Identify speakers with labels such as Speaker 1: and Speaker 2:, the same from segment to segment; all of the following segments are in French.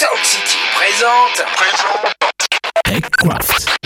Speaker 1: Sound City présente.
Speaker 2: TechCraft.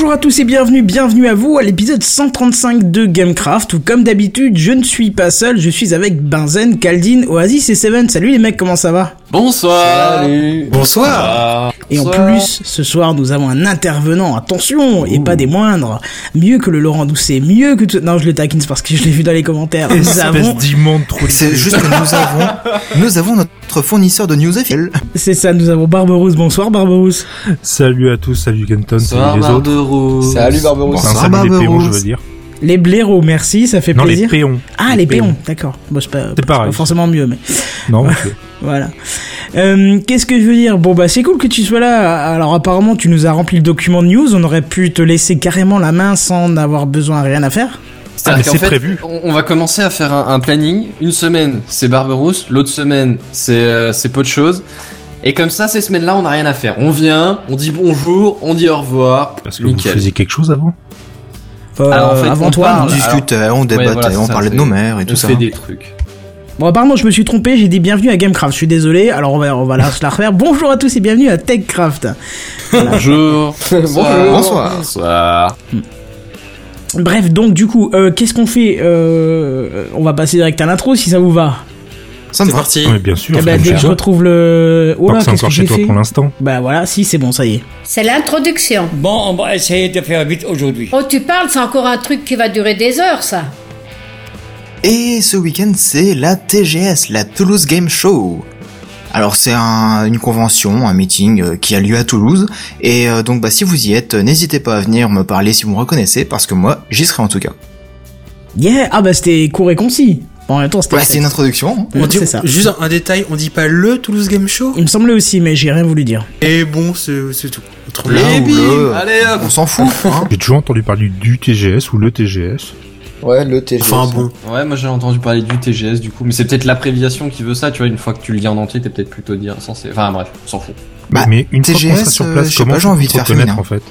Speaker 3: Bonjour à tous et bienvenue, bienvenue à vous à l'épisode 135 de Gamecraft où comme d'habitude je ne suis pas seul, je suis avec Benzen, Kaldin, Oasis et Seven. Salut les mecs, comment ça va?
Speaker 4: Bonsoir
Speaker 5: Bonsoir
Speaker 3: Et en plus, ce soir nous avons un intervenant, attention, et pas des moindres, mieux que le Laurent Doucet, mieux que tout... Non je le taquine c'est parce que je l'ai vu dans les commentaires. Nous avons...
Speaker 2: Espèce trou.
Speaker 5: C'est juste que nous avons, nous avons notre fournisseur de news FL.
Speaker 3: C'est ça, nous avons Barberousse. Bonsoir Barberousse.
Speaker 2: Salut à tous, salut Kenton, salut les autres.
Speaker 4: Barberousse
Speaker 6: Salut Barberousse.
Speaker 2: Enfin, salut les péons,
Speaker 5: Barberousse.
Speaker 2: je veux dire.
Speaker 3: Les blaireaux, merci, ça fait
Speaker 2: Non, les
Speaker 3: plaisir.
Speaker 2: péons.
Speaker 3: ah les péons, d'accord. Bon, c'est pas, c'est
Speaker 2: pareil.
Speaker 3: pas forcément mieux mais...
Speaker 2: Non.
Speaker 3: Voilà. Euh, Qu'est-ce que je veux dire? Bon bah c'est cool que tu sois là. Alors apparemment tu nous as rempli le document de news. On aurait pu te laisser carrément la main sans avoir besoin rien à faire.
Speaker 2: Ah, c'est
Speaker 4: fait,
Speaker 2: prévu.
Speaker 4: On, on va commencer à faire un, un planning. Une semaine, c'est Barberousse. L'autre semaine, c'est euh, c'est peu de choses. Et comme ça, ces semaines-là, on n'a rien à faire. On vient, on dit bonjour, on dit au revoir.
Speaker 2: Parce que
Speaker 4: Nickel.
Speaker 2: vous faisiez quelque chose avant?
Speaker 3: Euh,
Speaker 4: Alors, en fait,
Speaker 3: avant
Speaker 4: on
Speaker 3: toi.
Speaker 4: parle-
Speaker 5: On discute, euh, on débatte,
Speaker 4: Ouais, voilà,
Speaker 5: on
Speaker 4: ça,
Speaker 5: parlait de nos mères et tout ça.
Speaker 4: fait des trucs.
Speaker 3: Bon apparemment je me suis trompé. J'ai dit bienvenue à Gamecraft. Je suis désolé. Alors on va on va la, se la refaire. Bonjour à tous et bienvenue à TechCraft.
Speaker 4: Bonjour.
Speaker 6: Bonjour.
Speaker 5: Bonsoir.
Speaker 4: Bonsoir.
Speaker 3: Bref donc du coup euh, qu'est-ce qu'on fait euh, On va passer direct à l'intro si ça vous va.
Speaker 5: Ça me va.
Speaker 2: Oui, bien sûr.
Speaker 3: Eh ben, dès que je retrouve le. Oh là qu'est-ce que
Speaker 2: encore
Speaker 3: j'ai
Speaker 2: chez toi
Speaker 3: fait
Speaker 2: pour l'instant.
Speaker 3: Bah voilà si c'est bon ça y est.
Speaker 7: C'est l'introduction.
Speaker 8: Bon, on va essayer de faire vite aujourd'hui.
Speaker 7: Oh, tu parles, c'est encore un truc qui va durer des heures, ça.
Speaker 5: Et ce week-end, c'est la TGS, la Toulouse Game Show. Alors c'est un- une convention, un meeting euh, qui a lieu à Toulouse, et euh, donc bah si vous y êtes, euh, n'hésitez pas à venir me parler si vous me reconnaissez, parce que moi j'y serai en tout cas.
Speaker 3: Yeah ah bah c'était court et concis. Bon, en même temps c'était.
Speaker 5: Ouais, c'est une introduction. hein.
Speaker 6: On dit-
Speaker 3: ça.
Speaker 6: Juste un, un détail, on dit pas le Toulouse Game Show
Speaker 3: Il me semblait aussi mais j'ai rien voulu dire.
Speaker 6: Et bon, c'est c'est tout.
Speaker 4: Et bim,
Speaker 5: le,
Speaker 4: allez, hop.
Speaker 5: on s'en fout. Hein.
Speaker 2: J'ai toujours entendu parler du TGS ou le TGS.
Speaker 6: Ouais, le TGS. Enfin bon.
Speaker 4: Ouais, moi j'ai entendu parler du TGS du coup, mais c'est peut-être l'abréviation qui veut ça, tu vois. Une fois que tu le lis en entier, t'es peut-être plutôt dire censé. Enfin bref, on s'en fout.
Speaker 5: Bah,
Speaker 2: mais une fois qu'on
Speaker 5: TGS,
Speaker 2: sera sur
Speaker 5: euh,
Speaker 2: place,
Speaker 5: sais
Speaker 2: comment
Speaker 5: j'ai envie de faire
Speaker 2: te connaître en fait?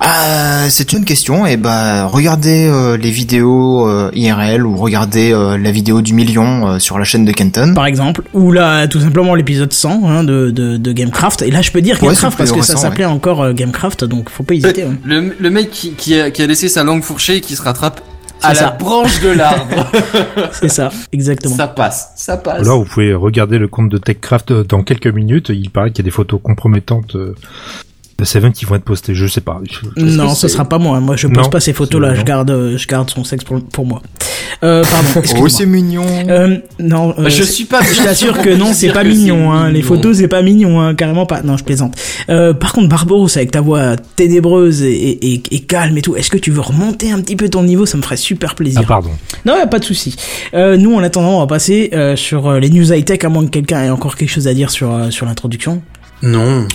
Speaker 5: Ah, c'est une question. Et bah, regardez euh, les vidéos euh, IRL ou regardez euh, la vidéo du million euh, sur la chaîne de Kenton.
Speaker 3: par exemple, ou là tout simplement l'épisode 100 hein, de, de, de Gamecraft. Et là je peux dire
Speaker 5: Ouais,
Speaker 3: Gamecraft parce que ça s'appelait encore euh, Gamecraft, donc faut pas hésiter. hein.
Speaker 4: Le, le mec qui, qui, a, qui a laissé sa langue fourchée et qui se rattrape à la branche de l'arbre.
Speaker 3: C'est ça, exactement.
Speaker 4: ça passe, ça passe.
Speaker 2: Là, vous pouvez regarder le compte de TechCraft dans quelques minutes. Il paraît qu'il y a des photos compromettantes euh, Seven qui vont être postées. Je sais pas. Je-
Speaker 3: Non, ce sera pas moi. Moi, je pose
Speaker 2: Non,
Speaker 3: pas ces photos-là. Je garde, euh, je garde son sexe pour, pour moi. Euh, pardon.
Speaker 5: Oh, c'est mignon.
Speaker 3: Euh, non, euh,
Speaker 4: je
Speaker 3: c'est-
Speaker 4: suis pas.
Speaker 3: Je t'assure que non, c'est pas mignon, hein. Les photos, c'est pas mignon, hein. Carrément pas. Non, je plaisante. Euh, par contre, Barbaros, avec ta voix ténébreuse et, et, et- et calme et tout, est-ce que tu veux remonter un petit peu ton niveau? Ça me ferait super plaisir.
Speaker 2: Ah, pardon.
Speaker 3: Non, y a pas de souci. Euh, nous, en attendant, on va passer euh, sur les news high tech, à moins que quelqu'un ait encore quelque chose à dire sur euh, sur l'introduction.
Speaker 6: Non.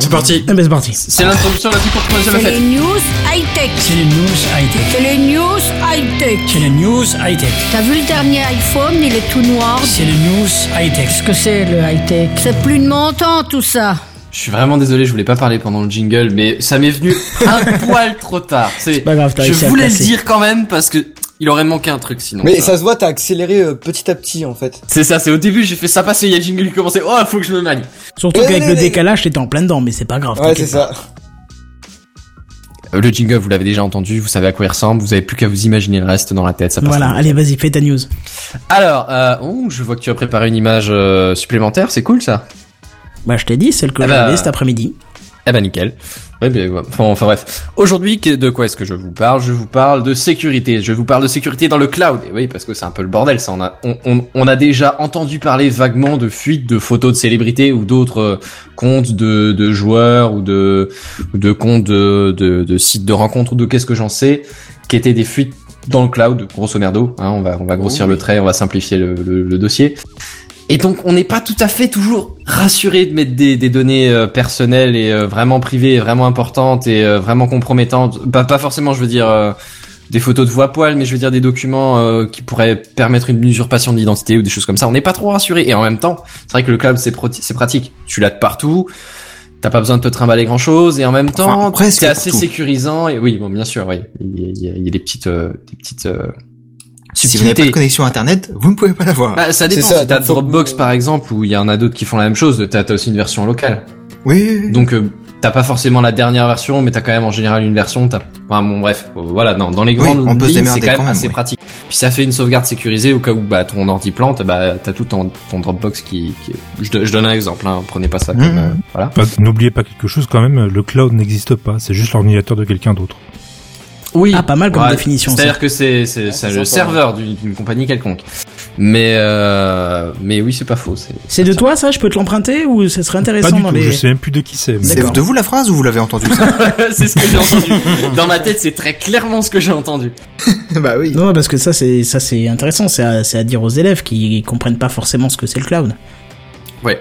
Speaker 6: C'est parti.
Speaker 3: Eh ben, c'est parti.
Speaker 4: C'est l'introduction la plus courte qu'on ait jamais
Speaker 7: C'est les news high-tech.
Speaker 8: C'est les news high-tech.
Speaker 7: C'est les news high-tech.
Speaker 8: C'est les news high-tech.
Speaker 7: T'as vu le dernier iPhone, il est tout noir.
Speaker 8: C'est les news high-tech.
Speaker 7: Qu'est-ce que c'est le high-tech? C'est plus de mon temps, tout ça.
Speaker 4: Je suis vraiment désolé, je voulais pas parler pendant le jingle, mais ça m'est venu un poil trop tard. C'est
Speaker 3: pas grave, t'as
Speaker 4: Je voulais
Speaker 3: le
Speaker 4: dire quand même parce que Il aurait manqué un truc sinon.
Speaker 9: Mais ça se voit, t'as accéléré euh, petit à petit en fait.
Speaker 4: C'est ça, c'est au début, j'ai fait ça passer, il y a le jingle qui commençait, oh, faut que je me manie.
Speaker 3: Surtout
Speaker 9: Ouais,
Speaker 3: qu'avec
Speaker 9: ouais,
Speaker 3: le
Speaker 9: ouais.
Speaker 3: décalage, t'étais en plein dedans, mais c'est pas grave.
Speaker 9: Ouais, c'est ça.
Speaker 4: Euh, Le jingle, vous l'avez déjà entendu, vous savez à quoi il ressemble, vous avez plus qu'à vous imaginer le reste dans la tête, ça passe.
Speaker 3: Voilà, allez, vas-y, fais ta news.
Speaker 4: Alors, euh, oh, je vois que tu as préparé une image euh, supplémentaire, c'est cool ça.
Speaker 3: Bah, je t'ai dit, celle que
Speaker 4: Ah bah.
Speaker 3: j'avais cet après-midi.
Speaker 4: Eh ben nickel. Ouais, ouais. Enfin, enfin, bref. Aujourd'hui, de quoi est-ce que je vous parle? Je vous parle de sécurité. Je vous parle de sécurité dans le cloud. Et oui, parce que c'est un peu le bordel. Ça, on a, on, on, on a déjà entendu parler vaguement de fuites de photos de célébrités ou d'autres euh, comptes de, de joueurs ou de, de comptes de, de, de sites de rencontres ou de qu'est-ce que j'en sais, qui étaient des fuites dans le cloud, grosso merdo. Hein, on va, on va grossir le trait, on va simplifier le, le, le dossier. Et donc, on n'est pas tout à fait toujours rassuré de mettre des, des données euh, personnelles et euh, vraiment privées, et vraiment importantes et euh, vraiment compromettantes. Pas, pas forcément, je veux dire, euh, des photos de voix poil, mais je veux dire des documents euh, qui pourraient permettre une usurpation de l'identité ou des choses comme ça. On n'est pas trop rassuré. Et en même temps, c'est vrai que le cloud, c'est c'est pratique. Tu l'as de partout. T'as pas besoin de te trimballer grand chose et en même temps,
Speaker 5: Enfin,
Speaker 4: c'est assez
Speaker 5: partout.
Speaker 4: sécurisant et oui, bon, bien sûr, oui, il y a, il y a- il y a des petites, euh, des petites euh,
Speaker 5: Si vous n'avez pas de connexion internet, vous ne pouvez pas l'avoir.
Speaker 4: Bah, ça dépend.
Speaker 9: Ça,
Speaker 4: si t'as Dropbox par exemple, où il y en a d'autres qui font la même chose, t'as t'as aussi une version locale.
Speaker 5: oui, oui, oui.
Speaker 4: Donc euh, t'as pas forcément la dernière version, mais t'as quand même en général une version. T'as, enfin bon bref, euh, voilà. Dans, dans les
Speaker 5: Oui,
Speaker 4: grandes
Speaker 5: on peut se
Speaker 4: lignes,
Speaker 5: démerder
Speaker 4: c'est quand même
Speaker 5: quand même,
Speaker 4: assez pratique. Puis ça fait une sauvegarde sécurisée au cas où bah ton ordi plante, bah t'as tout ton, ton Dropbox qui. qui... Je, do- je donne un exemple. Hein, prenez pas ça comme
Speaker 5: Mhm.
Speaker 4: euh, voilà.
Speaker 2: N'oubliez pas quelque chose quand même, le cloud n'existe pas, c'est juste l'ordinateur de quelqu'un d'autre.
Speaker 4: Oui.
Speaker 3: Ah, pas mal comme définition.
Speaker 4: C'est-à-dire que c'est c'est le serveur d'une d'une compagnie quelconque. Mais euh, mais oui, c'est pas faux. C'est
Speaker 3: de toi, ça? Je peux te l'emprunter ou ça serait
Speaker 2: Pas
Speaker 3: intéressant
Speaker 2: du
Speaker 3: dans
Speaker 2: tout,
Speaker 3: les...
Speaker 2: je sais même plus de qui c'est. mais-
Speaker 5: C'est de vous la phrase ou vous l'avez entendu ça
Speaker 4: c'est ce que j'ai entendu. Dans ma tête, c'est très clairement ce que j'ai entendu.
Speaker 5: Bah oui.
Speaker 3: Non, parce que ça, c'est, ça, c'est intéressant. C'est à, c'est à dire aux élèves qui comprennent pas forcément ce que c'est le cloud.
Speaker 4: Ouais.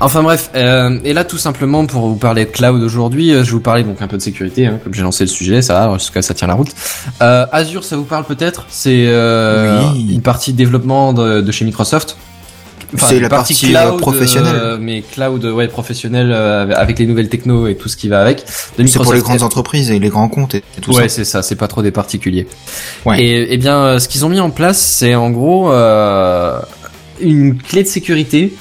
Speaker 4: Enfin bref, euh, et là tout simplement pour vous parler de cloud aujourd'hui, euh, je vais vous parler donc un peu de sécurité, hein, comme j'ai lancé le sujet, ça va, jusqu'à ça tient la route. Euh, Azure, ça vous parle peut-être C'est euh,
Speaker 5: Oui.
Speaker 4: une partie développement de, de chez Microsoft.
Speaker 5: C'est la partie, euh, professionnelle.
Speaker 4: mais cloud, ouais, professionnel avec les nouvelles techno et tout ce qui va avec.
Speaker 5: C'est pour les grandes entreprises et les grands comptes et, tout
Speaker 4: ouais,
Speaker 5: ça.
Speaker 4: c'est ça, c'est pas trop des particuliers.
Speaker 5: Ouais.
Speaker 4: Et, et bien, ce qu'ils ont mis en place, c'est en gros une clé de sécurité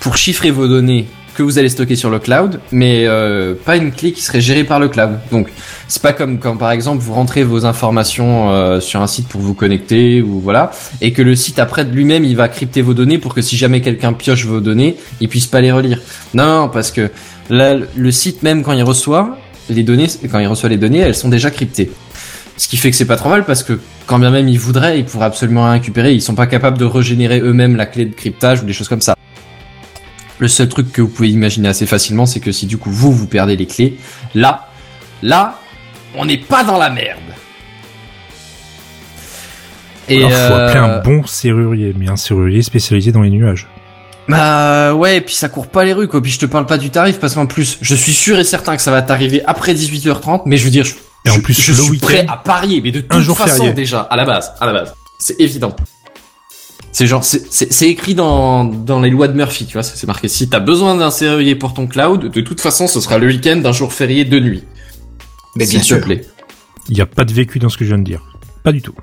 Speaker 4: pour chiffrer vos données que vous allez stocker sur le cloud, mais euh, pas une clé qui serait gérée par le cloud. Donc, c'est pas comme quand par exemple vous rentrez vos informations euh, sur un site pour vous connecter ou voilà, et que le site après lui-même il va crypter vos données pour que si jamais quelqu'un pioche vos données, il puisse pas les relire. Non, parce que le site même quand il reçoit les données, quand il reçoit les données, elles sont déjà cryptées. Ce qui fait que c'est pas trop mal parce que quand bien même ils voudraient, ils pourraient absolument récupérer. Ils sont pas capables de régénérer eux-mêmes la clé de cryptage ou des choses comme ça. Le seul truc que vous pouvez imaginer assez facilement, c'est que si du coup vous vous perdez les clés, là, là, on n'est pas dans la merde. Et
Speaker 2: Alors, faut
Speaker 4: euh,
Speaker 2: appeler un bon serrurier, mais un serrurier spécialisé dans les nuages.
Speaker 4: Bah ouais, et puis ça court pas les rues quoi. Puis je te parle pas du tarif parce qu'en plus, je suis sûr et certain que ça va t'arriver après 18h30, mais je veux dire, je,
Speaker 2: Et en plus,
Speaker 4: je suis prêt à parier, mais de toute
Speaker 2: un jour
Speaker 4: façon
Speaker 2: férié.
Speaker 4: déjà, à la base, à la base, c'est évident. C'est genre, c'est- écrit dans dans les lois de Murphy, tu vois, c'est c'est marqué. Si t'as besoin d'un serrurier pour ton cloud, de toute façon, ce sera le week-end d'un jour férié de nuit.
Speaker 5: Mais
Speaker 4: S'il
Speaker 5: bien
Speaker 4: te
Speaker 5: sûr.
Speaker 4: plaît.
Speaker 2: Il n'y a pas de vécu dans ce que je viens de dire. Pas du tout.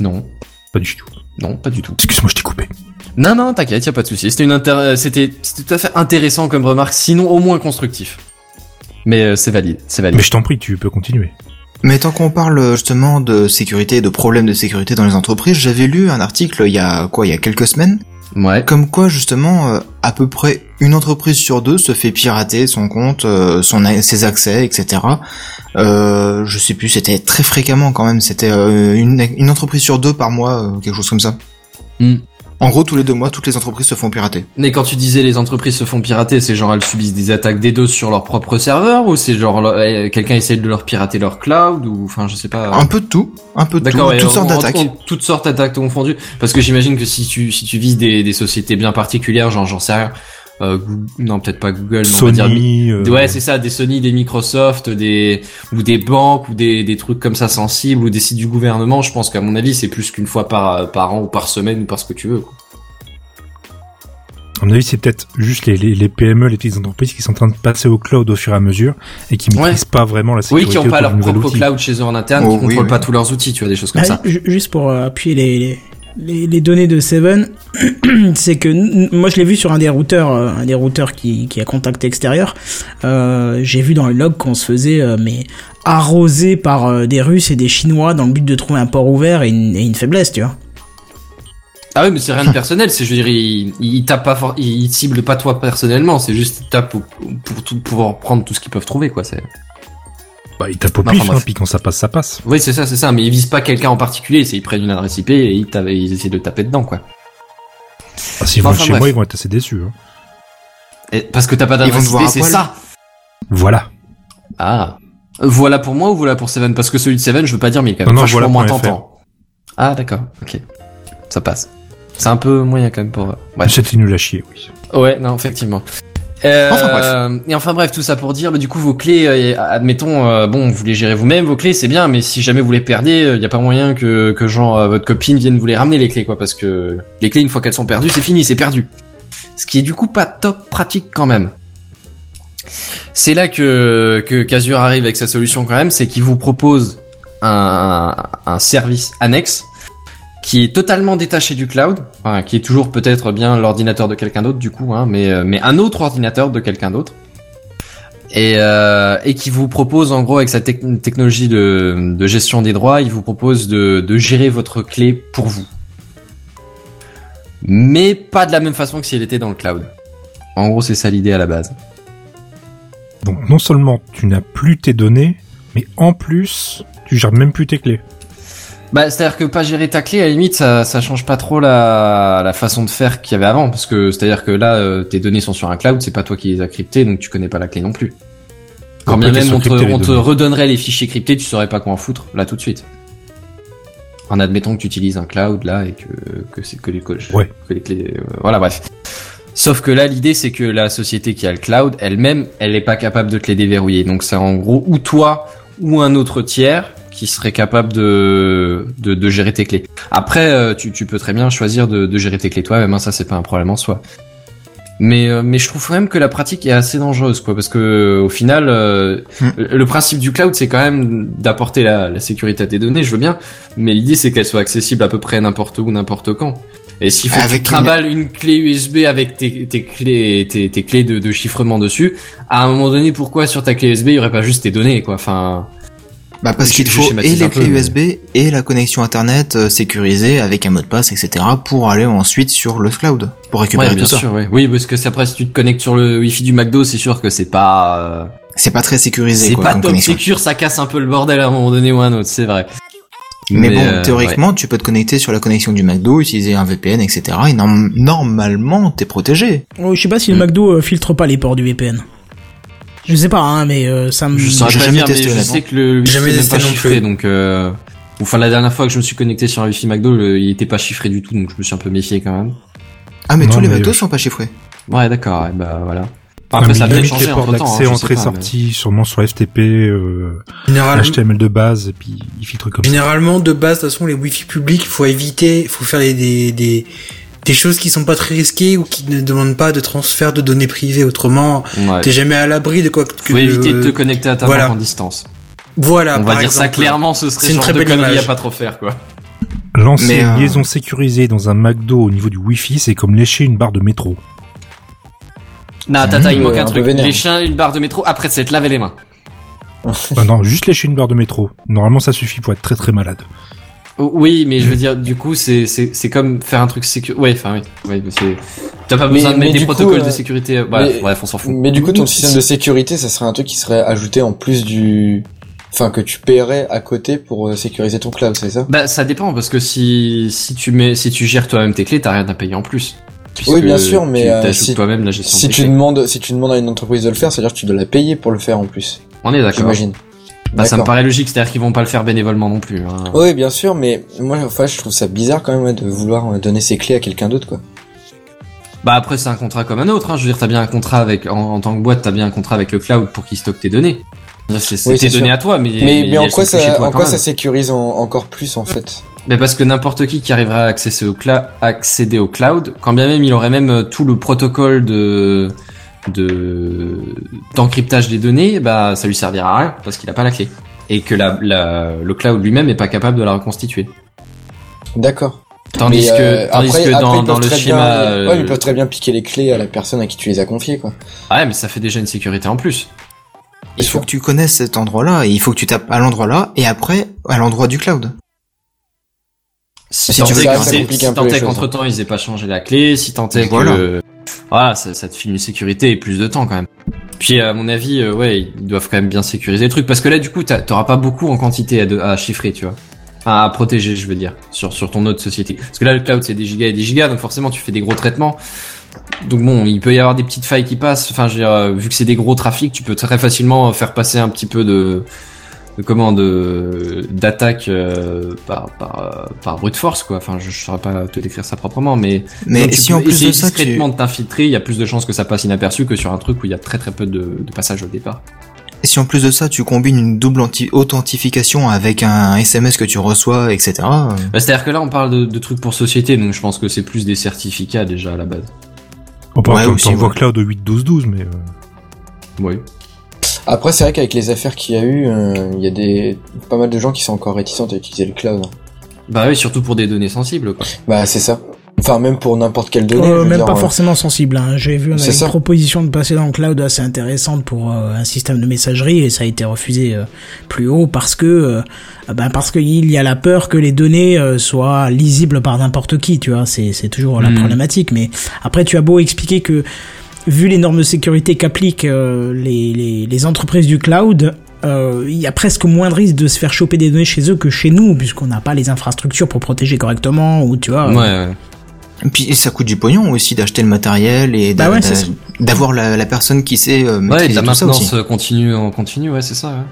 Speaker 4: Non,
Speaker 2: Pas du tout.
Speaker 4: non, pas du tout.
Speaker 2: Excuse-moi, je t'ai coupé.
Speaker 4: Non, non, t'inquiète, y a pas de souci. C'était une intér- c'était c'était tout à fait intéressant comme remarque, sinon au moins constructif. Mais euh, c'est valide, c'est valide.
Speaker 2: Mais je t'en prie, tu peux continuer.
Speaker 5: Mais tant qu'on parle euh, justement de sécurité et de problèmes de sécurité dans les entreprises, j'avais lu un article il y a quoi, il y a quelques semaines,
Speaker 4: Ouais.
Speaker 5: comme quoi justement euh, à peu près une entreprise sur deux se fait pirater son compte, euh, son ses accès, etc. Euh, je sais plus, c'était très fréquemment quand même, c'était euh, une, une entreprise sur deux par mois, euh, quelque chose comme ça.
Speaker 4: Hmm.
Speaker 5: En gros, tous les deux mois, toutes les entreprises se font pirater.
Speaker 4: Mais quand tu disais les entreprises se font pirater, c'est genre elles subissent des attaques DDoS sur leur propre serveur ou c'est genre euh, quelqu'un essaie de leur pirater leur cloud ou enfin je sais pas.
Speaker 5: Un peu de tout, un peu de tout, toutes sortes d'attaques.
Speaker 4: Toutes sortes d'attaques confondues. Parce que j'imagine que si tu si tu vises des, des sociétés bien particulières, genre j'en sais rien, euh, Google- non peut-être pas Google, mais on va dire
Speaker 2: Sony, euh,
Speaker 4: Ouais, c'est ça, des Sony, des Microsoft, des ou des banques ou des, des trucs comme ça sensibles ou des sites du gouvernement. Je pense qu'à mon avis, c'est plus qu'une fois par par an ou par semaine ou par ce que tu veux. Quoi.
Speaker 2: mon avis, c'est peut-être juste les, les, les PME, les petites entreprises qui sont en train de passer au cloud au fur et à mesure et qui maîtrisent pas vraiment la
Speaker 4: Oui,
Speaker 2: sécurité.
Speaker 4: qui ont pas leur propre
Speaker 2: outil.
Speaker 4: cloud chez eux en interne,
Speaker 5: Oh,
Speaker 4: qui
Speaker 5: oui,
Speaker 4: contrôlent
Speaker 5: oui.
Speaker 4: pas tous leurs outils, tu vois, des choses comme
Speaker 3: Ah,
Speaker 4: ça.
Speaker 3: ju- Juste pour euh, appuyer les, les, données de Seven, c'est que moi je l'ai vu sur un des routeurs, euh, un des routeurs qui, a contact extérieur. Euh, J'ai vu dans le log qu'on se faisait euh, mais arrosé par euh, des Russes et des Chinois dans le but de trouver un port ouvert et une, faiblesse, tu vois.
Speaker 4: Ah oui, mais c'est rien de personnel, c'est, je veux dire, il, il tape pas pas toi personnellement, c'est juste, il tape pour, pour tout, pouvoir prendre tout ce qu'ils peuvent trouver, quoi, c'est.
Speaker 2: Bah, ils tapent au
Speaker 4: Enfin,
Speaker 2: pif, hein,
Speaker 4: bref.
Speaker 2: puis quand ça passe, ça passe.
Speaker 4: Oui, c'est ça, c'est ça, mais ils visent pas quelqu'un en particulier, c'est, ils prennent une adresse IP et ils, tapent- ils essaient de taper dedans, quoi.
Speaker 2: Ah, S'ils
Speaker 4: Enfin,
Speaker 2: vont chez
Speaker 4: bref.
Speaker 2: moi, ils vont être assez déçus. hein.
Speaker 4: Et, parce que t'as pas d'adresse IP, c'est ça!
Speaker 2: Voilà.
Speaker 4: Ah. Voilà pour moi ou voilà pour Seven? Parce que celui de Seven, je veux pas dire, mais il est quand même
Speaker 2: Non, voilà
Speaker 4: moins tentant. Ah, d'accord, ok. Ça passe. C'est un peu moyen quand même pour, ouais.
Speaker 2: C'était nul à chier, oui.
Speaker 4: Ouais, non, effectivement. Euh,
Speaker 5: Enfin, bref.
Speaker 4: Et enfin bref, tout ça pour dire, bah, du coup vos clés, euh, admettons, euh, bon, vous les gérez vous-même, vos clés c'est bien, mais si jamais vous les perdez, il y a pas moyen que que genre votre copine vienne vous les ramener les clés quoi, parce que les clés une fois qu'elles sont perdues, c'est fini, c'est perdu. Ce qui est du coup pas top pratique quand même. C'est là que que Casure arrive avec sa solution quand même, c'est qu'il vous propose un un service annexe qui est totalement détaché du cloud, qui est toujours peut-être bien l'ordinateur de quelqu'un d'autre du coup, hein, mais euh, mais un autre ordinateur de quelqu'un d'autre, et euh, qui vous propose en gros avec sa tec- technologie de gestion des droits, il vous propose de de gérer votre clé pour vous, mais pas de la même façon que si elle était dans le cloud. En gros, c'est ça l'idée à la base.
Speaker 2: Donc, non seulement tu n'as plus tes données, mais en plus, tu gères même plus tes clés.
Speaker 4: Bah, c'est-à-dire que pas gérer ta clé, à la limite, ça, ça change pas trop la, la façon de faire qu'il y avait avant, parce que c'est-à-dire que là, euh, tes données sont sur un cloud, c'est pas toi qui les as cryptées, donc tu connais pas la clé non plus. Quand bien même on te, on redonnerait les fichiers cryptés, tu saurais pas quoi en foutre là tout de suite. En admettant que tu utilises un cloud là et que que c'est que les que,
Speaker 2: Ouais.
Speaker 4: que les clés, euh, voilà bref. Sauf que là, l'idée c'est que la société qui a le cloud, elle-même, elle est pas capable de te les déverrouiller. Donc c'est en gros ou toi ou un autre tiers qui serait capable de de, de gérer tes clés. Après, euh, tu, tu peux très bien choisir de, de gérer tes clés toi-même. hein, ça c'est pas un problème en soi. Mais euh, mais je trouve quand même que la pratique est assez dangereuse quoi parce que au final euh,
Speaker 5: Hmm.
Speaker 4: le principe du cloud c'est quand même d'apporter la, la sécurité à tes données je veux bien mais l'idée c'est qu'elles soient accessibles à peu près n'importe où n'importe quand et s'il faut que
Speaker 5: Avec
Speaker 4: tu trimbales une... clé USB avec tes, tes clés tes, tes clés de, de chiffrement dessus à un moment donné pourquoi sur ta clé USB il y aurait pas juste tes données quoi enfin
Speaker 5: Bah parce qu'il faut et les
Speaker 4: peu,
Speaker 5: clés
Speaker 4: mais-
Speaker 5: USB et la connexion internet euh, sécurisée avec un mot de passe, etc. pour aller ensuite sur le cloud pour récupérer
Speaker 4: ouais, bien
Speaker 5: tout ça.
Speaker 4: sûr ouais. oui parce que c'est après si tu te connectes sur le wifi du McDo c'est sûr que c'est pas euh,
Speaker 5: C'est pas très sécurisé
Speaker 4: c'est pas
Speaker 5: comme
Speaker 4: top
Speaker 5: connexion.
Speaker 4: secure ça casse un peu le bordel à un moment donné ou à un autre c'est vrai
Speaker 5: Mais, bon,
Speaker 4: euh,
Speaker 5: théoriquement, tu peux te connecter sur la connexion du McDo, utiliser un VPN, etc. Et norm- normalement, t'es protégé.
Speaker 3: Oh, je sais pas si le McDo euh, filtre pas les ports du VPN. Je sais pas, hein, mais euh, ça me.
Speaker 4: Je pas
Speaker 5: jamais
Speaker 4: mais
Speaker 5: testé,
Speaker 4: je sais que le wifi
Speaker 6: Jamais testé
Speaker 4: pas
Speaker 6: non
Speaker 4: chiffré,
Speaker 6: plus.
Speaker 4: donc euh... Enfin, la dernière fois que je me suis connecté sur un wifi McDo, le- il était pas chiffré du tout, donc je me suis un peu méfié quand même.
Speaker 5: Ah, mais
Speaker 2: Non,
Speaker 5: tous les
Speaker 2: mais-
Speaker 5: McDo sont pas chiffrés.
Speaker 4: Ouais, d'accord, bah voilà.
Speaker 2: Ah,
Speaker 4: Après, ça a
Speaker 2: il
Speaker 4: peut-être changé
Speaker 2: les ports
Speaker 4: entre temps.
Speaker 2: d'accès,
Speaker 4: Hein, je sais
Speaker 2: entrée,
Speaker 4: pas,
Speaker 2: sortie, sûrement sur FTP, euh,
Speaker 6: Généralement,
Speaker 2: HTML de base, et puis il filtre comme ça.
Speaker 6: généralement, de base, de toute façon, les wifi publics, il faut éviter, il faut faire des, des, des, des choses qui sont pas très risquées ou qui ne demandent pas de transfert de données privées. Autrement,
Speaker 4: Ouais.
Speaker 6: t'es jamais à l'abri de quoi que...
Speaker 4: Faut éviter de te connecter à ta
Speaker 6: voilà.
Speaker 4: banque en distance.
Speaker 6: Voilà,
Speaker 4: On va dire ça clairement, ce serait
Speaker 6: une très
Speaker 4: de
Speaker 6: belle
Speaker 4: connerie à pas trop faire, quoi.
Speaker 2: Lancer
Speaker 5: Mais,
Speaker 2: une
Speaker 5: euh,
Speaker 2: liaison sécurisée dans un McDo au niveau du Wi-Fi, c'est comme lécher une barre de métro.
Speaker 4: Non, tata, il manque un
Speaker 9: un
Speaker 4: truc. chiens, une barre de métro, après c'est te laver les mains.
Speaker 2: Ah non, juste lécher une barre de métro. Normalement, ça suffit pour être très très malade.
Speaker 4: Oui, mais je veux dire, du coup, c'est c'est c'est comme faire un truc sécur. Ouais, enfin oui, ouais, mais c'est. T'as pas
Speaker 9: Mais-
Speaker 4: besoin de mettre des
Speaker 9: du coup,
Speaker 4: protocoles de
Speaker 9: euh,
Speaker 4: sécurité. Bref,
Speaker 9: mais-
Speaker 4: bref, on s'en fout.
Speaker 9: Mais du coup, ton système de sécurité, ça serait un truc qui serait ajouté en plus du, enfin que tu paierais à côté pour euh, sécuriser ton cloud, c'est ça?
Speaker 4: Bah ça dépend parce que si si tu mets si tu gères toi-même tes clés, t'as rien à payer en plus.
Speaker 9: Oui, bien sûr, mais,
Speaker 4: tu
Speaker 9: euh, si-
Speaker 4: toi-même la gestion.
Speaker 9: Si
Speaker 4: des
Speaker 9: tu
Speaker 4: clés.
Speaker 9: demandes, si tu demandes à une entreprise de le faire, c'est-à-dire que tu dois la payer pour le faire en plus.
Speaker 4: on est d'accord.
Speaker 9: J'imagine.
Speaker 4: Bah ça me paraît logique, c'est-à-dire qu'ils vont pas le faire bénévolement non plus. hein.
Speaker 9: Oui, bien sûr, mais moi, enfin, je trouve ça bizarre quand même ouais, de vouloir euh, donner ses clés à quelqu'un d'autre, quoi.
Speaker 4: Bah après c'est un contrat comme un autre. Hein. Je veux dire, t'as bien un contrat avec en, en tant que boîte, t'as bien un contrat avec le cloud pour qu'il stocke tes données. C'est
Speaker 9: Oui,
Speaker 4: tes données à toi, mais
Speaker 9: Mais, mais en quoi ça,
Speaker 4: toi
Speaker 9: en quoi
Speaker 4: même.
Speaker 9: ça sécurise en- encore plus en fait?
Speaker 4: Mais parce que n'importe qui qui arriverait à accéder au, cla- accéder au cloud, quand bien même il aurait même euh, tout le protocole de de d'encryptage des données, bah ça lui servira à rien parce qu'il a pas la clé et que la, la le cloud lui-même est pas capable de la reconstituer.
Speaker 9: D'accord.
Speaker 4: Tandis
Speaker 9: Mais,
Speaker 4: que
Speaker 9: euh,
Speaker 4: tandis
Speaker 9: après-
Speaker 4: que
Speaker 9: après,
Speaker 4: dans, le
Speaker 9: très
Speaker 4: schéma
Speaker 9: bien-
Speaker 4: euh,
Speaker 9: Ouais, ils peuvent très bien piquer les clés à la personne à qui tu les as confiées, quoi.
Speaker 4: ouais, mais ça fait déjà une sécurité en plus.
Speaker 5: Il faut que tu connaisses cet endroit-là et il faut que tu tapes à l'endroit là et après à l'endroit du cloud.
Speaker 4: Si,
Speaker 5: Si
Speaker 4: tant
Speaker 5: tu veux,
Speaker 4: est
Speaker 9: choses,
Speaker 4: qu'entre temps ils aient pas changé la clé, si tant est
Speaker 5: Voilà.
Speaker 4: que voilà, ça, ça te file une sécurité et plus de temps quand même. Puis à mon avis, euh, ouais, ils doivent quand même bien sécuriser le truc parce que là du coup t'auras pas beaucoup en quantité à, chiffrer, tu vois. Enfin, à protéger, je veux dire, sur sur ton autre société. Parce que là le cloud c'est des gigas et des gigas, donc forcément tu fais des gros traitements. Donc bon, il peut y avoir des petites failles qui passent. Enfin, je euh, vu que c'est des gros trafics, tu peux très facilement faire passer un petit peu de, de comment de d'attaque euh, par par euh, par brute force quoi. Enfin, je, je saurais pas te décrire ça proprement, mais
Speaker 5: Mais
Speaker 4: donc, tu
Speaker 5: si en plus de ça tu
Speaker 4: discrètement de t'infiltrer, il y a plus de chances que ça passe inaperçu que sur un truc où il y a très très peu de, de passages au départ.
Speaker 5: et si en plus de ça tu combines une double authentification avec un SMS que tu reçois etc. euh,
Speaker 4: Bah, C'est-à-dire que là, on parle de, de trucs pour société, donc je pense que c'est plus des certificats déjà à la base.
Speaker 2: On peut
Speaker 5: Ouais, aussi, ouais.
Speaker 2: cloud au 8.12.12, mais... euh,
Speaker 4: Oui.
Speaker 9: Après, c'est vrai qu'avec les affaires qu'il y a eu, euh, il y a des pas mal de gens qui sont encore réticents à utiliser le cloud.
Speaker 4: Bah oui, surtout pour des données sensibles. Quoi.
Speaker 9: Bah, c'est ça. Enfin, même pour n'importe quelle donnée.
Speaker 3: Euh, même
Speaker 9: dire,
Speaker 3: pas
Speaker 9: euh,
Speaker 3: forcément sensible. Hein. J'ai vu on avait une
Speaker 9: ça.
Speaker 3: proposition de passer dans le cloud assez intéressante pour euh, un système de messagerie et ça a été refusé euh, plus haut parce que ben parce qu'il y a la peur que les données euh, soient lisibles par n'importe qui. Tu vois, c'est c'est toujours la
Speaker 4: Mhm.
Speaker 3: problématique. Mais après, tu as beau expliquer que vu les normes de sécurité qu'appliquent euh, les, les les entreprises du cloud. euh, Il y a presque moins de risque de se faire choper des données chez eux que chez nous, puisqu'on n'a pas les infrastructures pour protéger correctement, ou tu vois.
Speaker 4: Ouais,
Speaker 3: euh,
Speaker 4: ouais.
Speaker 5: Et puis ça coûte du pognon aussi d'acheter le matériel et
Speaker 3: Bah ouais,
Speaker 5: d'avoir la, la personne qui sait euh,
Speaker 4: Ouais,
Speaker 5: maîtriser
Speaker 4: de la
Speaker 5: tout ça
Speaker 4: maintenance continue en continu, ouais, c'est ça.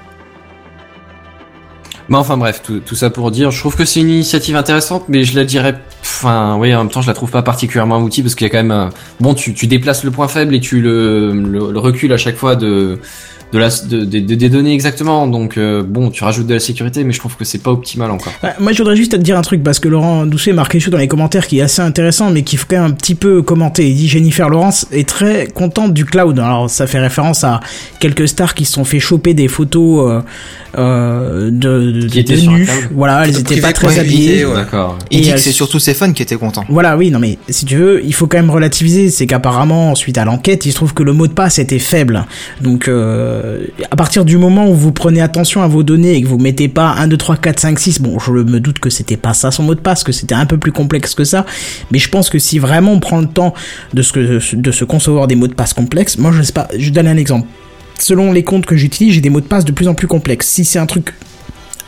Speaker 4: Mais enfin bref, tout, ça pour dire, je trouve que c'est une initiative intéressante, mais je la dirais, enfin, oui, en même temps, je la trouve pas particulièrement outil parce qu'il y a quand même, un- bon, tu, tu déplaces le point faible et tu le, le, le recules à chaque fois de, de la, de, de- de- des données exactement. Donc euh, bon, tu rajoutes de la sécurité, mais je trouve que c'est pas optimal encore.
Speaker 3: Moi, je voudrais juste te dire un truc parce que Laurent Doucet marque quelque chose dans les commentaires qui est assez intéressant, mais qu'il faut quand même un petit peu commenter. Il dit Jennifer Lawrence est très contente du cloud. Alors, ça fait référence à quelques stars qui se sont fait choper des photos euh, euh, de, de,
Speaker 4: Qui étaient cloud.
Speaker 3: Voilà, elles étaient pas très habillées.
Speaker 6: ouais.
Speaker 4: D'accord.
Speaker 5: Il
Speaker 3: Et
Speaker 5: dit
Speaker 3: elle-
Speaker 5: que c'est surtout ses fans qui étaient contents.
Speaker 3: Voilà, oui, non mais si tu veux, il faut quand même relativiser. C'est qu'apparemment, suite à l'enquête, il se trouve que le mot de passe était faible. Donc, euh, à partir du moment où vous prenez attention à vos données et que vous mettez pas 1, 2, 3, 4, 5, 6, bon, je me doute que c'était pas ça son mot de passe, que c'était un peu plus complexe que ça. Mais je pense que si vraiment on prend le temps de se, de se concevoir des mots de passe complexes, moi je sais pas, je donne un exemple. Selon les comptes que j'utilise, j'ai des mots de passe de plus en plus complexes. Si c'est un truc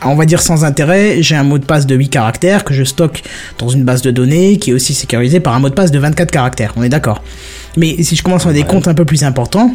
Speaker 3: on va dire sans intérêt, j'ai un mot de passe de 8 caractères que je stocke dans une base de données qui est aussi sécurisée par un mot de passe de 24 caractères. On est d'accord. Mais si je commence à des comptes un peu plus importants,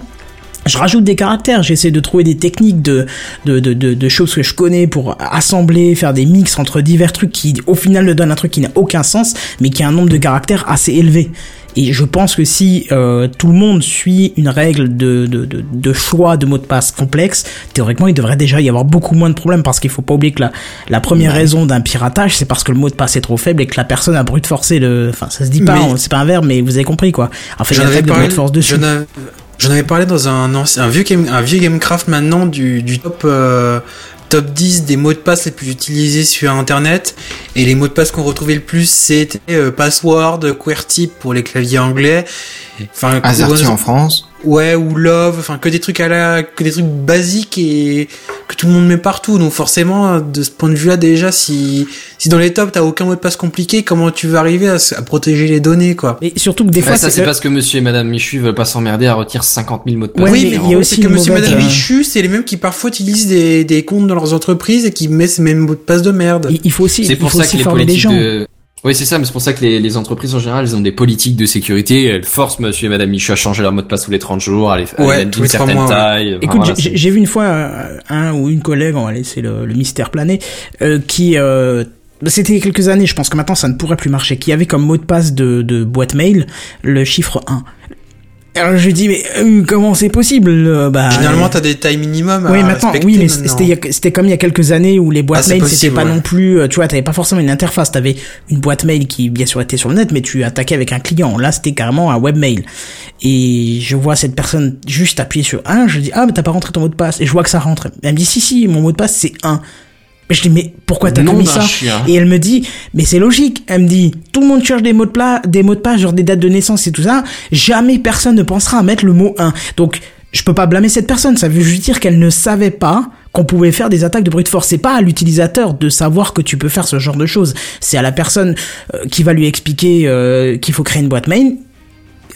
Speaker 3: je rajoute des caractères, j'essaie de trouver des techniques de, de, de, de, de choses que je connais pour assembler, faire des mix entre divers trucs qui au final ne donnent un truc qui n'a aucun sens, mais qui a un nombre de caractères assez élevé. Et je pense que si euh, tout le monde suit une règle de, de, de, de choix de mots de passe complexe, théoriquement il devrait déjà y avoir beaucoup moins de problèmes parce qu'il faut pas oublier que la, la première raison d'un piratage c'est parce que le mot de passe est trop faible et que la personne a brute forcé le... Enfin ça se dit pas,
Speaker 6: Mais-
Speaker 3: on- c'est pas un verbe mais vous avez compris quoi. En fait il y
Speaker 6: J'en
Speaker 3: a une règle de brute force dessus.
Speaker 6: J'en avais- parlé dans un, ancien- un vieux game, un vieux Gamecraft maintenant du, du top, euh, top 10 des mots de passe les plus utilisés sur Internet. Et les mots de passe qu'on retrouvait le plus, c'était euh, password, QWERTY pour les claviers anglais. Enfin,
Speaker 5: Azerty en France.
Speaker 6: Ouais, ou Love, enfin que des trucs à la, que des trucs basiques et que tout le monde met partout. Donc forcément, de ce point de vue-là, déjà, si si dans les tops t'as aucun mot de passe compliqué, comment tu vas arriver à, protéger les données, quoi?
Speaker 3: Et surtout que des
Speaker 4: Ouais,
Speaker 3: fois
Speaker 4: ça c'est
Speaker 3: que-
Speaker 4: parce que Monsieur et Madame Michu veulent pas s'emmerder à retirer 50 000 mots de passe.
Speaker 3: Ouais,
Speaker 6: oui,
Speaker 3: mais il y a aussi
Speaker 6: que Monsieur et Madame
Speaker 3: euh,
Speaker 6: Michu, c'est les mêmes qui parfois utilisent des, des comptes dans leurs entreprises et qui mettent ces mêmes mots de passe de merde.
Speaker 3: il- il faut aussi,
Speaker 4: C'est
Speaker 3: il
Speaker 4: pour
Speaker 3: faut
Speaker 4: ça
Speaker 3: aussi
Speaker 4: que les politiques de... Oui, c'est ça, mais c'est pour ça que les, les entreprises en général, elles ont des politiques de sécurité. Elles forcent monsieur et madame Michu à changer leur mot de passe tous les 30 jours, à les,
Speaker 6: Ouais, trois
Speaker 4: certaine
Speaker 6: mois,
Speaker 4: taille.
Speaker 3: Écoute,
Speaker 4: voilà,
Speaker 3: j'ai vu une fois euh, un ou une collègue, on va laisser le, le mystère planer, euh, qui euh, c'était il y a quelques années, je pense que maintenant ça ne pourrait plus marcher, qui avait comme mot de passe de, de boîte mail le chiffre 1. Alors je dis mais euh, comment c'est possible euh, Bah
Speaker 6: Généralement, t'as des tailles minimum
Speaker 3: oui,
Speaker 6: à
Speaker 3: maintenant, oui, mais
Speaker 6: maintenant.
Speaker 3: c'était comme il y a quelques années où les boîtes
Speaker 6: Ah,
Speaker 3: mail c'était pas
Speaker 6: ouais.
Speaker 3: non plus, euh, tu vois, t'avais pas forcément une interface, t'avais une boîte mail qui bien sûr était sur le net, mais tu attaquais avec un client. Là, c'était carrément un webmail. Et je vois cette personne juste appuyer sur un, je dis ah mais t'as pas rentré ton mot de passe, et je vois que ça rentre. Elle me dit si si, mon mot de passe c'est un. Mais je dis mais pourquoi t'as
Speaker 4: d'un
Speaker 3: ça
Speaker 4: chien.
Speaker 3: Et elle me dit mais c'est logique. Elle me dit tout le monde cherche des mots de pla des mots de passe genre des dates de naissance et tout ça. Jamais personne ne pensera à mettre le mot 1. Donc je peux pas blâmer cette personne. Ça veut juste dire qu'elle ne savait pas qu'on pouvait faire des attaques de brute force. C'est pas à l'utilisateur de savoir que tu peux faire ce genre de choses. C'est à la personne euh, qui va lui expliquer euh, qu'il faut créer une boîte mail.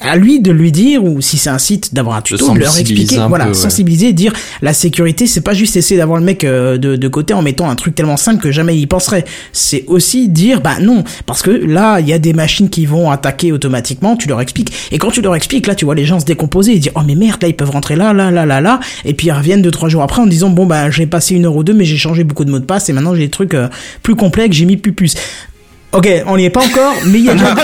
Speaker 3: À lui de lui dire, ou si c'est un site, d'avoir un tuto, de leur expliquer, voilà,
Speaker 4: peu, ouais.
Speaker 3: sensibiliser, dire la sécurité, c'est pas juste essayer d'avoir le mec euh, de, de côté en mettant un truc tellement simple que jamais il y penserait. C'est aussi dire, bah non, parce que là, il y a des machines qui vont attaquer automatiquement, tu leur expliques. Et quand tu leur expliques, là, tu vois les gens se décomposer et dire, oh mais merde, là, ils peuvent rentrer là, là, là, là, là, et puis ils reviennent deux, trois jours après en disant, bon, bah, j'ai passé une heure ou deux, mais j'ai changé beaucoup de mots de passe et maintenant j'ai des trucs euh, plus complexes, j'ai mis plus plus. Ok, on n'y est pas encore, mais il y a déjà...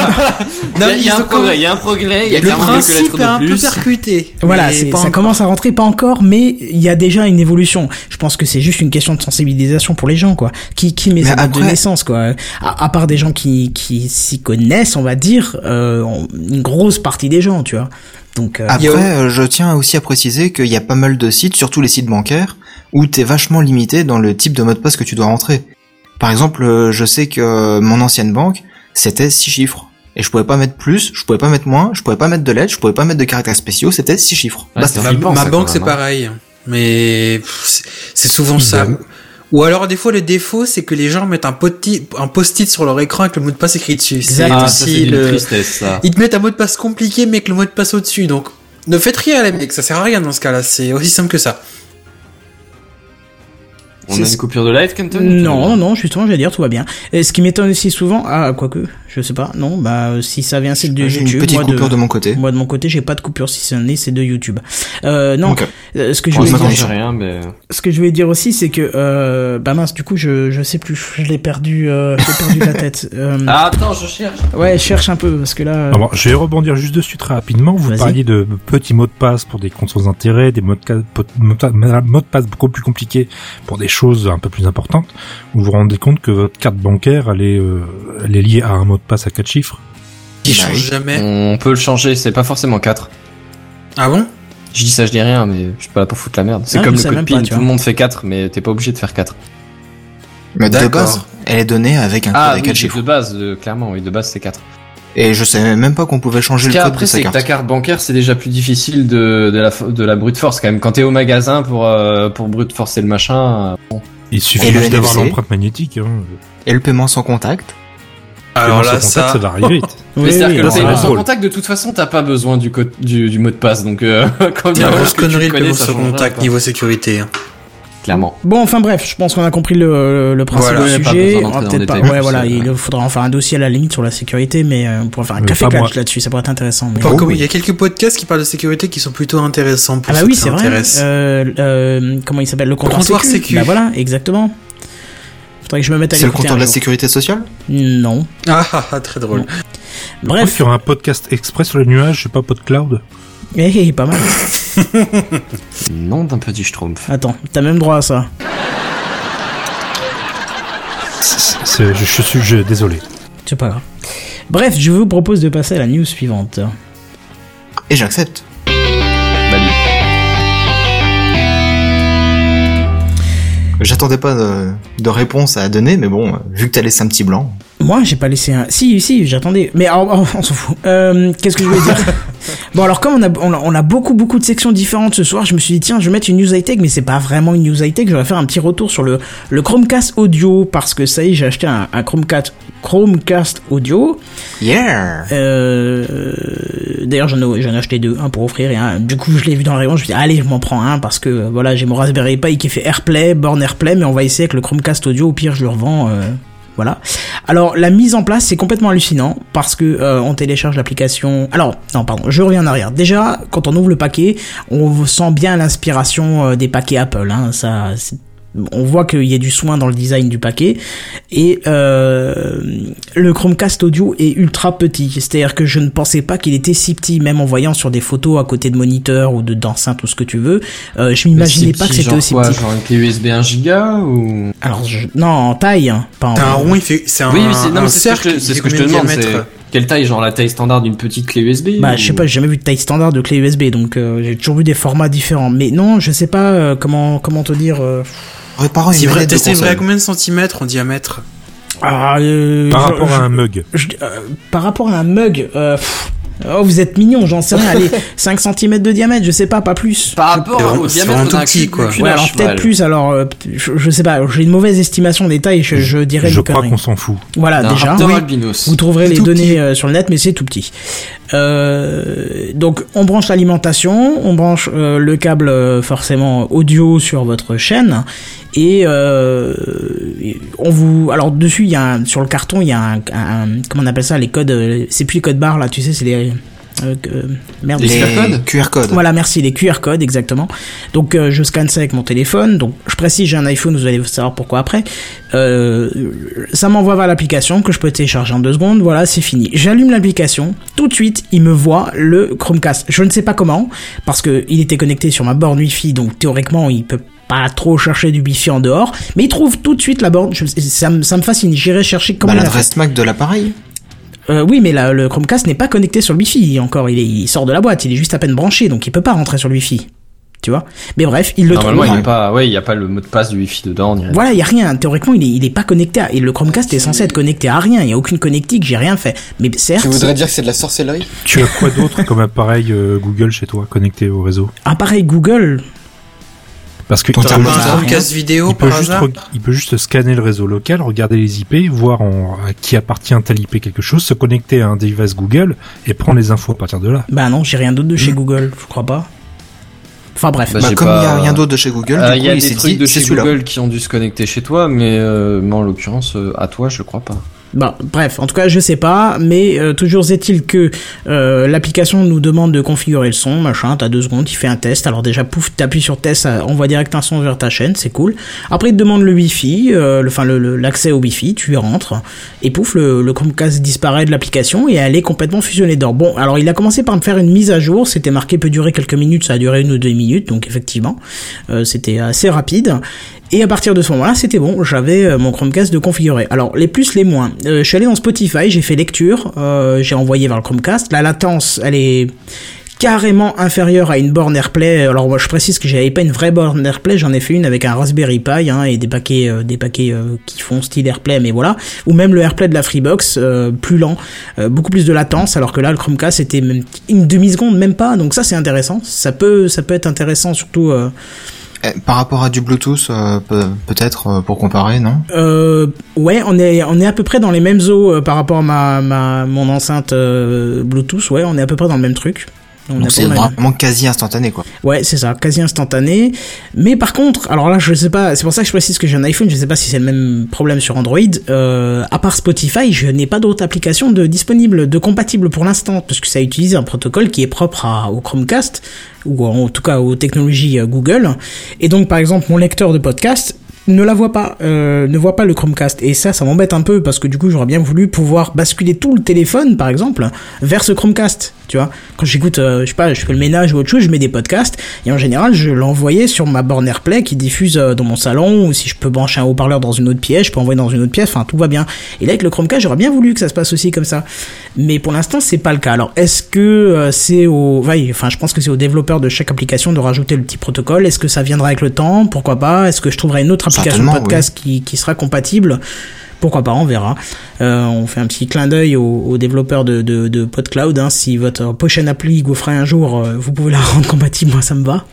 Speaker 4: Il y a- il y a un progrès, il y a un progrès, il y a
Speaker 6: Le principe est un peu percuté.
Speaker 3: Voilà,
Speaker 6: mais
Speaker 3: c'est-
Speaker 6: pas
Speaker 3: ça
Speaker 6: encore.
Speaker 3: commence à rentrer, pas encore, mais il y a déjà une évolution. Je pense que c'est juste une question de sensibilisation pour les gens, quoi. Qui, qui met sa date de naissance, quoi. À, à part des gens qui, qui s'y connaissent, on va dire, euh, une grosse partie des gens, tu vois. Donc, euh,
Speaker 5: Après, euh, je tiens aussi à préciser qu'il y a pas mal de sites, surtout les sites bancaires, où t'es vachement limité dans le type de mot de passe que tu dois rentrer. Par exemple, euh, je sais que mon ancienne banque, c'était six chiffres. Et je pouvais pas mettre plus, je pouvais pas mettre moins, je pouvais pas mettre de lettres, je pouvais pas mettre de caractères spéciaux, c'était six chiffres.
Speaker 4: Ouais,
Speaker 5: Basta.
Speaker 4: c'est
Speaker 6: Ma,
Speaker 4: flippant,
Speaker 6: ma
Speaker 4: ça,
Speaker 6: banque c'est
Speaker 4: hein.
Speaker 6: pareil, mais c'est- souvent ça. Ou alors des fois le défaut c'est que les gens mettent un post-it un post-it sur leur écran avec le mot de passe écrit dessus. C'est.
Speaker 4: Ah,
Speaker 6: aussi le...
Speaker 4: tristesse, ça.
Speaker 6: Ils te mettent un mot de passe compliqué mais avec le mot de passe au-dessus. Donc ne faites rien les mecs, ça sert à rien dans ce cas-là. C'est aussi simple que ça.
Speaker 4: On a une coupure de live,
Speaker 3: non, non, non, justement, j'allais dire, tout va bien. Et ce qui m'étonne aussi souvent, ah, quoique, je sais pas, non, bah, euh, si ça vient, c'est de
Speaker 5: J'ai
Speaker 3: YouTube.
Speaker 5: une petite
Speaker 3: moi,
Speaker 5: coupure de... mon côté.
Speaker 3: Moi, de mon côté, j'ai pas de coupure, si c'est né, c'est de YouTube. Euh, non,
Speaker 5: Ok.
Speaker 3: euh, ce que je
Speaker 5: me
Speaker 3: dire,
Speaker 4: rien, mais...
Speaker 3: ce que je voulais dire aussi, c'est que, euh, bah mince, du coup, je, je sais plus, je l'ai perdu, euh, j'ai perdu la tête. Euh,
Speaker 4: Ah, attends, je cherche.
Speaker 3: Ouais, je cherche un peu, parce que là,
Speaker 2: bon, je vais rebondir juste dessus très rapidement. Vous
Speaker 3: Vas-y.
Speaker 2: parliez de petits mots de passe pour des comptes sans intérêt, des mots de, mots de de passe beaucoup plus compliqués pour des choses un peu plus importantes. Vous vous rendez compte que votre carte bancaire, elle est, euh, elle est liée à un mot de passe à quatre chiffres.
Speaker 6: Qui change jamais.
Speaker 4: On peut le changer, c'est pas forcément 4.
Speaker 6: Ah bon?
Speaker 4: Je dis ça, je dis rien, mais je suis pas là pour foutre la merde. C'est
Speaker 3: Ah,
Speaker 4: comme
Speaker 3: je
Speaker 4: le code
Speaker 3: même
Speaker 4: PIN,
Speaker 3: tu
Speaker 4: tout
Speaker 3: vois.
Speaker 4: le monde fait 4, mais t'es pas obligé de faire 4.
Speaker 5: Mais de
Speaker 6: D'accord.
Speaker 5: base, elle est donnée avec un code
Speaker 4: Ah,
Speaker 5: à
Speaker 4: oui,
Speaker 5: chiffres.
Speaker 4: de base, de- clairement, oui, de base c'est 4.
Speaker 5: Et je savais même pas qu'on pouvait changer
Speaker 4: Ce
Speaker 5: le
Speaker 4: qu'il y a
Speaker 5: code
Speaker 4: après,
Speaker 5: de sa
Speaker 4: c'est que ta
Speaker 5: carte.
Speaker 4: bancaire, c'est déjà plus difficile de, de, la, de la brute force quand même. Quand t'es au magasin pour, euh, pour brute forcer le machin, euh, bon.
Speaker 2: Il suffit
Speaker 5: Et le
Speaker 2: juste d'avoir
Speaker 5: NFC?
Speaker 2: l'empreinte magnétique. Hein.
Speaker 5: Et le paiement sans contact.
Speaker 6: Alors là ça.
Speaker 2: ça va arriver vite.
Speaker 3: oui,
Speaker 4: mais c'est-à-dire
Speaker 3: oui,
Speaker 4: que le paiement sans contact, de toute façon, t'as pas besoin du, code, du, du mot de passe. Donc, euh, quand bien
Speaker 6: grosse connerie le paiement contact
Speaker 4: pas.
Speaker 6: niveau sécurité. hein.
Speaker 4: Clairement.
Speaker 3: Bon, enfin bref, je pense qu'on a compris le, le principe
Speaker 6: Voilà.
Speaker 3: du
Speaker 4: Pas
Speaker 3: sujet.
Speaker 4: d'entrer dans
Speaker 3: peut-être pas. Ouais, voilà, il faudra en faire un dossier à la limite sur la sécurité, mais euh, on pourrait faire un
Speaker 2: Mais
Speaker 3: café
Speaker 2: pas
Speaker 3: clutch là-dessus, ça pourrait être intéressant. mais-
Speaker 5: Oh, oui.
Speaker 6: il y a quelques podcasts qui parlent de sécurité qui sont plutôt intéressants pour
Speaker 3: Ah bah
Speaker 6: ceux
Speaker 3: oui, c'est vrai. Euh, euh, comment il s'appelle? Le comptoir,
Speaker 6: comptoir
Speaker 3: sécu.
Speaker 6: sécu.
Speaker 3: Bah voilà, exactement. Faudrait que je me mette à
Speaker 5: C'est le compteur de la
Speaker 3: jour.
Speaker 5: sécurité sociale
Speaker 3: Non.
Speaker 6: Ah, ah, ah, très drôle.
Speaker 3: Bref,
Speaker 2: Il y aura un podcast express sur les nuages, je sais pas, PodCloud.
Speaker 3: eh, eh, pas mal.
Speaker 4: Nom d'un petit schtroumpf.
Speaker 3: Attends, t'as même droit à ça.
Speaker 2: Je, je suis je, désolé.
Speaker 3: C'est pas grave. Bref, je vous propose de passer à la news suivante.
Speaker 5: Et j'accepte. J'attendais pas de, de réponse à donner, mais bon, vu que t'as laissé un petit blanc.
Speaker 3: Moi, j'ai pas laissé un. Si, si, j'attendais. Mais oh, oh, on s'en fout. Euh, Qu'est-ce que je voulais dire? Bon, alors comme on a, on a, on a beaucoup, beaucoup de sections différentes ce soir, je me suis dit tiens, je vais mettre une news high tech, mais c'est pas vraiment une news high tech. Je vais faire un petit retour sur le le Chromecast audio parce que ça y est, j'ai acheté un, un Chromecast Chromecast audio.
Speaker 5: Yeah
Speaker 3: Euh, D'ailleurs, j'en ai, j'en ai acheté deux, un pour offrir et un. Du coup, je l'ai vu dans le rayon. Je me suis dit, allez, je m'en prends un parce que voilà, j'ai mon Raspberry Pi qui fait AirPlay, borne AirPlay, mais on va essayer avec le Chromecast audio. Au pire, je le revends. euh, Alors, la mise en place, c'est complètement hallucinant parce que euh, on télécharge l'application. Alors, non, pardon, je reviens en arrière. Déjà, quand on ouvre le paquet, on sent bien l'inspiration euh, des paquets Apple. Hein, ça, on voit qu'il y a du soin dans le design du paquet et euh, le Chromecast audio est ultra petit. C'est-à-dire que je ne pensais pas qu'il était si petit, même en voyant sur des photos à côté de moniteur ou de d'enceinte ou ce que tu veux. Euh, je m'imaginais pas que c'était aussi
Speaker 4: quoi,
Speaker 3: petit.
Speaker 4: Genre une clé USB 1 giga ou?
Speaker 3: Alors je- non, en taille, hein, pas en.
Speaker 6: T'as un rond, il fait, c'est un,
Speaker 4: Oui, oui, c'est non,
Speaker 6: un
Speaker 4: mais c'est ce que
Speaker 6: cercle.
Speaker 4: je c'est ce que je te demande. Quelle taille, genre la taille standard d'une petite clé USB
Speaker 3: Bah,
Speaker 4: ou-
Speaker 3: je sais pas, j'ai jamais vu de taille standard de clé USB, donc euh, j'ai toujours vu des formats différents. Mais non, je sais pas euh, comment comment te dire. euh,
Speaker 5: Réparant
Speaker 6: C'est
Speaker 5: une
Speaker 6: vrai,
Speaker 5: manette de
Speaker 6: tester une vraie à combien de centimètres en diamètre
Speaker 3: ah, euh,
Speaker 2: Par
Speaker 3: je-
Speaker 2: rapport
Speaker 3: je-
Speaker 2: à un mug.
Speaker 3: je- euh, par rapport à un mug. euh, pff, oh, vous êtes mignon, j'en sais rien. Allez, 5 cm de diamètre, je sais pas, pas plus.
Speaker 4: Par rapport au diamètre d'un
Speaker 6: petit, quoi.
Speaker 3: Ouais, alors peut-être plus. Alors, euh, je, je sais pas. J'ai une mauvaise estimation des tailles. Je, je dirais
Speaker 2: Je crois qu'on s'en fout.
Speaker 3: Voilà, déjà. Oui. Vous trouverez les données euh, sur le net, mais c'est tout petit. Euh, donc, on branche l'alimentation, on branche euh, le câble euh, forcément audio sur votre chaîne, et on vous. Alors dessus, il y a un- sur le carton, il y a un, un- comment on appelle ça, les codes. C'est plus les codes barres là, tu sais, c'est les euh, merde.
Speaker 4: Les QR codes
Speaker 5: QR codes.
Speaker 3: Voilà, merci, les QR codes, exactement. Donc, euh, je scanne ça avec mon téléphone. Donc, je précise, j'ai un iPhone, vous allez savoir pourquoi après. Euh, ça m'envoie vers l'application que je peux télécharger en deux secondes. Voilà, c'est fini. J'allume l'application. Tout de suite, il me voit le Chromecast. Je ne sais pas comment, parce que il était connecté sur ma borne Wi-Fi, donc théoriquement, il peut pas trop chercher du Wi-Fi en dehors, mais il trouve tout de suite la borne. Je- ça, me- ça me fascine. J'irai chercher comment
Speaker 5: Bah, l'adresse MAC de l'appareil.
Speaker 3: Euh, oui, mais la- le Chromecast n'est pas connecté sur le Wi-Fi encore. Il, est- il sort de la boîte, il est juste à peine branché, donc il peut pas rentrer sur le Wi-Fi. Tu vois? Mais bref, il le
Speaker 4: Normalement,
Speaker 3: trouve.
Speaker 4: il y a pas, ouais, il y a pas le mot de passe du Wi-Fi dedans.
Speaker 3: Voilà, il y a rien. Théoriquement, il est, il est pas connecté. À, et le Chromecast est censé être connecté à rien. Il y a aucune connectique. J'ai rien fait. Mais certes,
Speaker 9: Tu voudrais dire que c'est de la sorcellerie?
Speaker 2: Tu as quoi d'autre comme appareil euh, Google chez toi connecté au réseau?
Speaker 3: Appareil Google?
Speaker 2: Parce que
Speaker 5: ça
Speaker 6: un vidéo
Speaker 2: il peut
Speaker 6: par
Speaker 2: juste
Speaker 6: hasard
Speaker 2: re- il peut juste scanner le réseau local, regarder les IP, voir en- à qui appartient tel IP quelque chose, se connecter à un device Google et prendre les infos à partir de là.
Speaker 3: Bah non, j'ai rien d'autre de chez Google. Je crois pas. Enfin bref.
Speaker 4: Bah,
Speaker 5: Bah, comme il y a rien d'autre de chez Google,
Speaker 4: Euh,
Speaker 5: du
Speaker 4: Il
Speaker 5: coup,
Speaker 4: y a
Speaker 5: il
Speaker 4: des trucs
Speaker 5: dit,
Speaker 4: de chez. Google qui ont dû se connecter chez toi, mais, euh, mais en l'occurrence, euh, à toi, je crois pas.
Speaker 3: Bref, en tout cas, je sais pas, mais euh, toujours est-il que euh, l'application nous demande de configurer le son, machin, t'as deux secondes, il fait un test, alors déjà, pouf, t'appuies sur test, ça envoie direct un son vers ta chaîne, c'est cool. Après, il te demande le Wi-Fi, euh, enfin, l'accès au Wi-Fi, tu y rentres, et pouf, le, le Chromecast disparaît de l'application, et elle est complètement fusionnée dedans. Bon, alors, il a commencé par me faire une mise à jour, c'était marqué peut durer quelques minutes, ça a duré une ou deux minutes, donc effectivement, c'était assez rapide. Et à partir de ce moment-là, c'était bon, j'avais euh, mon Chromecast de configurer. Alors, les plus, les moins. Euh, je suis allé dans Spotify, j'ai fait lecture, euh, j'ai envoyé vers le Chromecast. La latence, elle est carrément inférieure à une borne AirPlay. Alors moi je précise que j'avais pas une vraie borne AirPlay, j'en ai fait une avec un Raspberry Pi hein, et des paquets euh, des paquets euh, qui font style AirPlay mais voilà, ou même le AirPlay de la Freebox euh, plus lent, euh, beaucoup plus de latence alors que là le Chromecast c'était même une demi seconde même pas. Donc ça c'est intéressant, ça peut ça peut être intéressant surtout euh,
Speaker 5: Par rapport à du Bluetooth, euh, peut- peut-être euh, pour comparer, non?
Speaker 3: Euh, ouais, on est on est à peu près dans les mêmes eaux euh, par rapport à mon enceinte Bluetooth. Ouais, on est à peu près dans le même truc. On
Speaker 5: c'est vraiment quasi instantané, quoi.
Speaker 3: Ouais, c'est ça, quasi instantané. Mais par contre, alors là, je sais pas, c'est pour ça que je précise que j'ai un iPhone, je sais pas si c'est le même problème sur Android. Euh, à part Spotify, je n'ai pas d'autres applications de disponibles, de compatibles pour l'instant, parce que ça utilise un protocole qui est propre à, au Chromecast, ou en tout cas aux technologies euh, Google. Et donc, par exemple, mon lecteur de podcast, ne la voit pas, euh, ne voit pas le Chromecast. Et ça, ça m'embête un peu parce que du coup, j'aurais bien voulu pouvoir basculer tout le téléphone, par exemple, vers ce Chromecast. Tu vois, quand j'écoute, euh, je sais pas, je fais le ménage ou autre chose, je mets des podcasts et en général, je l'envoyais sur ma borne AirPlay qui diffuse euh, dans mon salon ou si je peux brancher un haut-parleur dans une autre pièce, je peux envoyer dans une autre pièce. Enfin, tout va bien. Et là, avec le Chromecast, j'aurais bien voulu que ça se passe aussi comme ça. Mais pour l'instant, c'est pas le cas. Alors, est-ce que c'est au, enfin, je pense que c'est aux développeurs de chaque application de rajouter le petit protocole. Est-ce que ça viendra avec le temps? Pourquoi pas? Est-ce que je trouverai une autre application de
Speaker 5: Certainement,
Speaker 3: podcast qui, qui sera compatible pourquoi pas, on verra. Euh, on fait un petit clin d'œil aux, aux développeurs de, de, de PodCloud. Hein. Si votre prochaine appli vous ferait un jour, euh, vous pouvez la rendre compatible, moi ça me va.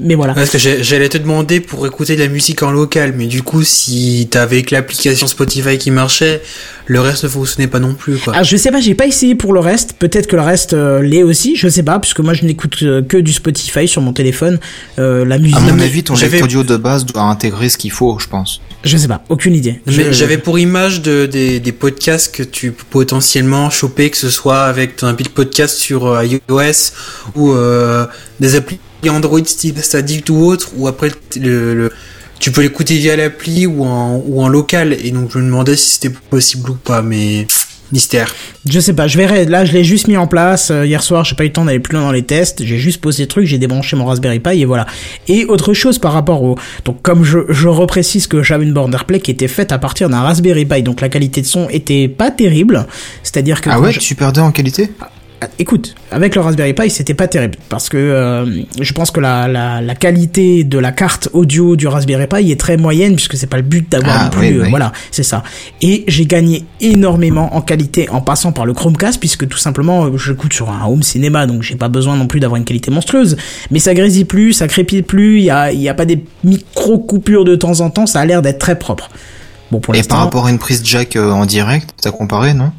Speaker 3: Mais voilà.
Speaker 6: Parce que j'allais te demander pour écouter de la musique en local, mais du coup, si t'avais que l'application Spotify qui marchait, le reste ne fonctionnait pas non plus, quoi.
Speaker 3: Alors je sais pas, j'ai pas essayé pour le reste. Peut-être que le reste euh, l'est aussi, je sais pas, puisque moi je n'écoute euh, que du Spotify sur mon téléphone. Euh, la musique,
Speaker 5: À mon avis, ton lecteur audio de base doit intégrer ce qu'il faut, je pense.
Speaker 3: je sais pas, aucune idée.
Speaker 6: Mais
Speaker 3: Je-
Speaker 6: j'avais pour image de, des, des podcasts que tu peux potentiellement choper, que ce soit avec ton appli de podcast sur iOS ou euh, des applis Android style Static ou autre, ou après le, le, tu peux l'écouter via l'appli ou en, ou en local. Et donc, je me demandais si c'était possible ou pas, mais mystère.
Speaker 3: Je sais pas, je verrai. Là, je l'ai juste mis en place. Euh, hier soir, j'ai pas eu le temps d'aller plus loin dans les tests. J'ai juste posé le truc, j'ai débranché mon Raspberry Pi et voilà. Et autre chose par rapport au... Donc, comme je, je reprécise que j'avais une borne AirPlay qui était faite à partir d'un Raspberry Pi, donc la qualité de son était pas terrible. C'est-à-dire que...
Speaker 5: Ah ouais,
Speaker 3: je-
Speaker 5: Super 2 en qualité?
Speaker 3: Écoute, avec le Raspberry Pi, c'était pas terrible parce que euh, je pense que la, la, la qualité de la carte audio du Raspberry Pi est très moyenne puisque c'est pas le but d'avoir
Speaker 5: Ah,
Speaker 3: non plus.
Speaker 5: oui,
Speaker 3: euh,
Speaker 5: oui.
Speaker 3: Voilà, c'est ça. Et j'ai gagné énormément en qualité en passant par le Chromecast puisque tout simplement euh, j'écoute sur un home cinéma donc j'ai pas besoin non plus d'avoir une qualité monstrueuse. Mais ça grésille plus, ça crépite plus, il y a, y a pas des micro coupures de temps en temps, ça a l'air d'être très propre. Bon pour
Speaker 5: Et par rapport à une prise jack euh, en direct, t'as comparé, non?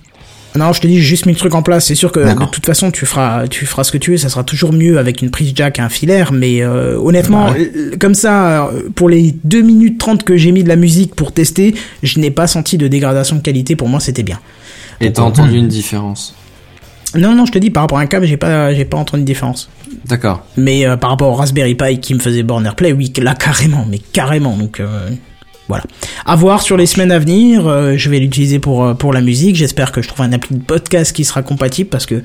Speaker 3: Non, je te dis, j'ai juste mis le truc en place. C'est sûr que de toute façon, tu feras, tu feras ce que tu veux. Ça sera toujours mieux avec une prise jack et un filaire. Mais euh, honnêtement,
Speaker 5: Bah
Speaker 3: euh, comme ça, euh, pour les 2 minutes 30 que j'ai mis de la musique pour tester, je n'ai pas senti de dégradation de qualité. Pour moi, c'était bien.
Speaker 4: Et t'as entendu une différence.
Speaker 3: Non, non, je te dis, par rapport à un câble, j'ai pas, j'ai pas entendu de différence.
Speaker 4: D'accord.
Speaker 3: Mais euh, par rapport au Raspberry Pi qui me faisait born AirPlay, oui, là carrément, mais carrément. Donc euh, voilà. À voir sur les semaines à venir. euh, je vais l'utiliser pour euh, pour la musique. J'espère que je trouverai un appli de podcast qui sera compatible parce que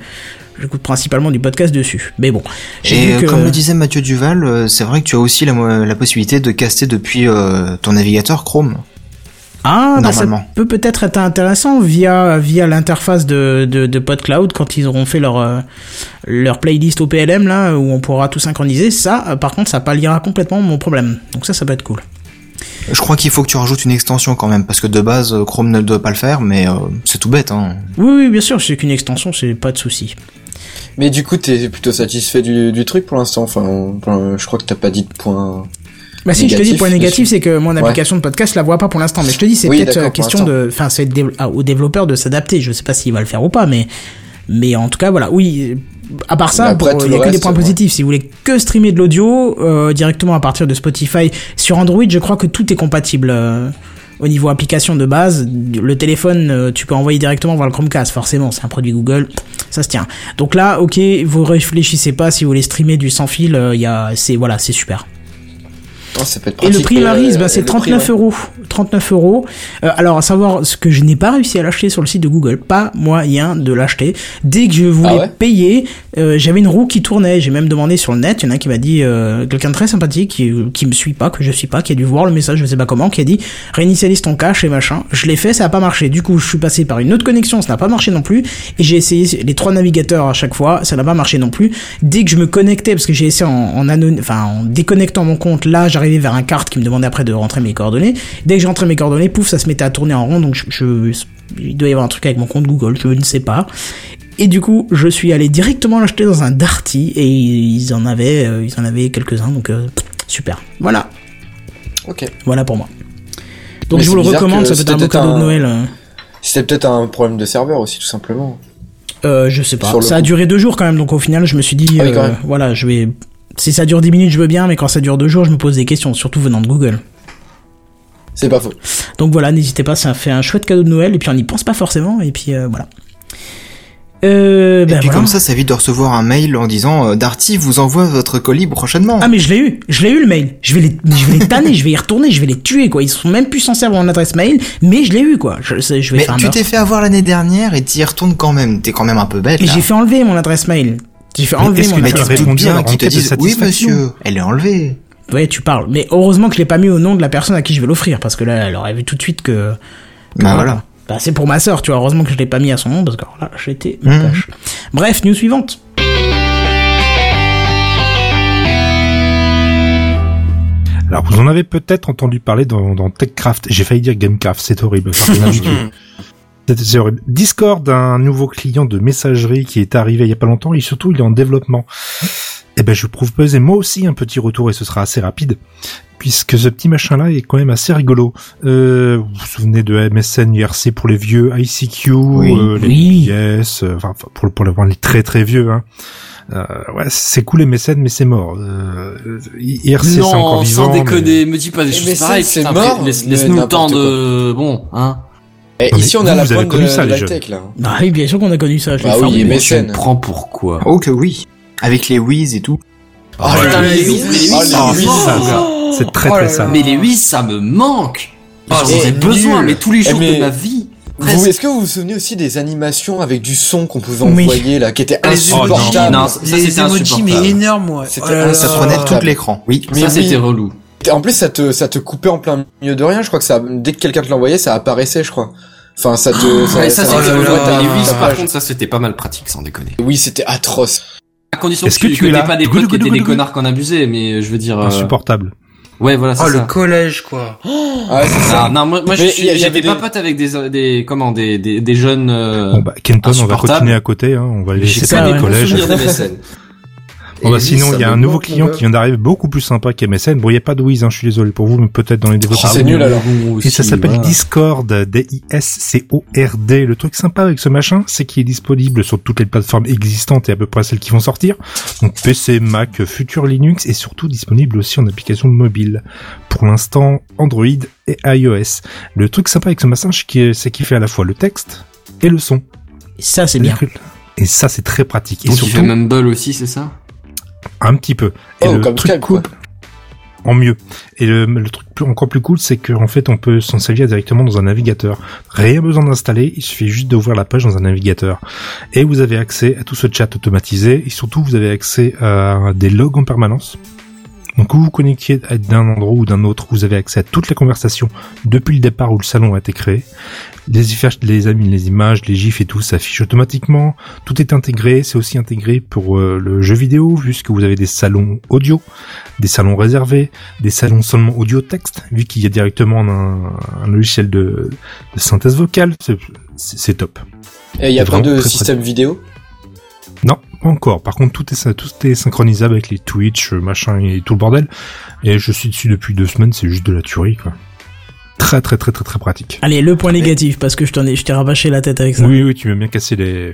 Speaker 3: j'écoute principalement du podcast dessus. Mais bon,
Speaker 5: Et euh,
Speaker 3: que
Speaker 5: comme le disait Mathieu Duval, c'est vrai que tu as aussi la, possibilité de caster depuis euh, ton navigateur Chrome.
Speaker 3: ah, bah, ça peut peut-être être intéressant via via l'interface de, de de PodCloud quand ils auront fait leur leur playlist au PLM là où on pourra tout synchroniser. Ça, par contre, ça palliera complètement mon problème. Donc ça, ça peut être cool.
Speaker 5: Je crois qu'il faut que tu rajoutes une extension quand même, parce que de base, euh, Chrome ne doit pas le faire, mais euh, c'est tout bête. Hein.
Speaker 3: Oui, oui, bien sûr, c'est qu'une extension, c'est pas de souci.
Speaker 9: Mais du coup, t'es plutôt satisfait du, du truc pour l'instant? Enfin, je crois que t'as pas dit de point.
Speaker 3: Bah si, je te dis, point négatif, c'est que mon application de podcast la voit pas pour l'instant. Mais je te dis, c'est
Speaker 9: Oui,
Speaker 3: peut-être euh, question de, enfin, c'est dév- ah, au développeur de s'adapter. Je sais pas s'il va le faire ou pas, mais, mais en tout cas, voilà. Oui. À part ça, bon,
Speaker 9: tout
Speaker 3: il y a que des points
Speaker 9: ouais.
Speaker 3: positifs. Si vous voulez que streamer de l'audio euh, directement à partir de Spotify sur Android, je crois que tout est compatible. euh, au niveau application de base, le téléphone, euh, tu peux envoyer directement vers le Chromecast, forcément, c'est un produit Google, ça se tient. Donc là, ok, vous réfléchissez pas si vous voulez streamer du sans fil, il y a, c'est voilà, c'est super.
Speaker 9: Ça peut être
Speaker 3: Et le prix Maryse,
Speaker 9: euh,
Speaker 3: bah, c'est
Speaker 9: le prix,
Speaker 3: 39
Speaker 9: ouais.
Speaker 3: euros. 39 euros. Euh, alors, à savoir ce que je n'ai pas réussi à l'acheter sur le site de Google. Pas moyen de l'acheter. Dès que je voulais
Speaker 9: Ah ouais
Speaker 3: payer, euh, j'avais une roue qui tournait. J'ai même demandé sur le net. Il y en a qui m'a dit, euh, quelqu'un de très sympathique, qui, qui me suit pas, que je suis pas, qui a dû voir le message, je sais pas comment, qui a dit, réinitialise ton cache et machin. Je l'ai fait, ça a pas marché. Du coup, je suis passé par une autre connexion, ça n'a pas marché non plus. Et j'ai essayé les trois navigateurs à chaque fois, ça n'a pas marché non plus. Dès que je me connectais, parce que j'ai essayé en, en, anon- enfin, en déconnectant mon compte, là, j'arrivais vers un carte qui me demandait après de rentrer mes coordonnées. Dès que j'ai rentré mes coordonnées, pouf, ça se mettait à tourner en rond. Donc, je, je- il doit y avoir un truc avec mon compte Google, je ne sais pas. Et du coup, je suis allé directement l'acheter dans un Darty et ils en avaient, euh, ils en avaient quelques-uns. Donc, euh, super. Voilà,
Speaker 9: Ok.
Speaker 3: voilà pour moi. Donc,
Speaker 9: Mais
Speaker 3: je vous le recommande. Ça peut être un beau cadeau de Noël.
Speaker 9: C'était peut-être un problème de serveur aussi, tout simplement.
Speaker 3: Euh, je sais pas. Ça a duré deux jours quand même, donc au final, je me suis dit,
Speaker 9: Ah oui,
Speaker 3: euh, voilà, je vais. Si ça dure 10 minutes, je veux bien, mais quand ça dure deux jours, je me pose des questions, surtout venant de Google.
Speaker 9: C'est pas faux.
Speaker 3: Donc voilà, n'hésitez pas, ça fait un chouette cadeau de Noël, et puis on n'y pense pas forcément, et puis euh, voilà. Euh,
Speaker 5: Et
Speaker 3: ben
Speaker 5: puis
Speaker 3: voilà.
Speaker 5: comme ça, ça évite de recevoir un mail en disant euh, Darty vous envoie votre colis prochainement.
Speaker 3: Ah mais je l'ai eu, je l'ai eu le mail. Je vais les, je vais les tanner, je vais y retourner, je vais les tuer quoi. Ils sont même plus censés avoir mon adresse mail, mais je l'ai eu quoi. Je, je vais
Speaker 5: Mais
Speaker 3: faire
Speaker 5: tu t'es fait avoir l'année dernière et t'y retournes quand même. T'es quand même un peu bête.
Speaker 3: Et j'ai fait enlever mon adresse mail. J'ai fait
Speaker 2: Mais
Speaker 3: enlever mon
Speaker 2: que
Speaker 5: Mais
Speaker 2: tu
Speaker 5: tu te bien
Speaker 2: la
Speaker 5: qu'ils te disent oui monsieur, elle est enlevée.
Speaker 3: Ouais, tu parles. Mais heureusement que je l'ai pas mis au nom de la personne à qui je vais l'offrir, parce que là, elle aurait vu tout de suite que. que
Speaker 5: Bah voilà.
Speaker 3: Bah, c'est pour ma sœur, tu vois. Heureusement que je l'ai pas mis à son nom, parce que alors là, j'étais cash. Bref, news suivante.
Speaker 2: Alors, vous en avez peut-être entendu parler dans, dans TechCraft. J'ai failli dire GameCraft, c'est horrible. Discord, un nouveau client de messagerie qui est arrivé il y a pas longtemps et surtout il est en développement. Eh ben, je prouve peser moi aussi un petit retour et ce sera assez rapide puisque ce petit machin-là est quand même assez rigolo. Euh, vous vous souvenez de MSN, IRC pour les vieux, ICQ,
Speaker 5: Oui.
Speaker 2: euh, les
Speaker 3: Oui.
Speaker 2: yes, euh, enfin pour pour le- pour les très très vieux. Hein. Euh, ouais, c'est cool MSN, mais c'est mort. Euh, IRC c'est encore
Speaker 4: Non,
Speaker 2: vivant.
Speaker 4: sans
Speaker 2: mais-
Speaker 4: déconner, me dis pas des choses
Speaker 9: mais ça,
Speaker 4: pareilles.
Speaker 9: c'est mort,
Speaker 4: Laisse,
Speaker 9: mais
Speaker 4: laisse-nous le temps de, bon, hein.
Speaker 9: Et
Speaker 2: Non, mais
Speaker 9: ici, on à la
Speaker 2: vous avez
Speaker 9: pointe de
Speaker 2: connu ça,
Speaker 9: la
Speaker 2: les jeunes.
Speaker 9: tech, là.
Speaker 3: Ah oui, bien sûr qu'on a connu ça. Je
Speaker 9: Bah oui, mais
Speaker 4: Tu me
Speaker 9: MSN.
Speaker 4: prends pour quoi?
Speaker 5: Oh que oui. Avec les whiz et tout.
Speaker 9: Ah,
Speaker 4: putain,
Speaker 9: les
Speaker 4: les
Speaker 9: Wiz,
Speaker 4: Wiz,
Speaker 9: ah,
Speaker 4: Wiz,
Speaker 9: Wiz,
Speaker 4: ça,
Speaker 9: ça,
Speaker 4: ça.
Speaker 2: C'est très
Speaker 6: Oh
Speaker 2: très sale.
Speaker 4: Mais les 8, ça me manque.
Speaker 6: Ah,
Speaker 4: J'en aurais besoin, mais tous les
Speaker 9: Eh,
Speaker 4: jours de ma vie.
Speaker 9: Vous, est-ce que vous vous souvenez aussi des animations avec du son qu'on pouvait
Speaker 3: Oui.
Speaker 9: envoyer là, qui étaient
Speaker 6: Les
Speaker 9: insupportables?
Speaker 4: Non, ça,
Speaker 6: les
Speaker 4: c'était
Speaker 6: emojis,
Speaker 4: insupportable.
Speaker 6: mais énormes, ouais.
Speaker 9: C'était
Speaker 6: Oh là là.
Speaker 5: Ça prenait tout l'écran. Oui.
Speaker 9: Mais
Speaker 4: ça,
Speaker 9: oui.
Speaker 4: c'était relou.
Speaker 9: En plus, ça te, ça te coupait en plein milieu de rien. Je crois que ça, dès que quelqu'un te l'envoyait, ça apparaissait, je crois. Enfin, ça te, ça,
Speaker 4: Ouais, ça,
Speaker 9: ça-
Speaker 4: c'était
Speaker 6: là
Speaker 4: relou.
Speaker 6: là.
Speaker 4: Et les 8,
Speaker 9: ta
Speaker 4: par contre, ça, c'était pas mal pratique, sans déconner.
Speaker 9: Oui, c'était atroce.
Speaker 4: À condition
Speaker 2: Est-ce
Speaker 4: que
Speaker 2: que
Speaker 4: tu
Speaker 2: tu es
Speaker 4: n'aies pas des potes qui étaient des connards qu'on abusait, mais je veux dire. euh,
Speaker 2: Insupportable.
Speaker 4: Ouais, voilà, c'est
Speaker 6: Oh, le collège, quoi.
Speaker 9: Ah, ouais, c'est ça.
Speaker 4: Non, non, moi, moi j'étais pas
Speaker 9: des-
Speaker 4: pote avec des, des, comment, des, des, des jeunes, euh,
Speaker 2: Bon bah Kenton, on va continuer à côté, hein. on va
Speaker 4: j'ai
Speaker 2: laisser les
Speaker 4: des
Speaker 2: collèges. Bon bah
Speaker 4: Et
Speaker 2: sinon il y a un nouveau client qui vient d'arriver beaucoup plus sympa qu'MSN. Bon il n'y a pas de Wiz, hein, je suis désolé pour vous, mais peut-être dans les développeurs.
Speaker 9: c'est nul, alors.
Speaker 2: Et ça s'appelle Discord, D-I-S-C-O-R-D. Le truc sympa avec ce machin, c'est qu'il est disponible sur toutes les plateformes existantes et à peu près celles qui vont sortir. Donc PC, Mac, futur Linux et surtout disponible aussi en application mobile. Pour l'instant, Android et iOS. Le truc sympa avec ce machin, c'est qu'il fait à la fois le texte et le son.
Speaker 3: Ça, c'est bien.
Speaker 2: Et ça, c'est très pratique. Et
Speaker 4: Donc, il fait
Speaker 2: surtout,
Speaker 4: Mumble aussi, c'est ça?
Speaker 2: Un petit peu. Et
Speaker 9: Oh,
Speaker 2: le
Speaker 9: comme
Speaker 2: truc cool, en mieux. Et le, le truc plus- encore plus cool, c'est qu'en fait, on peut s'en servir directement dans un navigateur. Rien besoin d'installer, il suffit juste d'ouvrir la page dans un navigateur. Et vous avez accès à tout ce chat automatisé, et surtout, vous avez accès à des logs en permanence. Donc, où vous vous connectiez d'un endroit ou d'un autre, vous avez accès à toutes les conversations depuis le départ où le salon a été créé. Les, images- les amis, les images, les gifs et tout s'affichent automatiquement. Tout est intégré. C'est aussi intégré pour euh, le jeu vidéo, vu que vous avez des salons audio, des salons réservés, des salons seulement audio-texte, vu qu'il y a directement un, un logiciel de, de synthèse vocale. C'est- top.
Speaker 9: Et il y a pas de système vidéo?
Speaker 2: Non, pas encore. Par contre, tout est, tout est synchronisable avec les Twitch, euh, machin et tout le bordel. Et je suis dessus depuis deux semaines, c'est juste de la tuerie, quoi. Très, très, très, très, très pratique.
Speaker 3: Allez, le point négatif, parce que je t'en ai, je t'ai rabâché la tête avec ça.
Speaker 2: Oui, oui, tu m'as bien cassé les...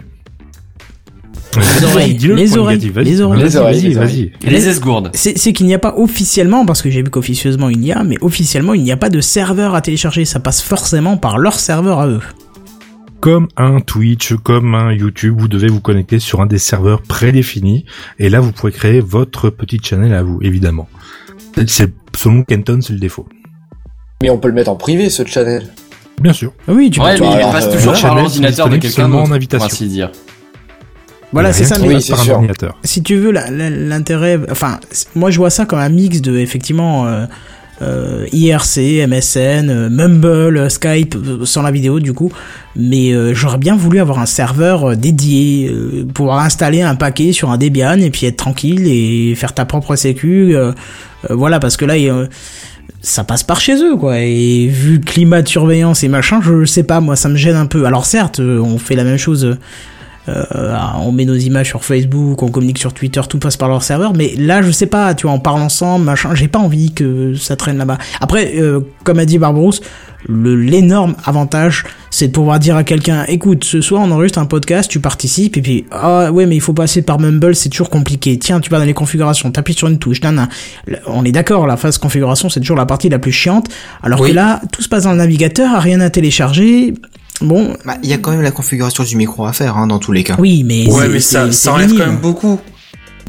Speaker 3: Les oreilles, les oreilles.
Speaker 2: Vas-y,
Speaker 3: les oreilles.
Speaker 2: vas-y,
Speaker 9: Les oreilles,
Speaker 2: vas-y,
Speaker 9: les
Speaker 2: vas-y.
Speaker 4: Et les esgourdes.
Speaker 3: C'est c'est qu'il n'y a pas officiellement, parce que j'ai vu qu'officieusement il y a, mais officiellement il n'y a pas de serveur à télécharger. Ça passe forcément par leur serveur à eux.
Speaker 2: Comme un Twitch, comme un YouTube, vous devez vous connecter sur un des serveurs prédéfinis. Et là, vous pourrez créer votre petit channel à vous, évidemment. C'est, selon Kenton, c'est le défaut.
Speaker 9: Mais on peut le mettre en privé, ce channel.
Speaker 2: Bien sûr.
Speaker 3: Ah Oui, tu
Speaker 4: Ouais,
Speaker 3: peux.
Speaker 4: mais il passe
Speaker 9: euh,
Speaker 4: toujours par l'ordinateur de quelqu'un
Speaker 2: en invitation.
Speaker 4: ainsi dire.
Speaker 3: Voilà, c'est ça. Mais
Speaker 9: Oui,
Speaker 3: si tu veux l'intérêt, enfin, moi je vois ça comme un mix de effectivement euh, euh, IRC, MSN, euh, Mumble, euh, Skype, euh, sans la vidéo du coup. Mais euh, j'aurais bien voulu avoir un serveur dédié, euh, installer un paquet sur un Debian et puis être tranquille et faire ta propre sécu. voilà, parce que là, ça passe par chez eux quoi et vu le climat de surveillance et machin je sais pas moi ça me gêne un peu alors certes on fait la même chose euh, euh, on met nos images sur Facebook, on communique sur Twitter, tout passe par leur serveur, mais là je sais pas, tu vois, on parle ensemble, machin, j'ai pas envie que ça traîne là-bas. Après, euh, comme a dit Barbarousse, le l'énorme avantage, c'est de pouvoir dire à quelqu'un, écoute, ce soir on enregistre un podcast, tu participes, et puis, ah ouais, mais il faut passer par Mumble, c'est toujours compliqué. Tiens, tu vas dans les configurations, t'appuies sur une touche, nan, nan. On est d'accord, la phase configuration, c'est toujours la partie la plus chiante, alors
Speaker 6: Oui.
Speaker 3: que là, tout se passe dans le navigateur, rien à télécharger. Bon,
Speaker 5: Bah, il y a quand même la configuration du micro à faire, hein, dans tous les cas.
Speaker 3: oui, mais
Speaker 6: Ouais,
Speaker 3: c'est-
Speaker 6: mais ça, ça enlève
Speaker 3: minime.
Speaker 6: quand même beaucoup.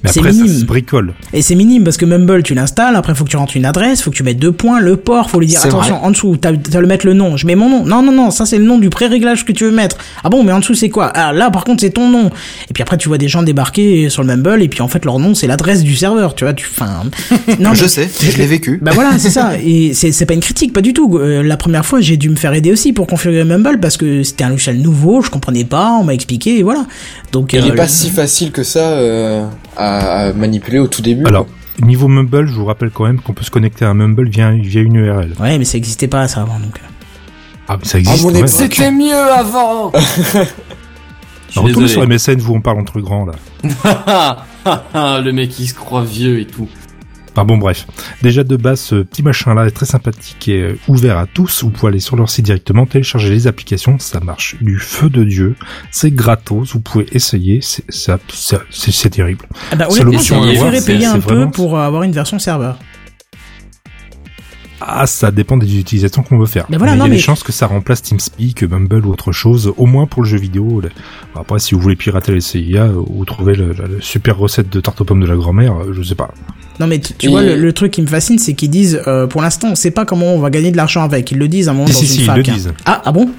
Speaker 2: Mais
Speaker 3: C'est
Speaker 2: après, ça
Speaker 3: minime.
Speaker 2: se bricole.
Speaker 3: Et c'est minime parce que Mumble, tu l'installes, après faut que tu rentres une adresse, faut que tu mettes deux points, le port, faut lui dire attention,
Speaker 5: vrai.
Speaker 3: en dessous, t'as t'as le mettre le nom, je mets mon nom. Non, non, non, ça c'est le nom du pré-réglage que tu veux mettre. Ah bon, mais en dessous c'est quoi? Ah là par contre c'est ton nom. Et puis après tu vois des gens débarquer sur le Mumble et puis en fait leur nom c'est l'adresse du serveur, tu vois, tu enfin non
Speaker 5: Je
Speaker 3: mais-
Speaker 5: sais, je l'ai vécu.
Speaker 3: bah voilà, c'est ça. Et c'est c'est pas une critique, pas du tout. Euh, la première fois, j'ai dû me faire aider aussi pour configurer Mumble parce que c'était un logiciel nouveau, je comprenais pas, on m'a expliqué et voilà. Donc
Speaker 9: Il
Speaker 3: euh,
Speaker 9: est pas si facile que ça euh, à, à manipuler au tout début.
Speaker 2: Alors, niveau Mumble, je vous rappelle quand même qu'on peut se connecter à un Mumble via, via une URL.
Speaker 3: Ouais, mais ça existait pas ça avant donc.
Speaker 2: Ah, mais ça existe
Speaker 9: Ah,
Speaker 4: C'était mieux avant Je suis
Speaker 2: Retournez sur. MSN, vous on parle entre grands là.
Speaker 4: le mec il se croit vieux et tout.
Speaker 2: Enfin bon bref. Déjà de base, ce petit machin là est très sympathique et euh, ouvert à tous. Vous pouvez aller sur leur site directement, télécharger les applications, ça marche du feu de Dieu. C'est gratos, vous pouvez essayer, c'est ça- ça- c'est c'est terrible.
Speaker 3: Ah bah, honnêtement, je payer un peu
Speaker 2: vraiment-
Speaker 3: pour euh, avoir une version serveur.
Speaker 2: Ah, ça dépend des utilisations qu'on veut faire.
Speaker 3: Mais voilà,
Speaker 2: il y a des
Speaker 3: mais-
Speaker 2: chances que ça remplace TeamSpeak, Mumble ou autre chose, au moins pour le jeu vidéo. Après, si vous voulez pirater les CIA ou trouver la, la super recette de tarte aux pommes de la grand-mère, euh, je sais pas.
Speaker 3: Non mais tu, vois le, le truc qui me fascine c'est qu'ils disent euh, pour l'instant on sait pas comment on va gagner de l'argent avec. Ils le disent à un moment
Speaker 2: Si,
Speaker 3: dans
Speaker 2: si,
Speaker 3: une
Speaker 2: si, ils
Speaker 3: fac.
Speaker 2: le
Speaker 3: hein.
Speaker 2: disent.
Speaker 3: Ah ah bon?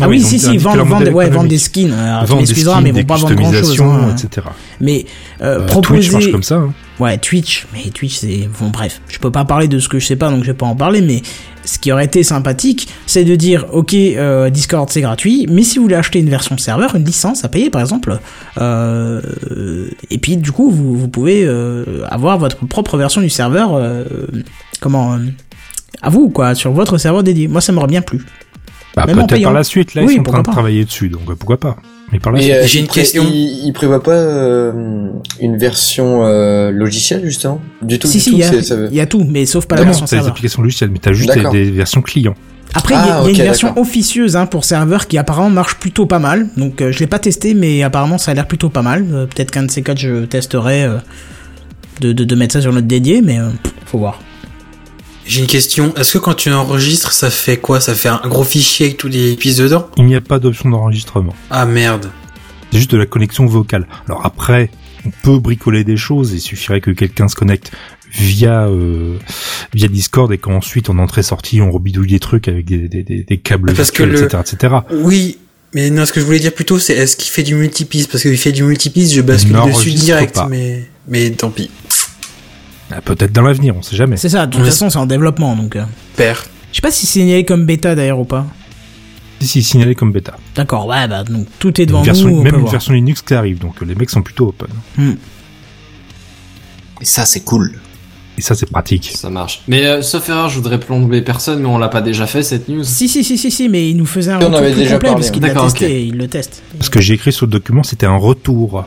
Speaker 3: Ah,
Speaker 2: Ah
Speaker 3: oui,
Speaker 2: oui,
Speaker 3: si si vendent vendent ouais vendent des skins. Alors, tu
Speaker 2: Vendre des skins,
Speaker 3: mais ils vont pas vendre grand chose.
Speaker 2: etc.
Speaker 3: Mais euh,
Speaker 2: Euh,
Speaker 3: proposer
Speaker 2: Twitch marche comme ça. hein.
Speaker 3: Ouais, Twitch, mais Twitch c'est bon bref, je peux pas parler de ce que je sais pas donc je vais pas en parler mais ce qui aurait été sympathique, c'est de dire OK, euh, Discord c'est gratuit, mais si vous voulez acheter une version serveur, une licence à payer par exemple euh, et puis du coup vous, vous pouvez euh, avoir votre propre version du serveur euh, comment euh, à vous quoi, sur votre serveur dédié. Moi ça m'aurait bien plu.
Speaker 2: Bah, peut-être par la suite, là,
Speaker 3: Oui,
Speaker 2: ils sont en train de travailler dessus, donc euh, pourquoi pas. Mais par la
Speaker 9: Mais
Speaker 2: suite.
Speaker 9: euh,
Speaker 6: J'ai une question.
Speaker 9: Il, il prévoit pas euh, une version euh, logicielle justement? Du tout.
Speaker 3: Si
Speaker 9: du
Speaker 3: si,
Speaker 9: tout,
Speaker 3: il y, a-
Speaker 9: ça
Speaker 3: y tout mais sauf pas la version serveur.
Speaker 2: applications logicielles, mais t'as juste des, des versions clients.
Speaker 3: Après, il y a-
Speaker 9: Ah,
Speaker 3: y, a une version officieuse hein, pour serveur qui apparemment marche plutôt pas mal. Donc euh, je l'ai pas testé, mais apparemment ça a l'air plutôt pas mal. Euh, Peut-être qu'un de ces quatre je testerai euh, de, de, de mettre ça sur notre dédié, mais euh, faut voir.
Speaker 6: J'ai une question. Est-ce que quand tu enregistres, ça fait quoi? Ça fait un gros fichier avec tous les pistes dedans?
Speaker 2: Il n'y a pas d'option d'enregistrement.
Speaker 6: Ah merde.
Speaker 2: C'est juste de la connexion vocale. Alors après, on peut bricoler des choses. Il suffirait que quelqu'un se connecte via euh, via Discord et qu'ensuite en entrée-sortie on rebidouille des trucs avec des, des, des, des câbles
Speaker 6: Parce que
Speaker 2: virtuels,
Speaker 6: le-
Speaker 2: etc., etc.
Speaker 6: Oui, mais non, ce que je voulais dire plutôt, c'est est-ce qu'il fait du multipiste? Parce qu'il fait du multipiste, je bascule dessus direct,
Speaker 2: pas.
Speaker 6: mais mais tant pis.
Speaker 2: Ah, Peut-être dans l'avenir, on sait jamais.
Speaker 3: C'est ça, de toute façon c'est en développement. Donc, euh,
Speaker 6: Père.
Speaker 3: je sais pas si c'est signalé comme bêta d'ailleurs ou pas.
Speaker 2: Si, si, signalé comme bêta.
Speaker 3: D'accord, ouais, bah donc tout est devant
Speaker 2: Une version,
Speaker 3: nous.
Speaker 2: même une
Speaker 3: voir.
Speaker 2: version Linux qui arrive, donc les mecs sont plutôt open.
Speaker 5: Et ça, c'est cool.
Speaker 2: Et ça, c'est pratique.
Speaker 4: Ça marche. Mais euh, sauf erreur, je voudrais plomber personne, mais on l'a pas déjà fait cette news.
Speaker 3: Si si si si si, mais il nous faisait un
Speaker 9: On
Speaker 3: retour
Speaker 9: avait
Speaker 3: plus
Speaker 9: déjà
Speaker 3: complet
Speaker 9: parlé,
Speaker 3: parce qu'il l'a testé,
Speaker 4: ok.
Speaker 3: et il le teste.
Speaker 2: Ce que j'ai écrit sur le document, c'était un retour.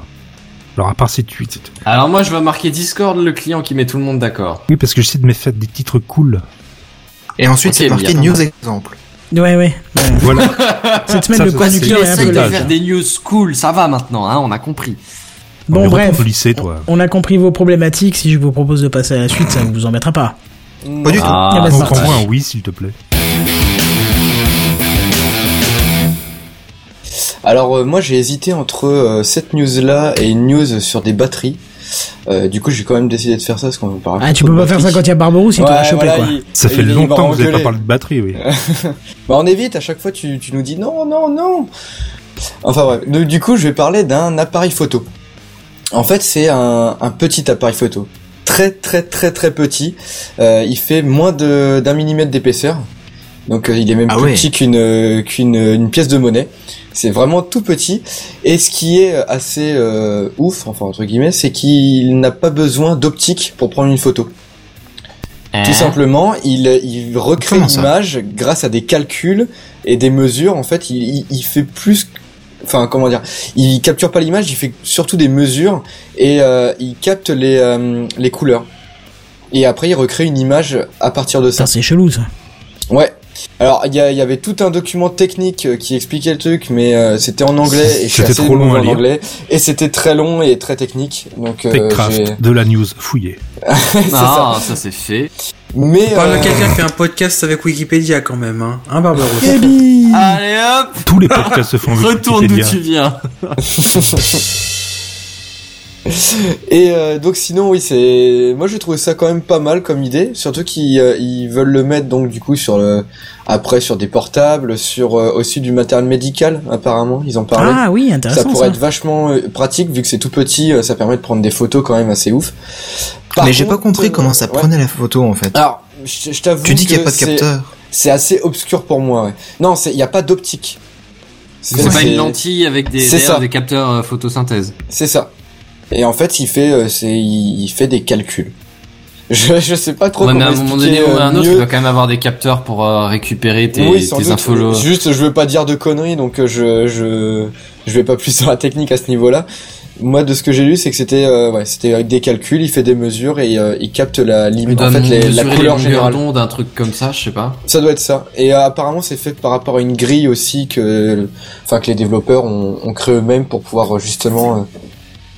Speaker 2: Alors à part ces tweets.
Speaker 4: Alors moi, je vais marquer Discord, le client qui met tout le monde d'accord.
Speaker 2: Oui, parce que j'essaie de me faire des titres cool.
Speaker 5: Et ensuite, c'est marqué news exemple.
Speaker 3: Ouais ouais. ouais.
Speaker 2: Voilà.
Speaker 3: Cette semaine
Speaker 2: Ça,
Speaker 3: le
Speaker 2: ça,
Speaker 3: conducteur
Speaker 2: c'est-
Speaker 3: est un
Speaker 2: c'est
Speaker 3: peu
Speaker 2: de faire
Speaker 4: des news cool, ça va maintenant, hein, on a compris.
Speaker 3: Bon bref.
Speaker 2: lycée, toi.
Speaker 3: On a compris vos problématiques. Si je vous propose de passer à la suite, ça ne vous embêtera pas.
Speaker 5: Pas du tout.
Speaker 4: Ah,
Speaker 3: Ah, bah,
Speaker 2: un oui, s'il te plaît.
Speaker 9: Alors euh, moi j'ai hésité entre euh, cette news là et une news sur des batteries. Euh, du coup j'ai quand même décidé de faire ça parce qu'on parle.
Speaker 3: Ah, tu peux pas faire ça quand il y a Barberousse, il
Speaker 9: Ouais,
Speaker 3: t'aura chopé
Speaker 9: voilà,
Speaker 3: quoi.
Speaker 9: il-
Speaker 2: Ça fait
Speaker 9: il-
Speaker 2: longtemps que vous n'avez pas parlé de batterie, oui.
Speaker 9: Bah on évite, à chaque fois tu, tu nous dis non, non, non. Enfin bref, Donc, du coup je vais parler d'un appareil photo. En fait c'est un, un petit appareil photo. Très très très très petit. Euh, il fait moins de- d'un millimètre d'épaisseur. Donc euh, il est même
Speaker 5: Ah
Speaker 9: plus
Speaker 5: ouais.
Speaker 9: petit qu'une euh, qu'une une pièce de monnaie. C'est vraiment tout petit. Et ce qui est assez euh, ouf, enfin entre guillemets, c'est qu'il n'a pas besoin d'optique pour prendre une photo. Tout simplement, il, il recrée l'image grâce à des calculs et des mesures. En fait, il, il, il fait plus, enfin comment dire, il capture pas l'image, il fait surtout des mesures et euh, il capte les euh, les couleurs. Et après, il recrée une image à partir de ça.
Speaker 3: C'est chelou ça.
Speaker 9: Ouais. Alors il y, avait tout un document technique euh, qui expliquait le truc, mais euh, c'était en anglais et je suis
Speaker 2: C'était
Speaker 9: assez
Speaker 2: trop long
Speaker 9: en anglais et c'était très long et très technique. Donc euh,
Speaker 2: Techcraft, de la news, fouillé.
Speaker 9: c'est ça.
Speaker 4: Ça c'est fait.
Speaker 9: Mais
Speaker 6: On parle
Speaker 9: euh,
Speaker 6: de quelqu'un qui fait un podcast avec Wikipédia quand même, hein, hein Barbarousse
Speaker 4: Allez hop,
Speaker 2: Tous les podcasts se font avec
Speaker 4: retourne d'où
Speaker 2: Wikipédia.
Speaker 4: tu viens.
Speaker 9: Et euh, donc sinon oui c'est moi j'ai trouvé ça quand même pas mal comme idée surtout qu'ils euh, ils veulent le mettre donc du coup sur le après sur des portables sur euh, aussi du matériel médical apparemment ils en parlaient
Speaker 3: Ah oui,
Speaker 9: ça
Speaker 3: intéressant
Speaker 9: pourrait
Speaker 3: ça.
Speaker 9: être vachement euh, pratique vu que c'est tout petit euh, ça permet de prendre des photos quand même assez ouf Par
Speaker 5: Mais j'ai pas compris
Speaker 9: euh,
Speaker 5: comment ça
Speaker 9: ouais.
Speaker 5: prenait la photo en fait.
Speaker 9: alors je, je t'avoue
Speaker 5: tu dis qu'il y a pas de capteur.
Speaker 9: c'est assez obscur pour moi ouais. non c'est il y a pas d'optique
Speaker 4: C'est pas une lentille avec des, capteurs photosynthèse.
Speaker 9: C'est ça. Et en fait, il fait, euh, c'est, il, il fait des calculs. Je, je sais pas trop
Speaker 4: Ouais, mais
Speaker 9: comment
Speaker 4: à un moment donné ou
Speaker 9: euh,
Speaker 4: à un autre,
Speaker 9: mieux.
Speaker 4: il doit quand même avoir des capteurs pour euh, récupérer tes,
Speaker 9: oui, sans
Speaker 4: tes infos.
Speaker 9: Juste, je veux pas dire de conneries, donc euh, je, je, je vais pas plus dans la technique à ce niveau-là. Moi, de ce que j'ai lu, c'est que c'était, euh, ouais, c'était avec des calculs, il fait des mesures et euh, il capte la limite, en fait, les- la
Speaker 4: les
Speaker 9: couleur
Speaker 4: longueurs
Speaker 9: générale.
Speaker 4: d'onde, un truc comme ça, je sais pas.
Speaker 9: Ça doit être ça. Et euh, apparemment, c'est fait par rapport à une grille aussi que, enfin, que les développeurs ont, ont créé eux-mêmes pour pouvoir euh, justement euh,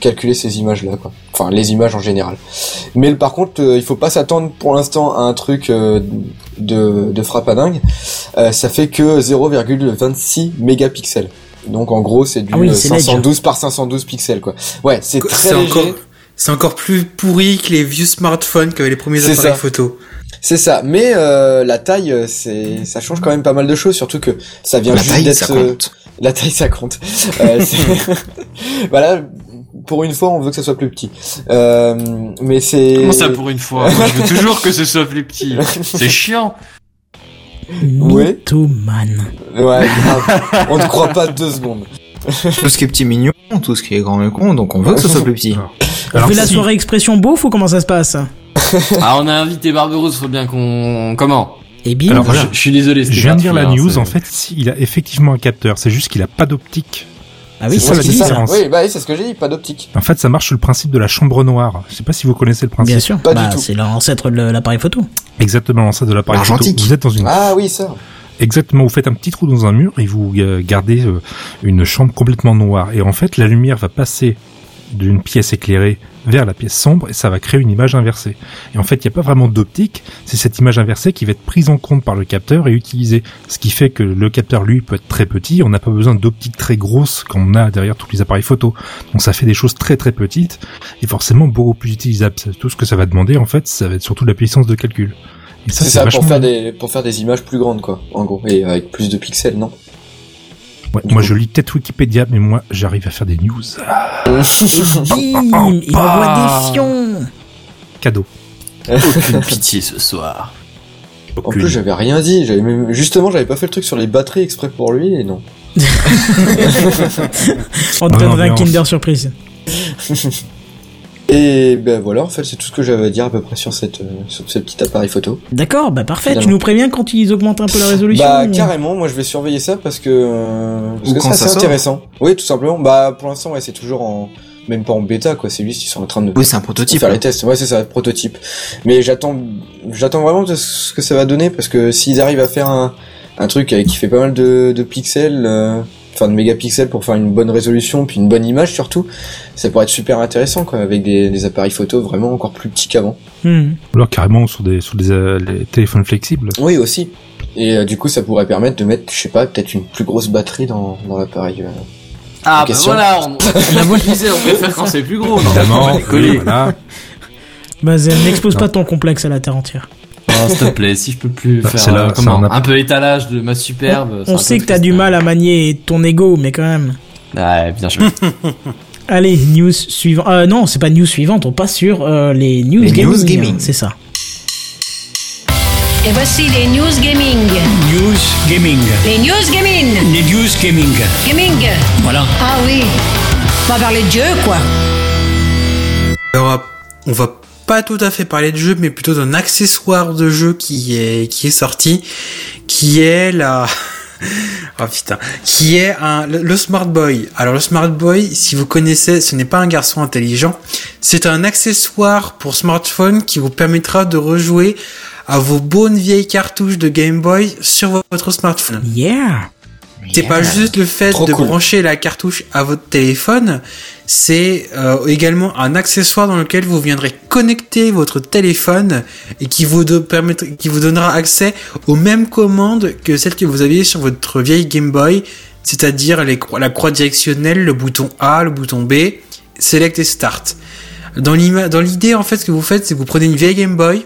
Speaker 9: calculer ces images-là, quoi. Enfin, les images en général. Mais par contre, euh, il faut pas s'attendre pour l'instant à un truc euh, de, de frappe à dingue. Euh, ça fait que 0,26 mégapixels. Donc en gros, c'est du
Speaker 3: Ah oui,
Speaker 9: euh,
Speaker 3: c'est ledge.
Speaker 9: 512 par 512 pixels, quoi. Ouais, c'est très léger.
Speaker 6: encore, C'est encore plus pourri que les vieux smartphones qu'avaient les premiers
Speaker 9: C'est
Speaker 6: appareils
Speaker 9: ça.
Speaker 6: photo.
Speaker 9: C'est ça, mais euh, la taille, c'est, ça change quand même pas mal de choses, surtout que ça vient
Speaker 5: La
Speaker 9: juste
Speaker 5: taille,
Speaker 9: d'être.
Speaker 5: ça compte.
Speaker 9: La taille, ça compte. Euh, c'est- voilà, pour une fois, on veut que ça soit plus petit. Euh, mais c'est.
Speaker 4: Comment ça pour une fois Moi, Je veux toujours que ce soit plus petit. C'est chiant.
Speaker 9: Ouais.
Speaker 3: Mythomane.
Speaker 9: Ouais, grave. on ne croit pas deux secondes.
Speaker 5: Tout ce qui est petit mignon, tout ce qui est grand et con, donc on veut que ce soit plus petit.
Speaker 3: On
Speaker 2: Alors,
Speaker 3: fait la soirée expression beauf ou comment ça se passe
Speaker 4: Ah, on a invité Barberousse, faut bien qu'on... Comment
Speaker 3: Eh bien,
Speaker 2: Alors, voilà.
Speaker 4: je, je suis désolé,
Speaker 2: Je viens de dire la
Speaker 4: hein,
Speaker 2: news, en fait, si, il a effectivement un capteur, c'est juste qu'il a pas d'optique.
Speaker 3: Ah oui,
Speaker 2: c'est ça,
Speaker 3: ce
Speaker 2: la
Speaker 3: qu'il dit, ça.
Speaker 2: différence.
Speaker 9: Oui, bah oui, c'est ce que j'ai dit, pas d'optique.
Speaker 2: En fait, ça marche sur le principe de la chambre noire. Je sais pas si vous connaissez le principe.
Speaker 3: Bien sûr.
Speaker 9: Pas du
Speaker 3: Bah,
Speaker 9: tout.
Speaker 3: C'est l'ancêtre de l'appareil photo.
Speaker 2: Exactement, ça de l'appareil photo.
Speaker 5: Argentique.
Speaker 2: Vous êtes dans une
Speaker 9: Ah oui, ça.
Speaker 2: Exactement, vous faites un petit trou dans un mur et vous euh, gardez euh, une chambre complètement noire. Et en fait, la lumière va passer d'une pièce éclairée vers la pièce sombre et ça va créer une image inversée. Et en fait, il n'y a pas vraiment d'optique, c'est cette image inversée qui va être prise en compte par le capteur et utilisée. Ce qui fait que le capteur, lui, peut être très petit, on n'a pas besoin d'optique très grosse comme on a derrière tous les appareils photo. Donc ça fait des choses très très petites et forcément beaucoup plus utilisables. Tout ce que ça va demander, en fait, ça va être surtout de la puissance de calcul. Et ça,
Speaker 9: C'est ça,
Speaker 2: vachement
Speaker 9: pour faire des, pour faire des images plus grandes, quoi, en gros, et avec plus de pixels, non?
Speaker 2: Ouais, moi, je lis peut-être Wikipédia, mais moi, j'arrive à faire des news.
Speaker 3: Bim Il envoie des fions
Speaker 2: Cadeau.
Speaker 4: Aucune pitié ce soir.
Speaker 9: En plus, j'avais rien dit. J'avais même, justement, j'avais pas fait le truc sur les batteries exprès pour lui, et non.
Speaker 3: On te
Speaker 2: Bonne
Speaker 3: donnerait un. Kinder Surprise.
Speaker 9: Et ben voilà, en fait, c'est tout ce que j'avais à dire à peu près sur cette, euh, sur ce petit appareil photo.
Speaker 3: D'accord, bah parfait.
Speaker 9: Finalement.
Speaker 3: Tu nous préviens quand ils augmentent un peu la résolution
Speaker 9: Bah
Speaker 3: ou-
Speaker 9: carrément, moi je vais surveiller ça parce que euh, parce
Speaker 5: Ou
Speaker 9: que
Speaker 5: quand
Speaker 9: ça
Speaker 5: ça
Speaker 9: c'est intéressant. Oui, tout simplement. Bah pour l'instant, ouais, c'est toujours en même pas en bêta quoi. C'est juste qu'ils sont en train de
Speaker 5: Oui, c'est un prototype.
Speaker 9: faire
Speaker 5: hein.
Speaker 9: les tests. Ouais, c'est ça, prototype. Mais j'attends, j'attends vraiment de ce que ça va donner parce que s'ils arrivent à faire un, un truc avec- qui fait pas mal de, de pixels, euh, enfin de mégapixels pour faire une bonne résolution puis une bonne image surtout, ça pourrait être super intéressant quoi avec des, des appareils photo vraiment encore plus petits qu'avant.
Speaker 2: Ou alors carrément sur des sur des euh, les téléphones flexibles.
Speaker 9: Oui aussi. Et euh, du coup, ça pourrait permettre de mettre, je sais pas, peut-être une plus grosse batterie dans, dans l'appareil. euh.
Speaker 4: Ah bah
Speaker 9: question.
Speaker 4: voilà, on, on, je disais, on préfère quand c'est plus gros.
Speaker 2: Évidemment. oui, voilà.
Speaker 3: Bah, n'expose pas ton complexe à la terre entière.
Speaker 4: S'il te plaît, si je peux plus
Speaker 2: Bah,
Speaker 4: faire
Speaker 2: c'est là,
Speaker 4: euh, comment,
Speaker 2: un
Speaker 4: un, peu étalage de ma superbe.
Speaker 3: On sait que t'as du
Speaker 4: hein.
Speaker 3: mal à manier ton ego, mais quand même.
Speaker 4: Ouais, bien sûr.
Speaker 3: Allez, news suivante. Euh, non, c'est pas news suivante, on passe sur euh, les news
Speaker 5: Les
Speaker 3: gaming.
Speaker 5: news gaming.
Speaker 3: C'est ça.
Speaker 7: Et voici les news gaming.
Speaker 8: News Gaming.
Speaker 7: Les news gaming.
Speaker 8: Les News Gaming.
Speaker 7: Gaming.
Speaker 8: Voilà.
Speaker 7: Ah oui. On va parler de jeu, quoi.
Speaker 6: Alors, on va pas tout à fait parler de jeu, mais plutôt d'un accessoire de jeu qui est qui est sorti, qui est la oh putain, qui est un le, Smart Boy. Alors le Smart Boy, si vous connaissez, ce n'est pas un garçon intelligent, c'est un accessoire pour smartphone qui vous permettra de rejouer à vos bonnes vieilles cartouches de Game Boy sur votre smartphone.
Speaker 3: Yeah.
Speaker 6: C'est pas juste le fait
Speaker 9: Trop
Speaker 6: de
Speaker 9: cool.
Speaker 6: brancher la cartouche à votre téléphone, c'est euh, également un accessoire dans lequel vous viendrez connecter votre téléphone et qui vous, qui vous donnera accès aux mêmes commandes que celles que vous aviez sur votre vieille Game Boy, c'est-à-dire la croix directionnelle, le bouton A, le bouton B, Select et Start. Dans l'idée, en fait, ce que vous faites, c'est que vous prenez une vieille Game Boy,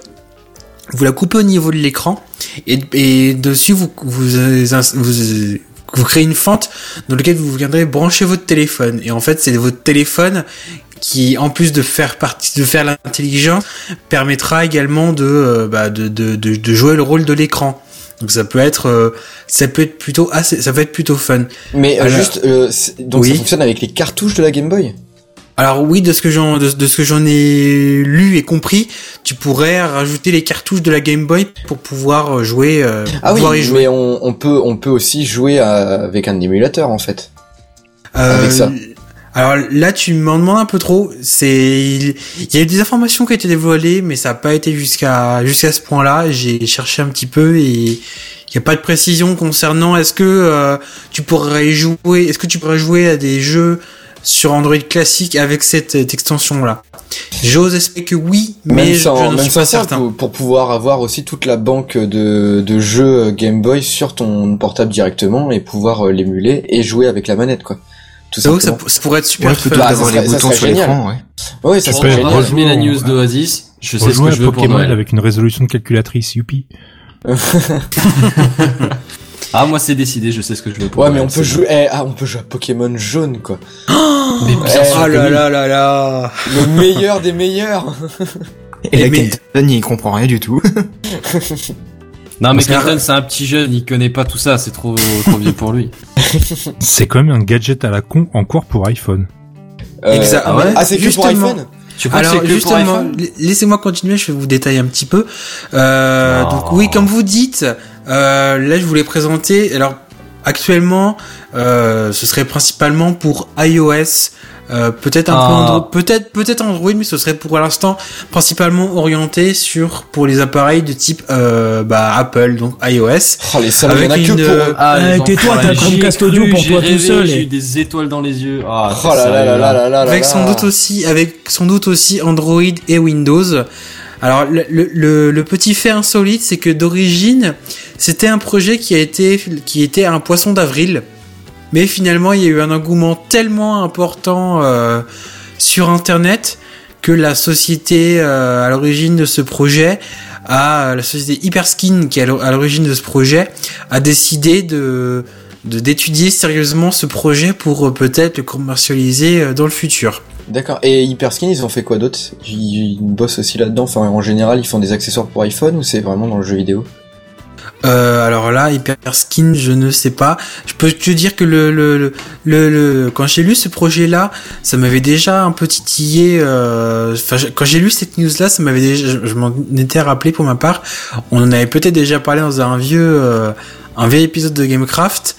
Speaker 6: vous la coupez au niveau de l'écran et, et dessus vous vous, ins- vous euh, vous créez une fente dans laquelle vous viendrez brancher votre téléphone et en fait c'est votre téléphone qui en plus de faire partie de faire l'intelligence permettra également de, euh, bah, de, de, de, de jouer le rôle de l'écran donc ça peut être euh, ça peut être plutôt assez ça peut être plutôt fun
Speaker 9: Mais euh,
Speaker 6: Alors-
Speaker 9: juste, euh, donc
Speaker 6: Oui.
Speaker 9: ça fonctionne avec les cartouches de la Game Boy?
Speaker 6: Alors oui, de ce que j'en de, de ce que j'en ai lu et compris, tu pourrais rajouter les cartouches de la Game Boy pour pouvoir euh, jouer. euh,
Speaker 9: Ah oui,
Speaker 6: pouvoir y jouer.
Speaker 9: mais on, on peut on peut aussi jouer à- avec un émulateur en fait. avec ça.
Speaker 6: Euh, Alors là, tu m'en demandes un peu trop. C'est, il y a eu des informations qui ont été dévoilées, mais ça n'a pas été jusqu'à jusqu'à ce point-là. J'ai cherché un petit peu et il n'y a pas de précision concernant. Est-ce que euh, tu pourrais jouer Est-ce que tu pourrais jouer à des jeux sur Android classique avec cette, cette extension-là J'ose espérer que oui, mais
Speaker 9: même
Speaker 6: je,
Speaker 9: sans,
Speaker 6: je
Speaker 9: même
Speaker 6: suis pas certain.
Speaker 9: pour, pour pouvoir avoir aussi toute la banque de, de jeux Game Boy sur ton portable directement et pouvoir euh, l'émuler et jouer avec la manette quoi. Tout
Speaker 6: ça,
Speaker 9: simplement.
Speaker 6: ça pourrait être super
Speaker 5: Ouais,
Speaker 6: fun.
Speaker 9: Bah,
Speaker 5: d'avoir les
Speaker 9: ça
Speaker 5: boutons sur l'écran, ouais.
Speaker 9: Oui, ça serait génial.
Speaker 4: Résumé la news d'Oasis. Je sais ce que je veux pour
Speaker 2: Pokémon
Speaker 4: Noël.
Speaker 2: avec une résolution de calculatrice, youpi.
Speaker 4: Ah, moi c'est décidé, je sais ce que je veux pour
Speaker 9: Ouais, mais on peut jouer, eh, ah, on peut jouer à Pokémon jaune, quoi.
Speaker 4: bon. Mais bien
Speaker 9: Eh,
Speaker 4: sûr
Speaker 6: Oh là là là là.
Speaker 9: Le meilleur des meilleurs.
Speaker 5: Et la
Speaker 6: mais-
Speaker 5: Kenton, il comprend rien du tout.
Speaker 4: Non, mais Clinton, c'est un petit jeune, il connaît pas tout ça, c'est trop, trop vieux pour lui.
Speaker 2: C'est quand même un gadget à la con en cours pour iPhone.
Speaker 9: Euh,
Speaker 6: Exact-
Speaker 4: ah ouais
Speaker 9: Ah, c'est que pour iPhone?
Speaker 4: Tu crois
Speaker 6: Alors
Speaker 4: que c'est que pour
Speaker 6: justement, laissez-moi continuer, je vais vous détailler un petit peu. Euh,
Speaker 4: Oh.
Speaker 6: Donc oui, comme vous dites, euh, là je voulais présenter. Alors actuellement, euh, ce serait principalement pour iOS, euh, peut-être un peu
Speaker 4: Ah.
Speaker 6: Android, peut-être peut-être Android, mais ce serait pour l'instant principalement orienté sur pour les appareils de type euh, bah, Apple, donc iOS.
Speaker 9: Oh, les il y en a
Speaker 6: Avec
Speaker 9: que
Speaker 6: une,
Speaker 9: pour
Speaker 6: euh,
Speaker 9: eux.
Speaker 4: Ah,
Speaker 3: Euh, tais-toi, t'as un Chromecast audio pour toi tout seul,
Speaker 4: J'ai eu des étoiles dans les yeux. Ah,
Speaker 9: Oh là là là là là là là
Speaker 6: avec sans doute aussi avec sans doute aussi Android et Windows. Alors le, le, le- le petit fait insolite, c'est que d'origine, c'était un projet qui a été qui était un poisson d'avril, mais finalement il y a eu un engouement tellement important euh, sur Internet que la société euh, à l'origine de ce projet a la société Hyperskin qui est à l'o- à l'origine de ce projet a décidé de d'étudier sérieusement ce projet pour euh, peut-être le commercialiser euh, dans le futur.
Speaker 9: D'accord. Et Hyperskin, ils ont fait quoi d'autre? Ils bossent aussi là-dedans? Enfin, en général, ils font des accessoires pour iPhone ou c'est vraiment dans le jeu vidéo?
Speaker 6: Euh, alors là, Hyperskin, je ne sais pas. Je peux te dire que le, le, le, le, quand j'ai lu ce projet-là, ça m'avait déjà un peu titillé. euh, quand j'ai lu cette news-là, ça m'avait déjà, je, je m'en étais rappelé pour ma part. On en avait peut-être déjà parlé dans un vieux, euh, un vieil épisode de Gamecraft.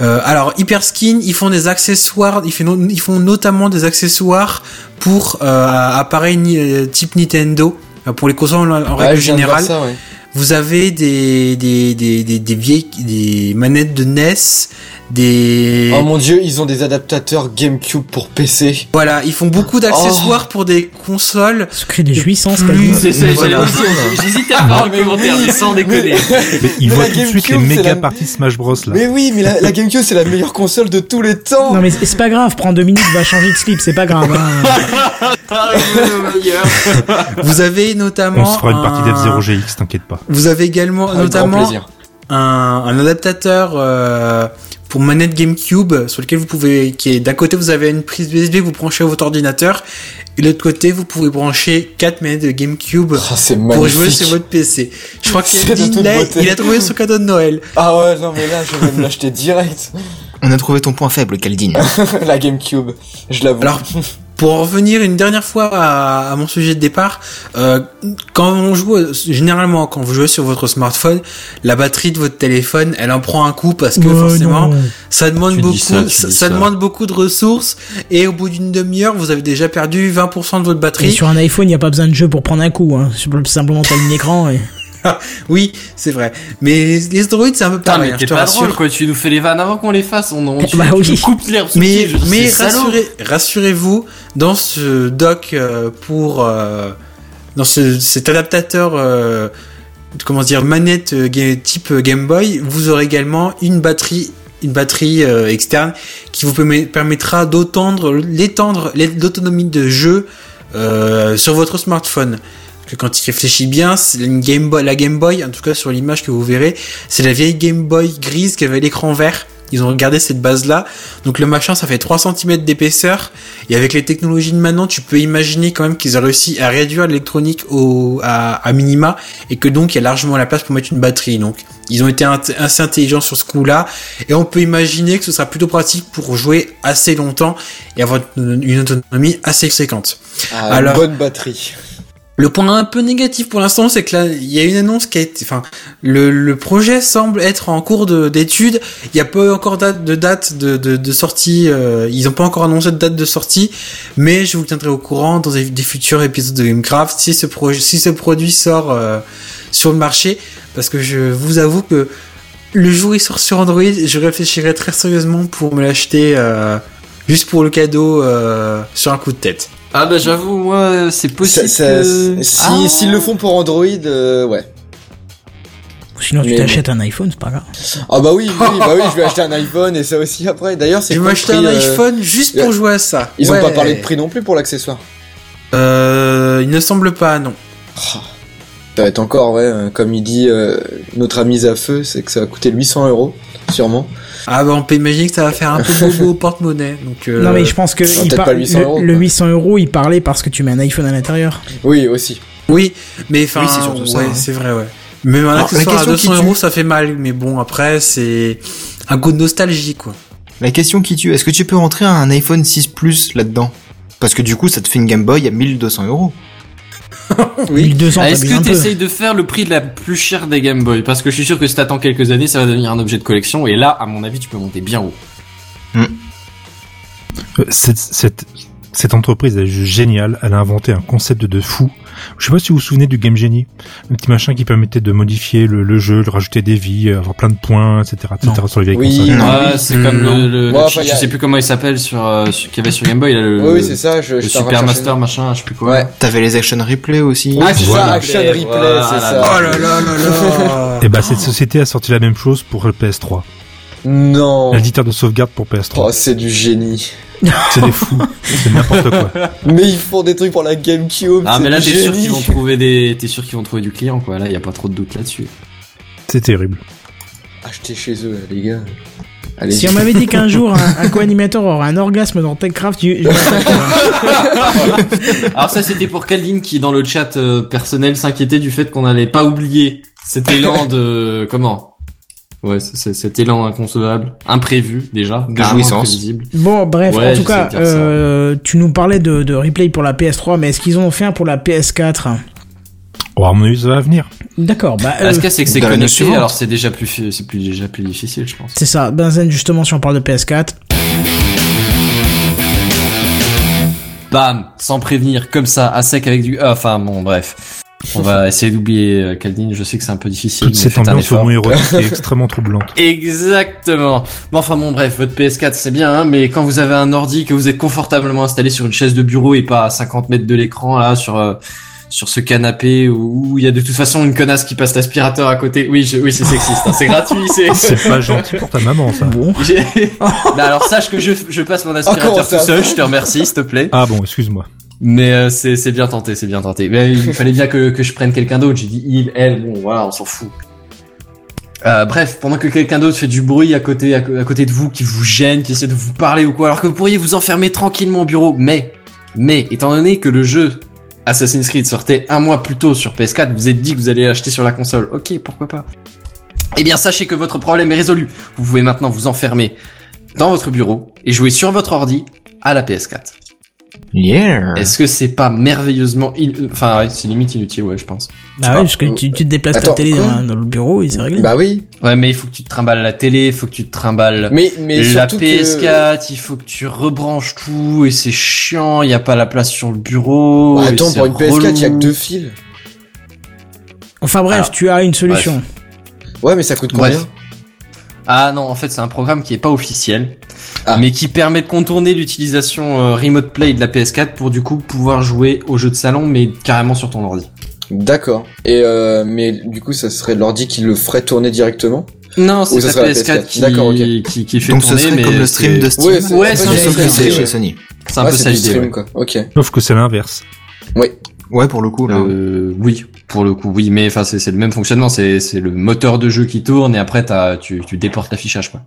Speaker 6: Euh, alors Hyperskin, ils font des accessoires, ils font, ils font notamment des accessoires pour euh, appareils ni- euh, type Nintendo, pour les consoles en, en
Speaker 9: Ouais,
Speaker 6: règle générale.
Speaker 9: ça, ouais.
Speaker 6: Vous avez des, des, des, des, des vieilles des manettes de NES, des...
Speaker 9: Oh mon dieu, ils ont des adaptateurs GameCube pour PC.
Speaker 6: Voilà, ils font beaucoup d'accessoires pour des consoles.
Speaker 3: Secret des jouissances,
Speaker 6: Plus-.
Speaker 4: C'est ça,
Speaker 6: Voilà.
Speaker 4: j'allais aussi- j'hésitais à faire un commentaire, mais sans déconner.
Speaker 2: Mais ils voient tout de suite les méga
Speaker 9: la-
Speaker 2: parties Smash Bros là.
Speaker 9: Mais oui, mais la, la GameCube, c'est la meilleure console de tous les temps.
Speaker 3: Non mais c'est pas grave, prends deux minutes, va changer de slip, c'est pas grave. hein.
Speaker 6: Vous avez notamment...
Speaker 2: On se fera une partie
Speaker 6: un-
Speaker 2: d'F0 GX, t'inquiète pas.
Speaker 6: Vous avez également
Speaker 9: Avec
Speaker 6: notamment un, un adaptateur euh, pour manette GameCube sur lequel vous pouvez, qui est d'un côté vous avez une prise USB que vous branchez à votre ordinateur et de l'autre côté vous pouvez brancher quatre manettes de GameCube
Speaker 9: Ah, c'est
Speaker 6: pour jouer sur votre PC. Je crois
Speaker 9: C'est de
Speaker 6: qu'Eldin
Speaker 9: toute
Speaker 6: là,
Speaker 9: beauté.
Speaker 6: il a trouvé son cadeau de Noël.
Speaker 9: Ah ouais, non mais là, je vais me l'acheter direct.
Speaker 5: On a trouvé ton point faible, Kaldin.
Speaker 9: la GameCube, je l'avoue.
Speaker 6: Alors, pour en revenir une dernière fois à, à mon sujet de départ, euh, quand on joue, généralement quand vous jouez sur votre smartphone, la batterie de votre téléphone, elle en prend un coup parce que
Speaker 3: Ouais,
Speaker 6: forcément,
Speaker 3: non.
Speaker 6: ça demande
Speaker 4: Tu
Speaker 6: beaucoup,
Speaker 4: ça,
Speaker 6: demande beaucoup de ressources et au bout d'une demi-heure, vous avez déjà perdu 20% de votre
Speaker 3: Et
Speaker 6: batterie.
Speaker 3: sur un iPhone, il n'y a pas besoin de jeu pour prendre un coup. Hein. Simplement, t'as un écran et...
Speaker 6: Oui, c'est vrai. Mais les, les Android, c'est un peu pareil.
Speaker 4: mais
Speaker 6: hein,
Speaker 4: t'es pas
Speaker 6: rassure.
Speaker 4: drôle, quoi. Tu nous fais les vannes avant qu'on les fasse. On, on tu,
Speaker 3: Bah
Speaker 4: tu
Speaker 3: oui.
Speaker 4: nous coupes l'herbe sous le
Speaker 6: Mais,
Speaker 4: je-
Speaker 6: rassurez, rassurez-vous, dans ce dock euh, pour euh, dans ce, cet adaptateur, euh, comment dire, manette type Game Boy, vous aurez également une batterie, une batterie euh, externe qui vous permet- permettra d'autendre, l'étendre, l'é- l'autonomie de jeu euh, sur votre smartphone. Que quand il réfléchit bien, c'est une Game Boy, la Game Boy, en tout cas sur l'image que vous verrez, c'est la vieille Game Boy grise qui avait l'écran vert. Ils ont regardé cette base-là. Donc le machin, ça fait 3 cm d'épaisseur. Et avec les technologies de maintenant, tu peux imaginer quand même qu'ils ont réussi à réduire l'électronique au, à, à minima. Et que donc, il y a largement la place pour mettre une batterie. Donc, ils ont été assez intelligents sur ce coup-là. Et on peut imaginer que ce sera plutôt pratique pour jouer assez longtemps et avoir une une autonomie assez conséquente.
Speaker 9: Ah,
Speaker 6: Alors-
Speaker 9: bonne batterie.
Speaker 6: Le point un peu négatif pour l'instant, c'est que là, il y a une annonce qui a été, enfin, le, projet semble être en cours de- d'étude. Il n'y a pas encore de date de, sortie. euh, ils n'ont pas encore annoncé de date de sortie, mais je vous tiendrai au courant dans des, futurs épisodes de Gamecraft si ce si ce produit sort euh, sur le marché, parce que je vous avoue que le jour où il sort sur Android, je réfléchirai très sérieusement pour me l'acheter euh, juste pour le cadeau sur un coup de tête.
Speaker 4: Ah bah j'avoue, moi, c'est possible
Speaker 9: Ça- ça-
Speaker 4: que...
Speaker 9: si
Speaker 4: Ah.
Speaker 9: s'ils le font pour Android, euh, ouais.
Speaker 3: Sinon, tu
Speaker 9: Mais
Speaker 3: t'achètes un iPhone, c'est pas grave.
Speaker 9: Ah bah oui, oui, bah oui, je vais acheter un iPhone et ça aussi après. D'ailleurs, c'est
Speaker 6: Je vais m'acheter un
Speaker 9: euh,
Speaker 6: iPhone juste pour jouer à ça.
Speaker 9: Ils ont pas parlé de prix non plus pour l'accessoire.
Speaker 6: Euh, il ne semble pas, non.
Speaker 9: Ça va être encore, ouais, euh, comme il dit euh, notre ami à feu, c'est que ça va coûter 800 euros, sûrement.
Speaker 6: Ah bah on peut imaginer que ça va faire un peu bobo au porte-monnaie. Donc euh,
Speaker 3: Non, mais je pense que
Speaker 9: ça va
Speaker 3: il
Speaker 9: peut-être
Speaker 3: par-
Speaker 9: pas 800
Speaker 3: le,
Speaker 9: euros,
Speaker 3: le
Speaker 9: quoi.
Speaker 3: 800 euros, il parlait parce que tu mets un iPhone à l'intérieur.
Speaker 9: Oui, aussi.
Speaker 6: oui, mais enfin,
Speaker 5: Oui, c'est surtout ça,
Speaker 6: ouais,
Speaker 5: hein.
Speaker 6: c'est vrai, ouais. Même un
Speaker 5: Alors,
Speaker 6: accessoire
Speaker 5: la
Speaker 6: à
Speaker 5: question qui
Speaker 6: 200
Speaker 5: tue-
Speaker 6: euros, ça fait mal. Mais bon, après, c'est un coup de nostalgie, quoi.
Speaker 5: La question qui tue, est-ce que tu peux rentrer un iPhone 6 Plus là-dedans? Parce que du coup, ça te fait une Game Boy à 1200 euros.
Speaker 6: Oui.
Speaker 3: 1200,
Speaker 4: Ah, Est-ce que
Speaker 3: peu.
Speaker 4: t'essayes de faire le prix de la plus chère des Game Boy? Parce que je suis sûr que si t'attends quelques années, ça va devenir un objet de collection. Et là, à mon avis, tu peux monter bien haut.
Speaker 2: Euh, Cette, cette, cette entreprise elle est juste géniale. Elle a inventé un concept de fou. Je sais pas si vous vous souvenez du Game Genie, un petit machin qui permettait de modifier le, le jeu, de rajouter des vies, euh, avoir plein de points, etc., etc.
Speaker 6: Non.
Speaker 2: sur les vieilles
Speaker 9: Oui,
Speaker 2: consoles.
Speaker 5: Non.
Speaker 4: Ouais, c'est
Speaker 6: Mm,
Speaker 4: comme le, le-
Speaker 9: Ouais,
Speaker 4: le
Speaker 9: enfin,
Speaker 4: cheat,
Speaker 9: y a-
Speaker 4: je sais plus comment il s'appelle sur, euh, sur- qu'il y avait sur Game Boy. Là, le,
Speaker 9: oui, oui, c'est ça, je,
Speaker 4: Le
Speaker 9: je
Speaker 4: Super Master, machin, je sais plus quoi.
Speaker 9: Ouais.
Speaker 5: T'avais les Action Replay aussi.
Speaker 9: Ah, c'est
Speaker 2: Voilà.
Speaker 9: ça, Action Replay,
Speaker 4: Voilà.
Speaker 9: c'est ça.
Speaker 6: Oh là là là là
Speaker 2: Et bah cette société a sorti la même chose pour le PS3.
Speaker 9: Non.
Speaker 2: L'éditeur de sauvegarde pour PS3.
Speaker 9: Oh, c'est du génie.
Speaker 2: C'est des fous. C'est n'importe quoi.
Speaker 9: Mais ils font des trucs pour la GameCube.
Speaker 4: Ah, mais là, t'es sûr qu'ils vont trouver des, t'es sûr qu'ils vont trouver du client, quoi. Là, y a pas trop de doute là-dessus.
Speaker 2: C'est terrible.
Speaker 9: Achetez chez eux, les gars. Allez.
Speaker 3: Si on m'avait dit qu'un jour un, un co-animateur aurait un orgasme dans TechCraft, je.
Speaker 4: Alors ça, c'était pour Caldine qui, dans le chat euh, personnel, s'inquiétait du fait qu'on n'allait pas oublier cet élan de, comment? Ouais, c'est- cet élan inconcevable, imprévu, déjà.
Speaker 5: De jouissance.
Speaker 3: Bon, bref,
Speaker 4: Ouais,
Speaker 3: en tout cas, euh, tu nous parlais de, de replay pour la PS3, mais est-ce qu'ils en ont fait un pour la PS4
Speaker 2: Oh, à mon avis, ça va venir.
Speaker 3: D'accord, bah,
Speaker 4: Ah,
Speaker 3: euh,
Speaker 4: Ce cas, c'est que c'est connecté, alors c'est déjà plus, c'est plus déjà plus difficile, je pense.
Speaker 3: c'est ça. Benzen, justement, si on parle de PS4.
Speaker 4: Bam, sans prévenir, comme ça, à sec avec du, ah, enfin bon, bref. On va essayer d'oublier euh, Caldine. Je sais que c'est un peu difficile.
Speaker 2: Toute
Speaker 4: mais
Speaker 2: cette ambiance
Speaker 4: effort.
Speaker 2: homo-érotique est extrêmement troublante.
Speaker 4: Exactement. Bon, enfin bon, bref, votre PS4 c'est bien, hein, mais quand vous avez un ordi que vous êtes confortablement installé sur une chaise de bureau et pas à 50 mètres de l'écran là, sur euh, sur ce canapé où il y a de toute façon une connasse qui passe l'aspirateur à côté. Oui, je, oui, c'est sexiste, hein, c'est gratuit, c'est.
Speaker 2: C'est pas gentil pour ta maman, ça.
Speaker 3: Bon.
Speaker 4: Bah, alors sache que je, je passe mon aspirateur tout seul, je te remercie, s'il te plaît.
Speaker 2: Ah bon, excuse-moi.
Speaker 4: Mais euh, c'est c'est bien tenté, c'est bien tenté. Mais il fallait bien que, que je prenne quelqu'un d'autre. J'ai dit il, elle, bon voilà, on s'en fout. Euh, bref, pendant que quelqu'un d'autre fait du bruit à côté, à côté de vous, qui vous gêne, qui essaie de vous parler ou quoi, alors que vous pourriez vous enfermer tranquillement au bureau, mais, mais, étant donné que le jeu Assassin's Creed sortait un mois plus tôt sur PS4, vous êtes dit que vous allez l'acheter sur la console. Ok, pourquoi pas. Eh bien, sachez que votre problème est résolu. Vous pouvez maintenant vous enfermer dans votre bureau et jouer sur votre ordi à la PS4.
Speaker 5: Yeah.
Speaker 4: Est-ce que c'est pas merveilleusement, in- enfin, ouais, c'est limite inutile, ouais, je pense.
Speaker 3: Bah ouais, parce que tu, tu te déplaces
Speaker 9: Attends,
Speaker 3: ta télé dans, dans le bureau et c'est réglé.
Speaker 9: Bah oui.
Speaker 4: Ouais, mais il faut que tu te trimbales la télé, il faut que tu te trimbales
Speaker 9: Mais, mais
Speaker 4: la
Speaker 9: surtout que-
Speaker 4: PS4, il faut que tu rebranches tout et c'est chiant, il y a pas la place sur le bureau.
Speaker 9: Bah, attends, pour une PS4, il y a que deux fils.
Speaker 3: Enfin bref,
Speaker 4: Alors,
Speaker 3: tu as une solution.
Speaker 9: Ouais, mais ça coûte combien?
Speaker 4: Bref. Ah non, en fait, c'est un programme qui est pas officiel,
Speaker 9: Ah.
Speaker 4: mais qui permet de contourner l'utilisation euh, remote play de la PS4 pour du coup pouvoir jouer aux jeux de salon, mais carrément sur ton ordi.
Speaker 9: D'accord. Et euh, mais du coup, ça serait l'ordi qui le ferait tourner directement?
Speaker 4: Non, c'est
Speaker 9: ça
Speaker 4: la
Speaker 9: serait la
Speaker 4: PS4,
Speaker 9: PS4.
Speaker 4: qui,
Speaker 9: D'accord, ok.
Speaker 4: qui, qui fait
Speaker 5: Donc ce
Speaker 4: tourner,
Speaker 5: serait
Speaker 4: mais
Speaker 5: comme le stream
Speaker 4: c'est-
Speaker 5: de Steam.
Speaker 9: Ouais, c'est-
Speaker 4: Ouais, un
Speaker 9: j'ai
Speaker 4: peu ça,
Speaker 5: c'est
Speaker 4: ouais.
Speaker 5: chez Sony.
Speaker 4: C'est un peu
Speaker 9: c'est
Speaker 4: ça l'idée.
Speaker 9: Ok.
Speaker 2: Sauf que c'est l'inverse.
Speaker 9: Oui.
Speaker 5: Ouais, pour le coup, là.
Speaker 4: Euh, oui, pour le coup, oui, mais enfin c'est c'est le même fonctionnement, c'est c'est le moteur de jeu qui tourne et après t'as tu tu déportes l'affichage quoi.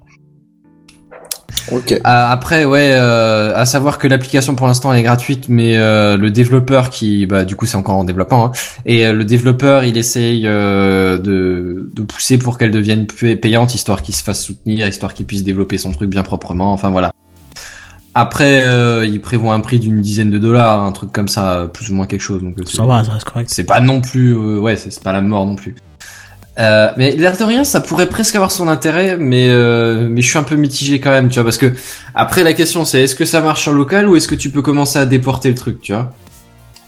Speaker 9: Ok.
Speaker 4: Euh, après ouais, euh, à savoir que l'application pour l'instant elle est gratuite, mais euh, le développeur qui bah du coup c'est encore en développement hein, et euh, le développeur il essaye euh, de de pousser pour qu'elle devienne pay- payante histoire qu'il se fasse soutenir, histoire qu'il puisse développer son truc bien proprement. Enfin voilà. Après, euh, il prévoit un prix d'une dizaine de dollars, un truc comme ça, plus ou moins quelque chose. Donc euh, c'est-
Speaker 3: Ça va, ça reste correct.
Speaker 4: c'est pas non plus, euh, ouais, c'est pas la mort non plus. Euh, mais l'air de rien, ça pourrait presque avoir son intérêt, mais mais je suis un peu mitigé quand même, tu vois, parce que après la question c'est est-ce que ça marche en local ou est-ce que tu peux commencer à déporter le truc, tu vois?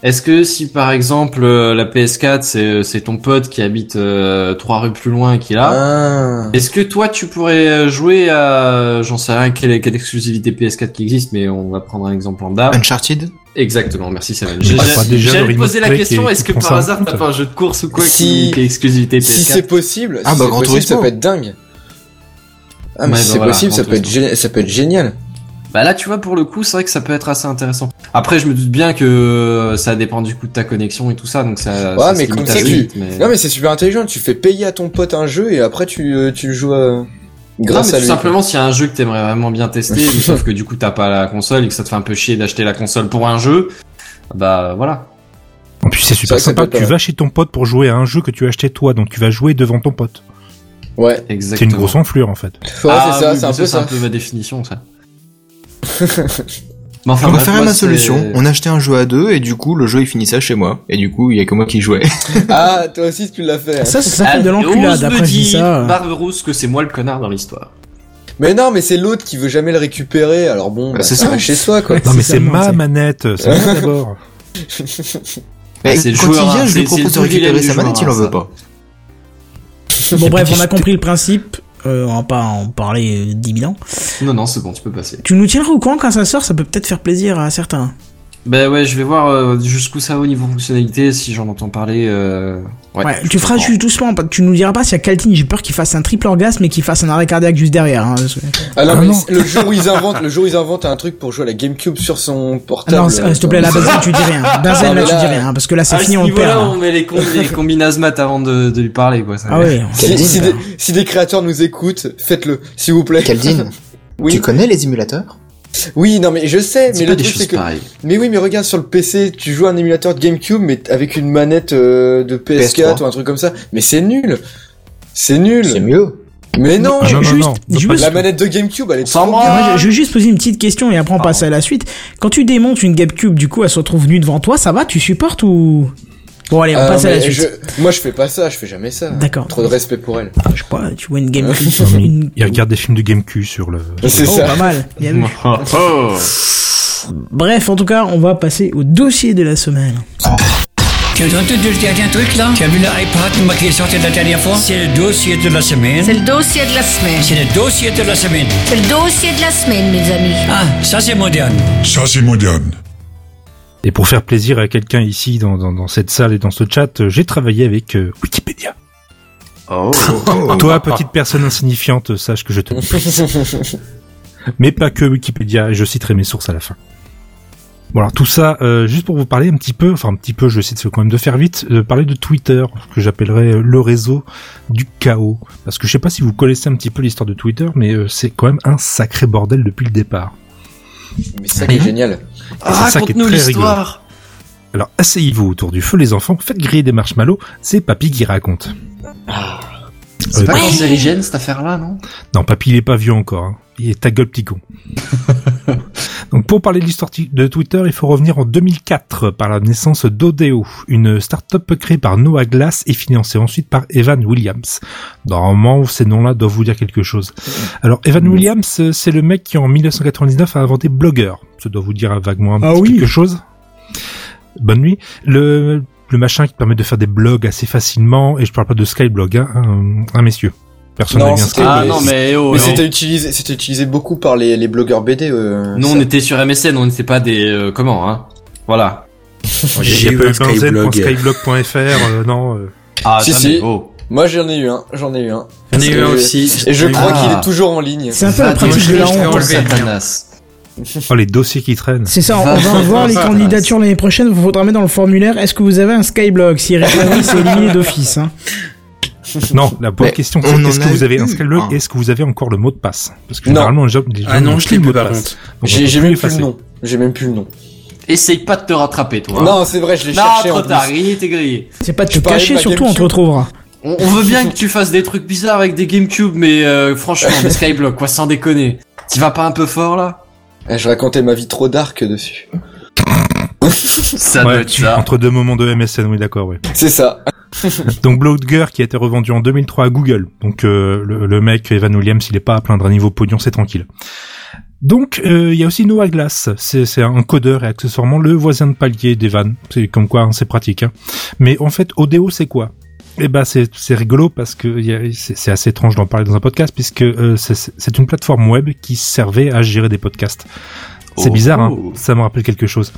Speaker 4: Est-ce que si par exemple euh, la PS4 c'est c'est ton pote qui habite euh, trois rues plus loin et qui l'a,
Speaker 9: Ah.
Speaker 4: est-ce que toi tu pourrais euh, jouer à, j'en sais rien quelle, quelle exclusivité PS4 qui existe, mais on va prendre un exemple lambda.
Speaker 5: Uncharted
Speaker 4: Exactement, merci
Speaker 2: déjà
Speaker 4: J'allais poser la question, est-ce que par
Speaker 2: en
Speaker 4: hasard t'as pas un jeu de course ou quoi
Speaker 9: Si-
Speaker 4: qui, qui est exclusivité
Speaker 9: Si
Speaker 4: PS4
Speaker 9: c'est possible,
Speaker 5: Ah,
Speaker 9: si
Speaker 5: bah,
Speaker 9: possible, ça peut être dingue. Ah, mais
Speaker 4: Ouais,
Speaker 9: si
Speaker 4: bah
Speaker 9: c'est
Speaker 4: voilà,
Speaker 9: possible, ça peut, être ça peut être génial.
Speaker 4: Bah là, tu vois, pour le coup, c'est vrai que ça peut être assez intéressant. Après, je me doute bien que ça dépend du coup de ta connexion et tout ça, donc ça.
Speaker 9: Ouais,
Speaker 4: ça
Speaker 9: mais comme
Speaker 4: à
Speaker 9: ça, tu-
Speaker 4: mais-
Speaker 9: Non, mais c'est super intelligent. Tu fais payer à ton pote un jeu et après tu, euh, tu joues à...
Speaker 4: Non,
Speaker 9: grâce
Speaker 4: mais
Speaker 9: à
Speaker 4: tout
Speaker 9: lui.
Speaker 4: simplement, s'il y a un jeu que t'aimerais vraiment bien tester, sauf que du coup t'as pas la console et que ça te fait un peu chier d'acheter la console pour un jeu, bah voilà.
Speaker 2: En plus, c'est super sympa. Tu vas chez ton pote pour jouer à un jeu que tu as acheté toi, donc tu vas jouer devant ton pote.
Speaker 9: Ouais,
Speaker 2: C'est
Speaker 4: Exactement.
Speaker 2: une grosse enflure en fait.
Speaker 9: ouais
Speaker 4: Ah
Speaker 9: c'est ça,
Speaker 4: oui,
Speaker 9: c'est un
Speaker 4: C'est peu ma définition, ça. Mais enfin,
Speaker 5: Je préférais ma solution. On achetait un jeu à deux et du coup le jeu il finissait chez moi. Et du coup il y a que moi qui jouais.
Speaker 9: Ah, toi aussi tu l'as fait. hein.
Speaker 3: Ça, ça fait de l'enculade. Après, je dis ça.
Speaker 4: Barberousse, que c'est moi le connard dans l'histoire.
Speaker 9: Mais non, mais c'est l'autre qui veut jamais le récupérer. Alors bon, bah,
Speaker 4: c'est
Speaker 9: ça chez soi quoi.
Speaker 2: Non mais
Speaker 3: c'est
Speaker 2: ma manette, c'est moi d'abord.
Speaker 5: Mais quand
Speaker 4: joueur,
Speaker 5: il vient,
Speaker 4: hein,
Speaker 5: je lui propose de récupérer sa manette, il
Speaker 4: hein,
Speaker 5: en veut
Speaker 4: ça.
Speaker 5: pas.
Speaker 3: Bon, bref, on a compris le principe. Euh, on va pas en parler euh, 10 000 ans.
Speaker 4: Non, non, c'est bon, tu peux passer.
Speaker 3: Tu nous tiendras au courant quand ça sort, ça peut peut-être faire plaisir à certains.
Speaker 4: Ben ouais, je vais voir euh, jusqu'où ça va au niveau fonctionnalité, si j'en entends parler. Euh... Ouais,
Speaker 3: Ouais, tu feras juste doucement, tu nous diras pas y a Caltine, j'ai peur qu'il fasse un triple orgasme et qu'il fasse un arrêt cardiaque juste derrière. Hein,
Speaker 9: Ah non,
Speaker 2: Ah non.
Speaker 9: le jour où ils inventent, le jour où ils inventent un truc pour jouer à la GameCube sur son
Speaker 3: Ah
Speaker 9: portable.
Speaker 3: non, c'est- euh, s'il te plaît, là, Benzen, tu dis rien.
Speaker 9: Non,
Speaker 3: là,
Speaker 9: mais
Speaker 3: tu
Speaker 9: là-
Speaker 3: dis rien, hein, parce que là, c'est
Speaker 4: Ah, à
Speaker 3: fini,
Speaker 4: ce
Speaker 3: on perd.
Speaker 4: niveau-là,
Speaker 3: hein.
Speaker 4: on met les, com les combinasmat avant de, de lui parler, quoi. Ça.
Speaker 3: Ah oui.
Speaker 9: Si, si des, si des créateurs nous écoutent, faites-le, s'il vous plaît.
Speaker 5: Caldine,
Speaker 9: Oui.
Speaker 5: tu connais les émulateurs?
Speaker 9: Oui, non, mais je sais, mais
Speaker 4: pas
Speaker 9: le
Speaker 4: des
Speaker 9: truc c'est que.
Speaker 4: pareilles.
Speaker 9: Mais oui, mais regarde sur le PC, tu joues à un émulateur de GameCube, mais avec une manette euh, de PS4
Speaker 5: PS3.
Speaker 9: ou un truc comme ça. Mais c'est nul. C'est nul.
Speaker 5: C'est mieux.
Speaker 9: Mais non.
Speaker 2: Ah non, non,
Speaker 3: juste-
Speaker 2: non.
Speaker 9: La manette de GameCube, elle est
Speaker 4: Sans
Speaker 9: trop
Speaker 4: moi.
Speaker 3: Moi, je, je veux juste poser une petite question et après on passe à la suite. Quand tu démontes une GameCube, du coup, elle se retrouve nue devant toi, ça va Tu supportes ou Bon, allez, on
Speaker 9: Ah,
Speaker 3: passe à la suite.
Speaker 9: je- Moi, je fais pas ça, je fais jamais ça.
Speaker 3: D'accord.
Speaker 9: Trop de respect pour elle.
Speaker 3: Je sais pas, tu vois une GameCube.
Speaker 2: Non, mais
Speaker 3: une...
Speaker 2: Il regarde des films de GameCube sur le.
Speaker 9: C'est
Speaker 3: Oh,
Speaker 9: ça.
Speaker 3: pas mal. Bien vu.
Speaker 4: Oh.
Speaker 3: Bref, en tout cas, on va passer au dossier de la semaine.
Speaker 8: Tu as entendu le dernier truc là? Tu as vu l'iPad qui est sorti la dernière fois? C'est le dossier de la semaine.
Speaker 7: C'est le dossier de la semaine.
Speaker 8: C'est le dossier de la semaine.
Speaker 7: C'est le dossier de la semaine, mes amis.
Speaker 8: Ah, ça c'est moderne.
Speaker 10: Ça, c'est moderne.
Speaker 2: Et pour faire plaisir à quelqu'un ici dans, dans, dans cette salle et dans ce chat, euh, j'ai travaillé avec euh, Wikipédia.
Speaker 4: Oh.
Speaker 2: Toi, petite personne insignifiante, sache que je te Mais pas que Wikipédia, et je citerai mes sources à la fin. Voilà, tout ça, euh, juste pour vous parler un petit peu, enfin un petit peu, je cite quand même de faire vite, euh, parler de Twitter, que j'appellerais le réseau du chaos. Parce que je sais pas si vous connaissez un petit peu l'histoire de Twitter, mais euh, c'est quand même un sacré bordel depuis le départ.
Speaker 9: Mais c'est ça qui est génial.
Speaker 2: ça qui est
Speaker 4: Raconte-nous l'histoire.
Speaker 2: Alors asseyez-vous autour du feu les enfants, faites griller des marshmallows, c'est Papy qui raconte.
Speaker 4: C'est
Speaker 2: Euh,
Speaker 4: pas cancérigène cette affaire-là, non?
Speaker 2: Non, Papy il est pas vieux encore, hein. il est ta gueule petit con. Donc pour parler de l'histoire de Twitter, il faut revenir en 2004 par la naissance d'Odeo, une start-up créée par Noah Glass et financée ensuite par Evan Williams. Normalement, ces noms-là doivent vous dire quelque chose. Alors Evan Williams, c'est le mec qui en 1999 a inventé Blogger. Ça doit vous dire vaguement un
Speaker 3: Ah
Speaker 2: petit
Speaker 3: oui.
Speaker 2: quelque chose. Bonne nuit. Le, le machin qui permet de faire des blogs assez facilement, et je parle pas de Skyblog, hein, un, un messieurs. Personne
Speaker 9: Non,
Speaker 2: n'a bien
Speaker 9: c'était-
Speaker 4: Ah
Speaker 9: mais
Speaker 4: non, mais oh,
Speaker 9: Mais c'était utilisé, c'était utilisé beaucoup par les, les blogueurs BD. Euh,
Speaker 4: Nous,
Speaker 9: ça.
Speaker 4: on était sur MSN, on n'était pas des... euh, comment, hein Voilà.
Speaker 6: J'ai eu un Skyblog.
Speaker 2: Skyblog.fr, euh, non. euh,
Speaker 4: Ah,
Speaker 9: Si, si.
Speaker 4: oh.
Speaker 9: Moi, j'en ai eu un. J'en ai eu un.
Speaker 6: J'en ai eu un aussi.
Speaker 9: Et je
Speaker 6: eu
Speaker 9: crois qu'il est toujours en ligne.
Speaker 3: C'est un peu la pratique de la honte.
Speaker 4: Satanas.
Speaker 2: Oh, les dossiers qui traînent.
Speaker 3: C'est ça, on va voir les candidatures l'année prochaine, vous faudra mettre dans le formulaire, est-ce que vous avez un Skyblog? S'il répond oui, c'est éliminé d'office. Hein.
Speaker 2: Non, la bonne
Speaker 5: Mais
Speaker 2: question,
Speaker 5: on
Speaker 2: c'est est-ce que vous avez un
Speaker 5: eu
Speaker 2: Skyblog
Speaker 5: un.
Speaker 2: et est-ce que vous avez encore le mot de passe? Parce que
Speaker 9: Non.
Speaker 2: généralement, les gens, les gens
Speaker 6: Ah non, je l'ai
Speaker 2: le mot
Speaker 6: plus
Speaker 2: de
Speaker 6: par
Speaker 2: passe.
Speaker 6: contre.
Speaker 9: J'ai même plus le nom. J'ai même plus le nom.
Speaker 4: Essaye pas de te rattraper, toi.
Speaker 9: Non, c'est vrai, je l'ai
Speaker 4: Non,
Speaker 9: cherché
Speaker 4: trop
Speaker 9: en
Speaker 4: tard, il était grillé.
Speaker 3: C'est pas de te cacher, surtout on te retrouvera.
Speaker 4: On, on veut bien que tu fasses des trucs bizarres avec des GameCube, mais euh, franchement, des Skyblock, quoi, sans déconner. Tu vas pas un peu fort, là?
Speaker 9: Eh, Je racontais ma vie trop dark dessus.
Speaker 4: Ça doit
Speaker 2: Ouais,
Speaker 4: être ça.
Speaker 2: entre deux moments de MSN, oui, d'accord, oui.
Speaker 9: C'est ça.
Speaker 2: Donc Blogger qui a été revendu en 2003 à Google. Donc euh, le, le mec Evan Williams, il est pas à plaindre à niveau pognon, c'est tranquille. Donc euh, il y a aussi Noah Glass, c'est c'est un codeur et accessoirement le voisin de palier d'Evan. C'est comme quoi hein, c'est pratique. Hein. Mais en fait Odeo c'est quoi? Eh ben c'est c'est rigolo parce que il y a- c'est c'est assez étrange d'en parler dans un podcast puisque euh, c'est- c'est une plateforme web qui servait à gérer des podcasts. C'est
Speaker 4: Oh.
Speaker 2: bizarre, hein ça me rappelle quelque chose.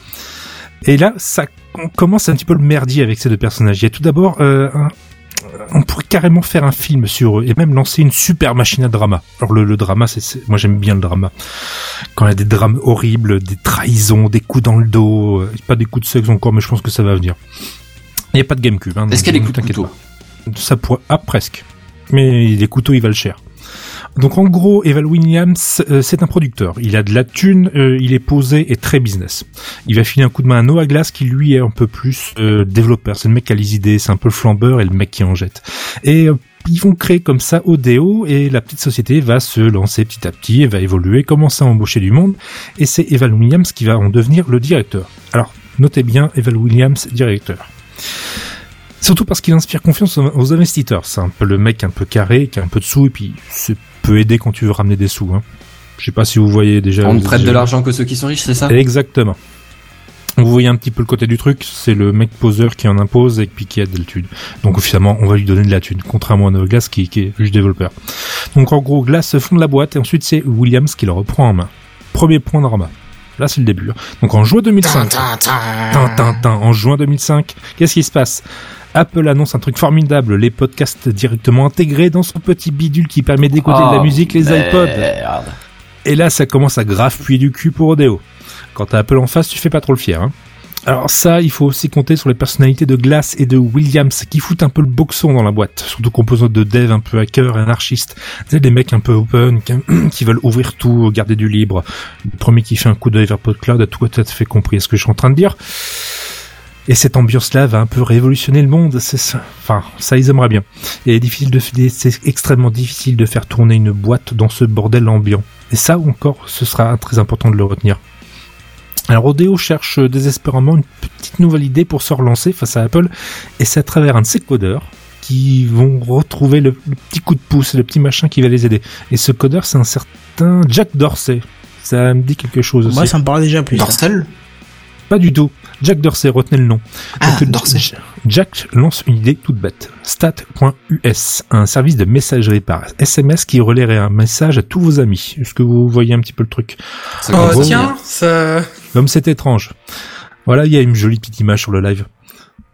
Speaker 2: Et là, ça on commence un petit peu le merdier avec ces deux personnages. Il y a tout d'abord euh, un- on pourrait carrément faire un film sur eux et même lancer une super machine à drama. Alors le, le drama, c'est, moi j'aime bien le drama. Quand il y a des drames horribles, des trahisons, des coups dans le dos, euh, pas des coups de sexe encore, mais je pense que ça va venir. Il n'y a pas de GameCube. Hein,
Speaker 4: Est-ce qu'il y a des coups de couteau
Speaker 2: pas. Ça pourrait, ah presque. Mais les couteaux ils valent cher. Donc en gros, Eval Williams, euh, c'est un producteur. Il a de la thune, euh, il est posé et très business. Il va filer un coup de main à Noah Glass qui lui est un peu plus euh, développeur. C'est le mec qui a les idées, c'est un peu le flambeur et le mec qui en jette. Et euh, ils vont créer comme ça Odeo et la petite société va se lancer petit à petit et va évoluer, commencer à embaucher du monde. Et c'est Eval Williams qui va en devenir le directeur. Alors notez bien Eval Williams directeur. Surtout parce qu'il inspire confiance aux investisseurs. C'est un peu le mec un peu carré, qui a un peu de sous, et puis c'est peut aider quand tu veux ramener des sous. Hein. Je sais pas si vous voyez déjà.
Speaker 4: On ne prête de l'argent que ceux qui sont riches, c'est ça?
Speaker 2: Exactement. Vous voyez un petit peu le côté du truc, c'est le mec poseur qui en impose et puis qui a de la thune. Donc officiellement, on va lui donner de la thune, contrairement à Glass qui, qui est juste développeur. Donc en gros, Glass fond de la boîte et ensuite c'est Williams qui le reprend en main. Premier point de. Là, c'est le début. hein. Donc en juin 2005, Tin, tin, tin. En juin 2005, qu'est-ce qui se passe? Apple annonce un truc formidable, les podcasts directement intégrés dans son petit bidule qui permet d'écouter de la
Speaker 4: Oh,
Speaker 2: musique, les iPods. Et là, ça commence à grave puer du cul pour Odeo. Quand t'as Apple en face, tu fais pas trop le fier. Hein. Alors ça, il faut aussi compter sur les personnalités de Glass et de Williams qui foutent un peu le boxon dans la boîte, surtout composant de devs un peu hackers et anarchistes. Sais, des mecs un peu open, qui, qui veulent ouvrir tout, garder du libre. Le premier qui fait un coup d'œil vers PodCloud a tout à fait compris ce que je suis en train de dire. Et cette ambiance-là va un peu révolutionner le monde. C'est ça. Enfin, ça, ils aimeraient bien. Et difficile de, c'est extrêmement difficile de faire tourner une boîte dans ce bordel ambiant. Et ça encore, ce sera très important de le retenir. Alors Odeo cherche désespérément une petite nouvelle idée pour se relancer face à Apple, et c'est à travers un de ses codeurs qui vont retrouver le, le petit coup de pouce, le petit machin qui va les aider. Et ce codeur, c'est un certain Jack Dorsey. Ça me dit quelque chose aussi.
Speaker 3: Moi, ça me parle déjà plus. ça.
Speaker 5: Dorsel
Speaker 2: Pas du tout. Jack Dorsey, retenez le nom.
Speaker 5: Ah,
Speaker 2: Donc,
Speaker 5: Dorsey.
Speaker 2: Jack lance une idée toute bête. Stat.us, un service de messagerie par SMS qui relaierait un message à tous vos amis. Est-ce que vous voyez un petit peu le truc
Speaker 6: Oh tiens, ça.
Speaker 2: Comme c'est étrange. Voilà, il y a une jolie petite image sur le live.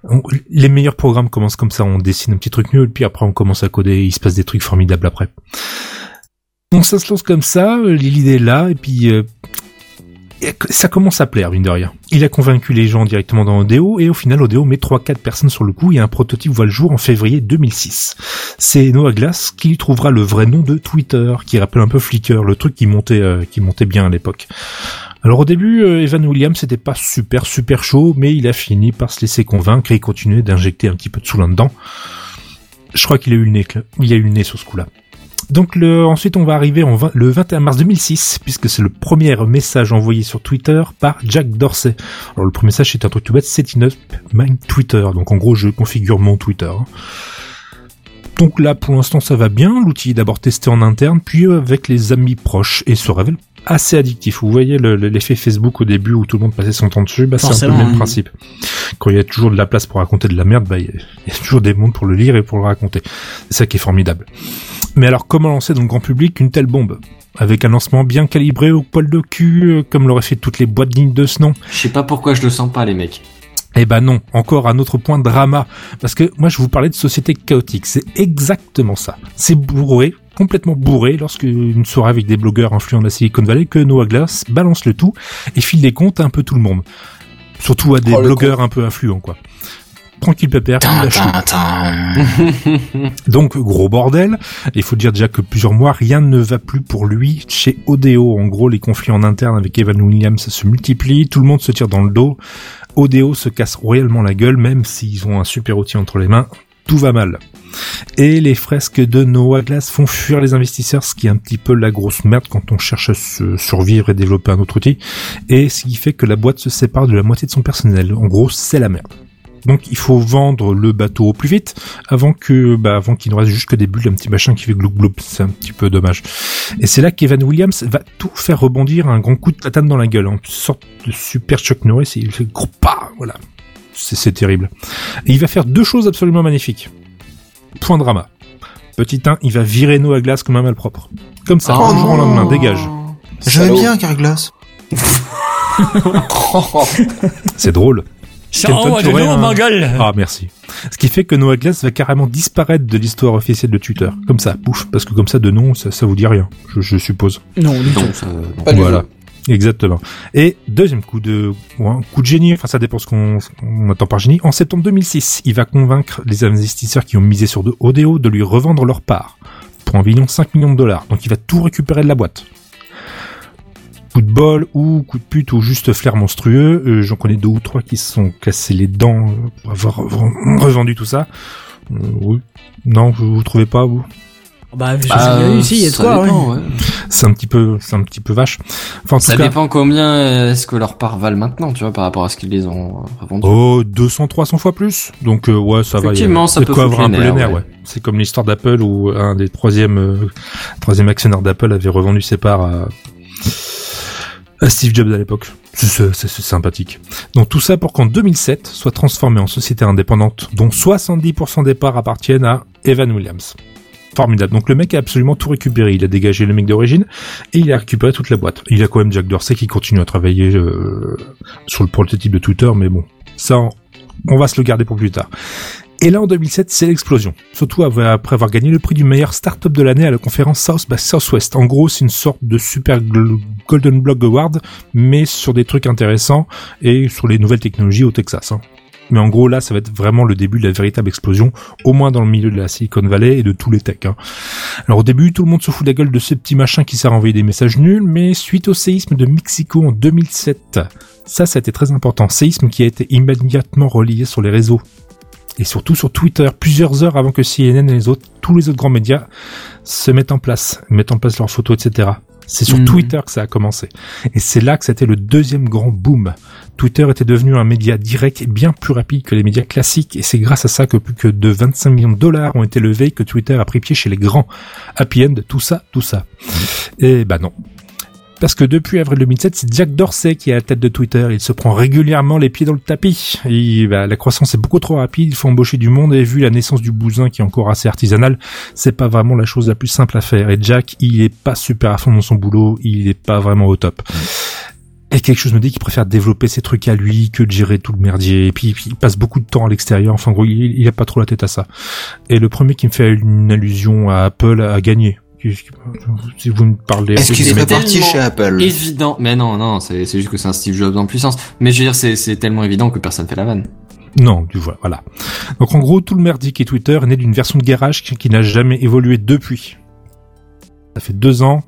Speaker 2: On- les meilleurs programmes commencent comme ça, on dessine un petit truc nul, puis après on commence à coder, et il se passe des trucs formidables après. Donc ça se lance comme ça, euh, l'idée est là, et puis euh, ça commence à plaire, mine de rien. Il a convaincu les gens directement dans Odeo, et au final Odeo met 3-4 personnes sur le coup, et un prototype voit le jour en février 2006. C'est Noah Glass qui trouvera le vrai nom de Twitter, qui rappelle un peu Flickr, le truc qui montait, euh, qui montait bien à l'époque. Alors au début, euh, Evan Williams c'était pas super super chaud, mais il a fini par se laisser convaincre et il continuait d'injecter un petit peu de sous là-dedans. Je crois qu'il a eu le nez, il a eu le nez sur ce coup-là. Donc ensuite on va arriver en vingt- le 21 mars 2006, puisque c'est le premier message envoyé sur Twitter par Jack Dorsey. Alors le premier message c'est un truc tout bête, setting up my Twitter. Donc en gros je configure mon Twitter. Donc là pour l'instant ça va bien, l'outil est d'abord testé en interne, puis avec les amis proches, et se révèle assez addictif. Vous voyez le- le- l'effet Facebook au début où tout le monde passait son temps dessus, bah, c'est un peu le même
Speaker 3: hein.
Speaker 2: principe. Quand il y a toujours de la place pour raconter de la merde, bah, il y, a- il y a toujours des mondes pour le lire et pour le raconter. C'est ça qui est formidable. Mais alors comment lancer dans le grand public une telle bombe? Avec un lancement bien calibré au poil de cul, euh, comme l'auraient fait toutes les boîtes dignes de ce nom?
Speaker 4: Je sais pas pourquoi je le sens pas, les mecs.
Speaker 2: Eh ben non, encore un autre point de drama. Parce que moi je vous parlais de société chaotique, c'est exactement ça. C'est bourré, complètement bourré, lorsque une soirée avec des blogueurs influents de la Silicon Valley, que Noah Glass balance le tout et file des comptes à un peu tout le monde. Surtout à des
Speaker 9: Oh,
Speaker 2: blogueurs un peu influents, quoi. Tranquille pépère. Donc gros bordel. Il faut dire déjà que plusieurs mois rien ne va plus pour lui chez Odeo. En gros, les conflits en interne avec Evan Williams se multiplient, tout le monde se tire dans le dos. Odeo se casse royalement la gueule, même s'ils ont un super outil entre les mains. Tout va mal. Et les fresques de Noah Glass font fuir les investisseurs, ce qui est un petit peu la grosse merde quand on cherche à se survivre et développer un autre outil. Et ce qui fait que la boîte se sépare de la moitié de son personnel. En gros, c'est la merde. Donc il faut vendre le bateau au plus vite avant que bah, avant qu'il ne reste juste que des bulles, un petit machin qui fait gloup. C'est un petit peu dommage. Et c'est là qu'Evan Williams va tout faire rebondir un grand coup de platane dans la gueule, en sorte de super Chuck Norris. Et il fait gros pas, voilà. C'est c'est terrible. Et il va faire deux choses absolument magnifiques. Point drama. Petit 1, il va virer Noah Glass comme un malpropre. Comme ça,
Speaker 5: Oh
Speaker 2: du jour au lendemain, dégage.
Speaker 5: J'aime bien Carglass.
Speaker 2: C'est drôle.
Speaker 8: Ça
Speaker 2: Kenton,
Speaker 8: envoie
Speaker 2: tu
Speaker 8: de
Speaker 2: aurais
Speaker 8: l'eau,
Speaker 2: un-. Ah, merci. Ce qui fait que Noah Glass va carrément disparaître de l'histoire officielle de Twitter. Comme ça, pouf. Parce que comme ça, de nom, ça, ça vous dit rien, je, je suppose.
Speaker 3: Non.
Speaker 4: Non, ça- non.
Speaker 9: Pas du
Speaker 2: voilà. Exactement. Et deuxième coup de un coup de génie, enfin ça dépend ce qu'on on attend par génie. En septembre 2006, il va convaincre les investisseurs qui ont misé sur de Odeo de lui revendre leur part pour environ 5 millions de dollars. Donc il va tout récupérer de la boîte. Coup de bol ou coup de pute ou juste flair monstrueux. Euh, J'en connais deux ou trois qui se sont cassés les dents pour avoir re- revendu tout ça. Euh, oui. Non, vous, vous trouvez pas vous?
Speaker 3: Bah, je
Speaker 4: Ah,
Speaker 3: sais ici, il y a de
Speaker 4: ça
Speaker 3: quoi,
Speaker 4: dépend,
Speaker 3: ouais.
Speaker 4: ouais.
Speaker 2: C'est un petit peu, c'est un petit peu vache. Enfin, en
Speaker 4: Ça
Speaker 2: tout cas,
Speaker 4: dépend combien euh, est-ce que leur part valent maintenant, tu vois, par rapport à ce qu'ils les ont euh, revendus.
Speaker 2: Oh, 200, 300 fois plus. Donc, euh, ouais, ça va. a-
Speaker 4: Effectivement, ça peut
Speaker 2: quoi un peu les
Speaker 4: nerfs,
Speaker 2: nerfs,
Speaker 4: ouais.
Speaker 2: ouais. C'est comme l'histoire d'Apple où un des troisième, euh, troisième actionnaires d'Apple avait revendu ses parts à, à Steve Jobs à l'époque. C'est sympathique. Donc tout ça pour qu'en 2007 soit transformé en société indépendante dont 70% des parts appartiennent à Evan Williams. Formidable. Donc le mec a absolument tout récupéré. Il a dégagé le mec d'origine et il a récupéré toute la boîte. Il a quand même Jack Dorsey qui continue à travailler euh, sur le prototype de Twitter, mais bon, ça, on- va se le garder pour plus tard. Et là, en 2007, c'est l'explosion. Surtout après avoir gagné le prix du meilleur startup de l'année à la conférence South by Southwest. En gros, c'est une sorte de super Golden Blog Award, mais sur des trucs intéressants et sur les nouvelles technologies au Texas. hein. Mais en gros, là, ça va être vraiment le début de la véritable explosion, au moins dans le milieu de la Silicon Valley et de tous les techs. hein. Alors au début, tout le monde se fout de la gueule de ce petit machin qui sert à envoyer des messages nuls, mais suite au séisme de Mexico en 2007, ça, ça a été très important. Séisme qui a été immédiatement relié sur les réseaux. Et surtout sur Twitter, plusieurs heures avant que CNN et les autres, tous les autres grands médias se mettent en place, mettent en place leurs photos, etc. C'est sur
Speaker 4: Mhm.
Speaker 2: Twitter que ça a commencé. Et c'est là que c'était le deuxième grand boom. Twitter était devenu un média direct et bien plus rapide que les médias classiques. Et c'est grâce à ça que plus que de 25 millions de dollars ont été levés que Twitter a pris pied chez les grands. Happy End, tout ça, tout ça. Et bah non. Parce que depuis avril 2007, c'est Jack Dorsey qui est à la tête de Twitter. Il se prend régulièrement les pieds dans le tapis. Bah, la croissance est beaucoup trop rapide. Il faut embaucher du monde. Et vu la naissance du bousin qui est encore assez artisanale, c'est pas vraiment la chose la plus simple à faire. Et Jack, il est pas super à fond dans son boulot. Il est pas vraiment au top. Et quelque chose me dit qu'il préfère développer ses trucs à lui que de gérer tout le merdier. Et puis, il passe beaucoup de temps à l'extérieur. Enfin, en gros, il, il a pas trop la tête à ça. Et le premier qui me fait une allusion à Apple a gagné. Si vous me parlez...
Speaker 5: Est-ce qu'il
Speaker 4: c'est
Speaker 5: serait parti
Speaker 4: tellement
Speaker 5: chez Apple
Speaker 4: Évident, mais non, non, c'est juste que c'est un Steve Jobs en puissance. Mais je veux dire, c'est c'est tellement évident que personne fait la vanne.
Speaker 2: Non, tu vois, voilà. Donc en gros, tout le merdique et Twitter est né d'une version de garage qui, qui n'a jamais évolué depuis. Ça fait deux ans,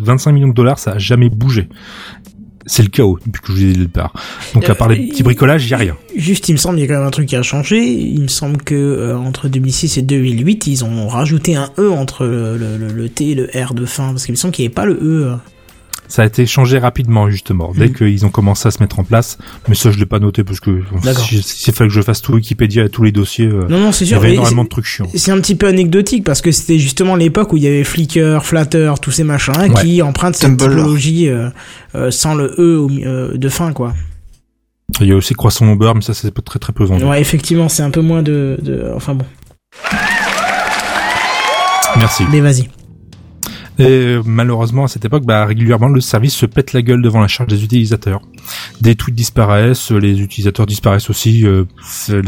Speaker 2: 25 millions de dollars, ça a jamais bougé. C'est le chaos depuis que je vous ai dit le départ. Donc à part les
Speaker 3: Euh,
Speaker 2: petits bricolages, il y a rien.
Speaker 3: Juste, il me semble, il y a quand même un truc qui a changé. Il me semble que euh, entre 2006 et 2008, ils ont rajouté un E entre le, le, le- le T et le R de fin, parce qu'il me semble qu'il n'y avait pas le E.
Speaker 2: Ça a été changé rapidement justement dès
Speaker 3: Mhm.
Speaker 2: qu'ils ont commencé à se mettre en place. Mais ça, je l'ai pas noté parce que
Speaker 3: D'accord.
Speaker 2: si- s'il fallait que je fasse tout Wikipédia et tous les dossiers, euh,
Speaker 3: Non, non, c'est
Speaker 2: il y
Speaker 3: sûr.
Speaker 2: avait
Speaker 3: mais
Speaker 2: énormément de trucs chiants.
Speaker 3: C'est un petit peu anecdotique parce que c'était justement l'époque où il y avait Flickr, Flatter, tous ces machins
Speaker 2: Ouais.
Speaker 3: qui empruntent cette
Speaker 5: Tumblr.
Speaker 3: typologie euh, euh, sans le E au euh, de fin, quoi.
Speaker 2: Il y a aussi Croissant au beurre, mais ça c'est pas très très peu vendu.
Speaker 3: Ouais, effectivement, c'est un peu moins de, de... Enfin bon,
Speaker 2: Merci.
Speaker 3: mais vas-y.
Speaker 2: Et euh, malheureusement, à cette époque, bah, régulièrement, le service se pète la gueule devant la charge des utilisateurs. Des tweets disparaissent, les utilisateurs disparaissent aussi, euh,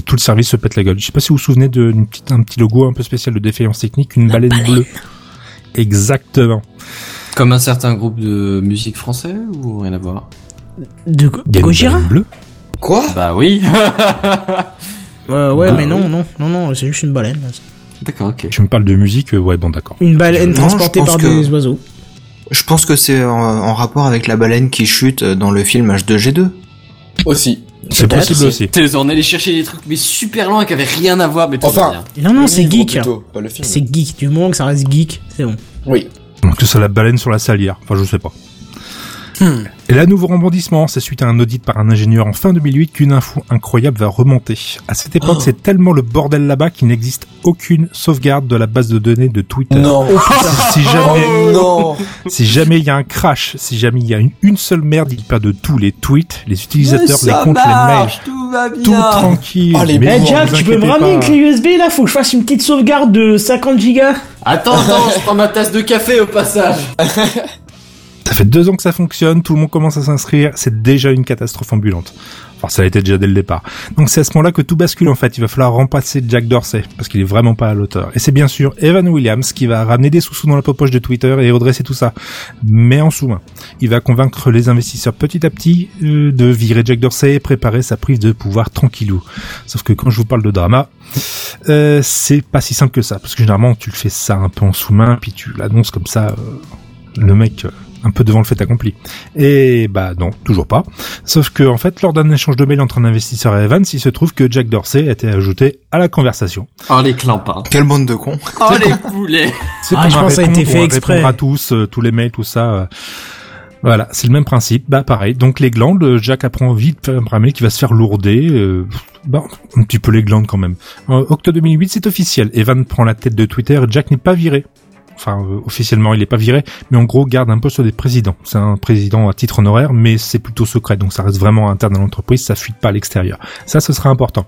Speaker 2: tout le service se pète la gueule. Je sais pas si vous vous souvenez d'un petit logo un peu spécial de défaillance technique, une baleine bleue. Exactement.
Speaker 4: Comme un certain groupe de musique français ou rien à voir?
Speaker 3: De
Speaker 2: une
Speaker 3: Gojira
Speaker 2: bleue.
Speaker 9: Quoi?
Speaker 4: Bah oui.
Speaker 3: Euh, Ouais,
Speaker 4: Bah
Speaker 3: mais non,
Speaker 4: oui.
Speaker 3: non, non, non, c'est juste une baleine.
Speaker 4: D'accord, ok.
Speaker 2: Tu me parles de musique, euh, ouais, bon, d'accord.
Speaker 3: Une baleine transportée par
Speaker 5: que-
Speaker 3: des oiseaux.
Speaker 5: Je pense que c'est en, en rapport avec la baleine qui chute dans le film H2G2.
Speaker 9: Aussi.
Speaker 2: C'est possible aussi.
Speaker 4: On allait chercher des trucs mais super loin qui avaient rien à voir, mais tout
Speaker 9: Enfin.
Speaker 3: Non, non, c'est geek.
Speaker 9: film.
Speaker 3: C'est geek. Du moment que ça reste geek, c'est bon.
Speaker 9: Oui.
Speaker 2: Donc c'est la baleine sur la salière. Enfin, je sais pas.
Speaker 6: Hmm.
Speaker 2: Et là, nouveau rebondissement, c'est suite à un audit par un ingénieur en fin 2008 qu'une info incroyable va remonter. À cette époque,
Speaker 9: Oh.
Speaker 2: c'est tellement le bordel là-bas qu'il n'existe aucune sauvegarde de la base de données de Twitter.
Speaker 9: Non.
Speaker 2: Si jamais,
Speaker 9: Oh non.
Speaker 2: si jamais il y a un crash, si jamais il y a une, une seule merde, ils perdent tous les tweets, les utilisateurs, les comptes, les mails,
Speaker 4: tout va
Speaker 2: tout tranquille.
Speaker 9: Oh, les
Speaker 2: Mais
Speaker 3: Jack, tu peux me ramener une clé USB là Faut que je fasse une petite sauvegarde de 50 gigas.
Speaker 4: Attends, attends, je prends ma tasse de café au passage.
Speaker 2: Ça fait deux ans que ça fonctionne, tout le monde commence à s'inscrire, c'est déjà une catastrophe ambulante. Enfin, ça a été déjà dès le départ. Donc c'est à ce moment-là que tout bascule en fait. Il va falloir remplacer Jack Dorsey parce qu'il est vraiment pas à l'auteur. Et c'est bien sûr Evan Williams qui va ramener des sous-sous dans la poche de Twitter et redresser tout ça, mais en sous-main. Il va convaincre les investisseurs petit à petit euh, de virer Jack Dorsey et préparer sa prise de pouvoir tranquillou. Sauf que quand je vous parle de drama, euh, c'est pas si simple que ça parce que généralement tu le fais ça un peu en sous-main puis tu l'annonces comme ça. euh, le mec. Un peu devant le fait accompli. Et bah non, toujours pas. Sauf que en fait, lors d'un échange de mail entre un investisseur et Evans, il se trouve que Jack Dorsey a été ajouté à la conversation.
Speaker 4: Oh les clampins.
Speaker 5: Quelle bande de cons.
Speaker 4: Oh les poulets.
Speaker 2: C'est
Speaker 3: Ah, je pense que ça a été fait exprès.
Speaker 2: répondre à tous, euh, tous les mails, tout ça. euh, voilà, c'est le même principe. Bah pareil. Donc les glandes, euh, Jack apprend vite un mail qui va se faire lourder. euh, bah, un petit peu les glandes quand même. En octobre 2008, c'est officiel. Evan prend la tête de Twitter. Jack n'est pas viré. Enfin, euh, officiellement, il n'est pas viré, mais en gros, garde un poste des présidents. C'est un président à titre honoraire, mais c'est plutôt secret, donc ça reste vraiment interne à l'entreprise, ça fuite pas à l'extérieur. Ça, ce sera important.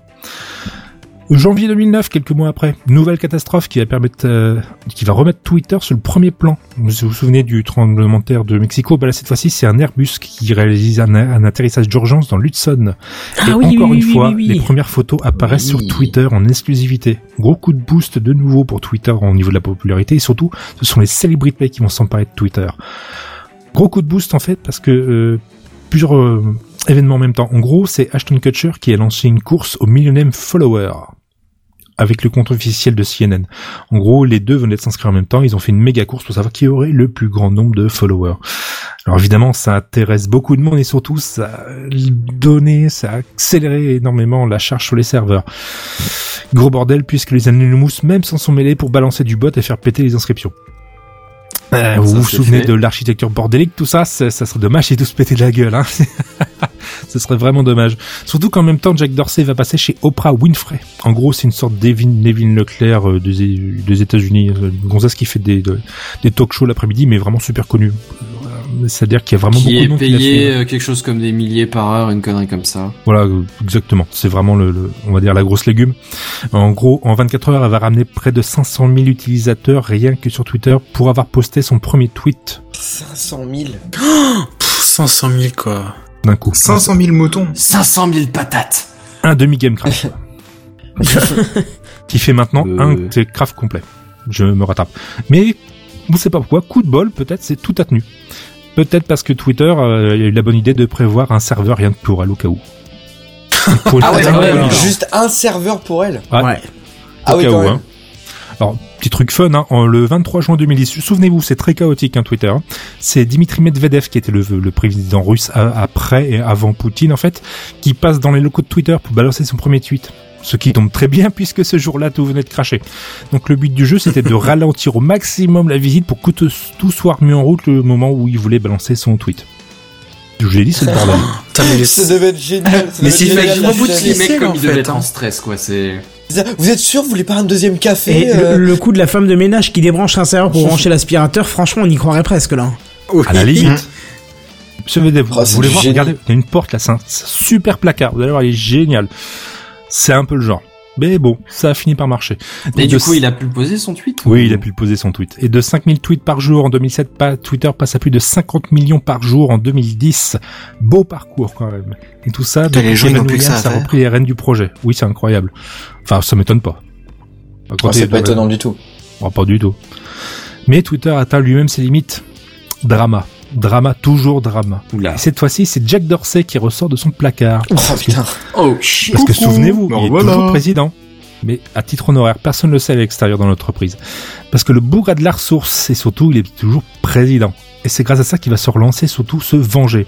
Speaker 2: Janvier 2009, quelques mois après, nouvelle catastrophe qui va permettre, euh, qui va remettre Twitter sur le premier plan. Vous vous souvenez du tremblement de terre de Mexico? Bah là, cette fois-ci, c'est un Airbus qui réalise un, un atterrissage d'urgence dans l'Hudson.
Speaker 3: Ah
Speaker 2: Et
Speaker 3: oui,
Speaker 2: encore
Speaker 3: oui,
Speaker 2: une
Speaker 3: oui,
Speaker 2: fois,
Speaker 3: oui, oui.
Speaker 2: les premières photos apparaissent sur Twitter en exclusivité. Gros coup de boost de nouveau pour Twitter au niveau de la popularité et surtout, ce sont les célébrités qui vont s'emparer de Twitter. Gros coup de boost en fait parce que euh, plusieurs euh, événements en même temps. En gros, c'est Ashton Kutcher qui a lancé une course au Millennium Follower avec le compte officiel de CNN. En gros, les deux venaient de s'inscrire en même temps. Ils ont fait une méga course pour savoir qui aurait le plus grand nombre de followers. Alors évidemment, ça intéresse beaucoup de monde et surtout, ça a donné, ça a accéléré énormément la charge sur les serveurs. Gros bordel puisque les Anonymous même s'en sont mêlés pour balancer du bot et faire péter les inscriptions. Euh, vous vous souvenez
Speaker 4: fait.
Speaker 2: de l'architecture bordélique, tout ça, ça, serait dommage si tout se pétait de la gueule. Hein. Ce serait vraiment dommage. Surtout qu'en même temps, Jack Dorsey va passer chez Oprah Winfrey. En gros, c'est une sorte d'Evin Leclerc euh, des, des États-Unis, euh, une gonzesse qui fait des, de- des talk shows l'après-midi, mais vraiment super connu. C'est-à-dire qu'il y a vraiment
Speaker 4: Qui
Speaker 2: beaucoup de
Speaker 4: est
Speaker 2: qui l'a
Speaker 4: payé
Speaker 2: fait.
Speaker 4: euh, quelque chose comme des milliers par heure, une connerie comme ça.
Speaker 2: Voilà, exactement. C'est vraiment le, le- on va dire la grosse légume. En gros, en 24 heures, elle va ramener près de 500 000 utilisateurs rien que sur Twitter pour avoir posté son premier tweet
Speaker 9: 500 000.
Speaker 6: Pff, 500 000 quoi.
Speaker 2: d'un coup.
Speaker 5: 500 000 moutons.
Speaker 4: 500 000 patates.
Speaker 2: Un demi game craft. qui fait maintenant
Speaker 4: Euh.
Speaker 2: un craft complet. Je me rattrape. Mais, vous savez pas pourquoi, coup de bol, peut-être c'est tout a tenu. Peut-être parce que Twitter euh, a eu la bonne idée de prévoir un serveur rien que pour elle au cas où.
Speaker 9: Ah ouais, juste un serveur pour elle.
Speaker 2: Ouais.
Speaker 3: Ouais.
Speaker 9: Ah
Speaker 2: au
Speaker 9: oui,
Speaker 2: cas
Speaker 9: quand
Speaker 2: où,
Speaker 9: même.
Speaker 2: hein. Alors, petit truc fun, hein, en- le 23 juin 2010, souvenez-vous, c'est très chaotique, hein, Twitter. hein. C'est Dimitri Medvedev qui était le, le président russe après et avant Poutine, en fait, qui passe dans les locaux de Twitter pour balancer son premier tweet. Ce qui tombe très bien puisque ce jour-là, tout venait de cracher. Donc le but du jeu, c'était de ralentir au maximum la visite pour que tout tout soit remis en route le moment où il voulait balancer son tweet. Je vous l'ai dit, c'est le bordel.
Speaker 6: Mais
Speaker 9: Ça devait être génial. ça
Speaker 6: Mais
Speaker 9: devait
Speaker 6: c'est vraiment bout de
Speaker 9: Vous
Speaker 6: ficelle,
Speaker 4: Les mecs, comme
Speaker 6: en
Speaker 4: ils devaient être
Speaker 6: hein.
Speaker 4: en stress, quoi, c'est...
Speaker 9: Vous êtes sûr, vous voulez pas un deuxième café
Speaker 3: Et
Speaker 9: euh,
Speaker 3: le, le coup de la femme de ménage qui débranche un serveur pour brancher l'aspirateur, franchement, on y croirait presque là.
Speaker 2: À la limite. Vous
Speaker 9: Oh, c'est
Speaker 2: voulez voir, regardez, il y a une porte là, c'est un c'est un super placard. Vous allez voir, il est génial. C'est un peu le genre. Mais bon, ça a fini par marcher.
Speaker 4: Et
Speaker 2: Donc,
Speaker 4: du coup, il a pu poser son tweet
Speaker 2: Oui, il a pu le poser son tweet. Et de 5000 tweets par jour en 2007, pas- Twitter passe à plus de 50 millions par jour en 2010. Beau parcours quand même. Et tout ça,
Speaker 5: Putain, les gens, ça à
Speaker 2: a repris les rênes du projet. Oui, c'est incroyable. Enfin, ça m'étonne pas. Côté
Speaker 9: C'est pas étonnant du tout.
Speaker 2: Oh, pas du tout. Mais Twitter atteint lui-même ses limites. Drama. Drama, toujours drama.
Speaker 4: Oula.
Speaker 2: Et cette fois-ci, c'est Jack Dorsey qui ressort de son placard.
Speaker 9: Oh putain.
Speaker 4: Oh, shit.
Speaker 2: Parce que souvenez-vous,
Speaker 5: Ben
Speaker 2: il est
Speaker 5: voilà.
Speaker 2: toujours président. Mais à titre honoraire, personne ne le sait à l'extérieur dans l'entreprise. Parce que le bougre a de la ressource et surtout, il est toujours président. Et c'est grâce à ça qu'il va se relancer, surtout se venger.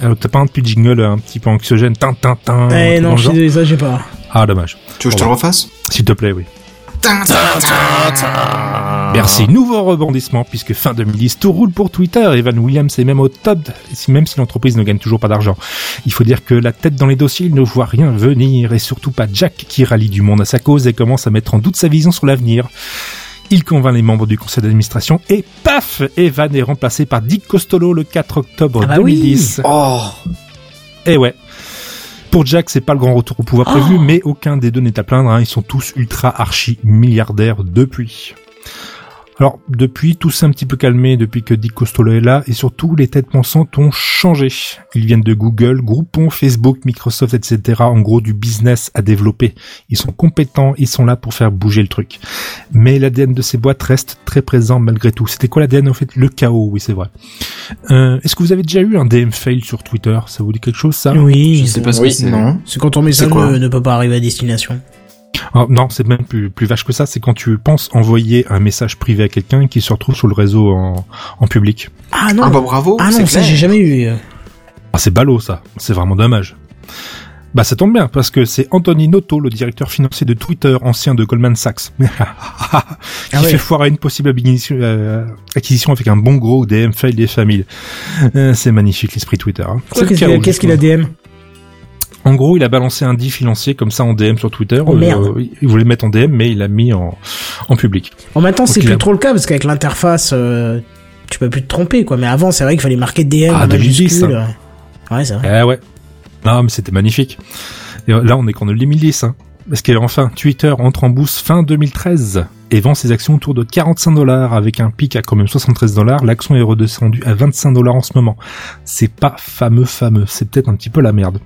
Speaker 2: Alors, t'as pas un petit jingle un petit peu anxiogène, tin, tin, tin.
Speaker 3: Eh non, je suis
Speaker 2: genre
Speaker 3: désolé, ça j'ai pas.
Speaker 2: Ah, dommage.
Speaker 5: Tu veux que je te le refasse?
Speaker 2: S'il te plaît, oui. Merci. Nouveau rebondissement puisque fin 2010, tout roule pour Twitter. Evan Williams est même au top, même si l'entreprise ne gagne toujours pas d'argent. Il faut dire que la tête dans les dossiers, il ne voit rien venir et surtout pas Jack qui rallie du monde à sa cause et commence à mettre en doute sa vision sur l'avenir. Il convainc les membres du conseil d'administration et paf, Evan est remplacé par Dick Costolo le 4 octobre
Speaker 3: Ah bah oui.
Speaker 2: 2010.
Speaker 9: Oh.
Speaker 2: Et ouais. Pour Jack, c'est pas le grand retour au pouvoir
Speaker 3: Oh.
Speaker 2: prévu, mais aucun des deux n'est à plaindre. hein. Ils sont tous ultra archi milliardaires depuis. Alors depuis, tout s'est un petit peu calmé depuis que Dick Costolo est là et surtout les têtes pensantes ont changé. Ils viennent de Google, Groupon, Facebook, Microsoft, etc. En gros du business à développer. Ils sont compétents, ils sont là pour faire bouger le truc. Mais l'ADN de ces boîtes reste très présent malgré tout. C'était quoi l'ADN en fait? Le chaos, oui c'est vrai. Euh, Est-ce que vous avez déjà eu un DM fail sur Twitter? Ça vous dit quelque chose ça?
Speaker 3: Oui,
Speaker 4: Je sais pas ce
Speaker 9: Oui,
Speaker 4: que c'est.
Speaker 5: Non.
Speaker 3: c'est quand message
Speaker 5: quoi
Speaker 3: ne, ne peut pas arriver à destination.
Speaker 2: Ah, non, c'est même plus, plus vache que ça. C'est quand tu penses envoyer un message privé à quelqu'un qui se retrouve sur le réseau en, en public.
Speaker 3: Ah non,
Speaker 5: Ah bah bravo.
Speaker 3: ah non,
Speaker 5: c'est
Speaker 3: ça j'ai jamais eu. euh.
Speaker 2: Ah, c'est ballot ça. C'est vraiment dommage. Bah ça tombe bien parce que c'est Anthony Noto, le directeur financier de Twitter, ancien de Goldman Sachs, qui
Speaker 3: Ah ouais.
Speaker 2: fait foire à une possible acquisition, euh, acquisition avec un bon gros DM fail des familles. Euh, c'est magnifique l'esprit Twitter. Hein.
Speaker 3: Qu'est-ce qu'il a,
Speaker 2: chaos,
Speaker 3: qu'est-ce qu'il a
Speaker 2: justement.
Speaker 3: DM
Speaker 2: En gros, il a balancé un dit financier comme ça en DM sur Twitter.
Speaker 3: Oh, merde.
Speaker 2: il voulait mettre en DM, mais il l'a mis en, en public.
Speaker 3: Bon, maintenant c'est plus trop le cas parce qu'avec l'interface, euh, tu peux plus te tromper quoi. Mais avant, c'est vrai qu'il fallait marquer DM
Speaker 2: Ah,
Speaker 3: en
Speaker 2: 2010, hein.
Speaker 3: Ouais, c'est vrai.
Speaker 2: Eh ouais. Non, mais c'était magnifique. Et là, on est qu'en 2010, hein. Parce que enfin, Twitter entre en bourse fin 2013 et vend ses actions autour de 45 dollars avec un pic à quand même 73 dollars. L'action est redescendue à 25 dollars en ce moment. C'est pas fameux, fameux. C'est peut-être un petit peu la merde.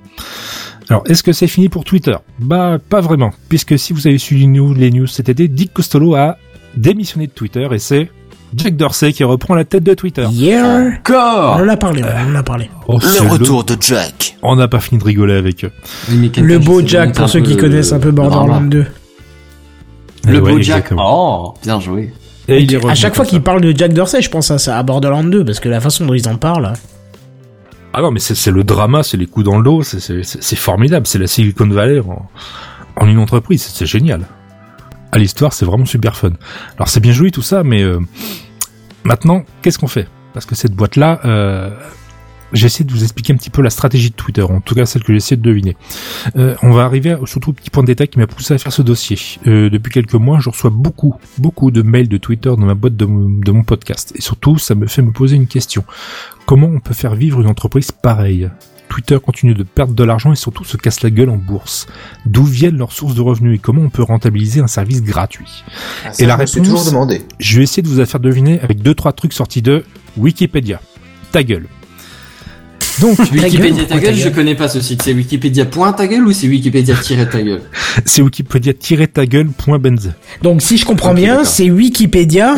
Speaker 2: Alors, est-ce que c'est fini pour Twitter? Bah, pas vraiment. Puisque si vous avez suivi nous, les news cet été, Dick Costolo a démissionné de Twitter et c'est Jack Dorsey qui reprend la tête de Twitter.
Speaker 3: Yeah On en a parlé, on en a parlé.
Speaker 2: Oh,
Speaker 5: Le retour de Jack.
Speaker 2: On n'a pas fini de rigoler avec eux.
Speaker 4: Oui,
Speaker 3: Le beau Jack pour ceux qui connaissent un peu
Speaker 4: le
Speaker 3: Borderlands
Speaker 4: drama.
Speaker 3: 2.
Speaker 4: Le
Speaker 2: Eh
Speaker 4: beau
Speaker 2: ouais,
Speaker 4: Jack. Oh, bien joué.
Speaker 2: Et il est
Speaker 3: À chaque fois qu'il parle de Jack Dorsey, je pense à ça, à Borderlands 2 parce que la façon dont ils en parlent.
Speaker 2: Ah non, mais c'est le drama, c'est les coups dans le dos, c'est- formidable, c'est la Silicon Valley en, une entreprise, c'est génial. À l'histoire, c'est vraiment super fun. Alors c'est bien joli tout ça, mais euh, maintenant, qu'est-ce qu'on fait? Parce que cette boîte-là, euh, j'ai essayé de vous expliquer un petit peu la stratégie de Twitter, en tout cas celle que j'ai essayé de deviner. Euh, on va arriver à, surtout au petit point de détail qui m'a poussé à faire ce dossier. Euh, depuis quelques mois, je reçois beaucoup, beaucoup de mails de Twitter dans ma boîte de, mon- de mon podcast. Et surtout, ça me fait me poser une question. Comment on peut faire vivre une entreprise pareille? Twitter continue de perdre de l'argent et surtout se casse la gueule en bourse. D'où viennent leurs sources de revenus et comment on peut rentabiliser un service gratuit?
Speaker 5: Ça,
Speaker 2: Et la réponse-
Speaker 5: toujours demandé.
Speaker 2: Je vais essayer de vous la faire deviner avec deux trois trucs sortis de Wikipédia. Ta gueule. Donc,
Speaker 4: Wikipédia ta gueule,
Speaker 3: gueule.
Speaker 4: je connais pas ce site. C'est Wikipédia point ta gueule ou c'est Wikipédia tiré ta gueule
Speaker 2: c'est wikipédia-ta-gueule.benz.
Speaker 3: Donc si je comprends bien, c'est Wikipédia.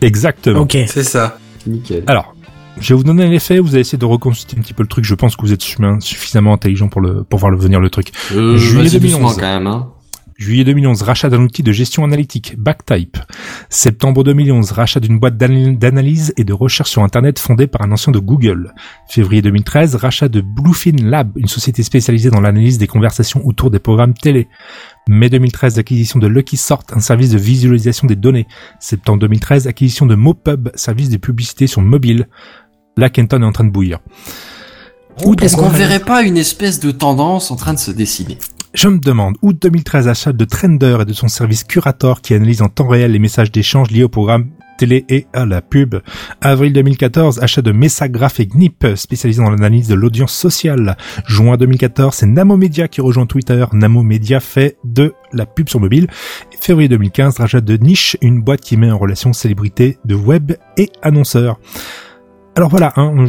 Speaker 2: Exactement.
Speaker 3: Ok.
Speaker 6: C'est ça.
Speaker 4: Nickel.
Speaker 2: Alors, je vais vous donner les faits, vous allez essayer de reconstituer un petit peu le truc. Je pense que vous êtes humain suffisamment intelligent pour le pour voir le venir le truc.
Speaker 4: Euh,
Speaker 2: Juillet
Speaker 4: vas-y
Speaker 2: 2011.
Speaker 4: doucement quand même, hein.
Speaker 2: Juillet 2011, rachat d'un outil de gestion analytique, Backtype. Septembre 2011, rachat d'une boîte d'anal- d'analyse et de recherche sur Internet fondée par un ancien de Google. Février 2013, rachat de Bluefin Lab, une société spécialisée dans l'analyse des conversations autour des programmes télé. Mai 2013, acquisition de Lucky Sort, un service de visualisation des données. Septembre 2013, acquisition de Mopub, service de publicité sur mobile. Là, Kenton est en train de bouillir.
Speaker 4: Est-ce qu'on verrait pas une espèce de tendance en train de se dessiner?
Speaker 2: Je me demande, août 2013, achat de Trender et de son service Curator qui analyse en temps réel les messages d'échange liés au programme télé et à la pub. Avril 2014, achat de Messagraph et Gnip, spécialisé dans l'analyse de l'audience sociale. Juin 2014, c'est Namomedia qui rejoint Twitter. Namomedia fait de la pub sur mobile. Février 2015, rachat de Niche, une boîte qui met en relation célébrités de web et annonceurs. Alors voilà, hein,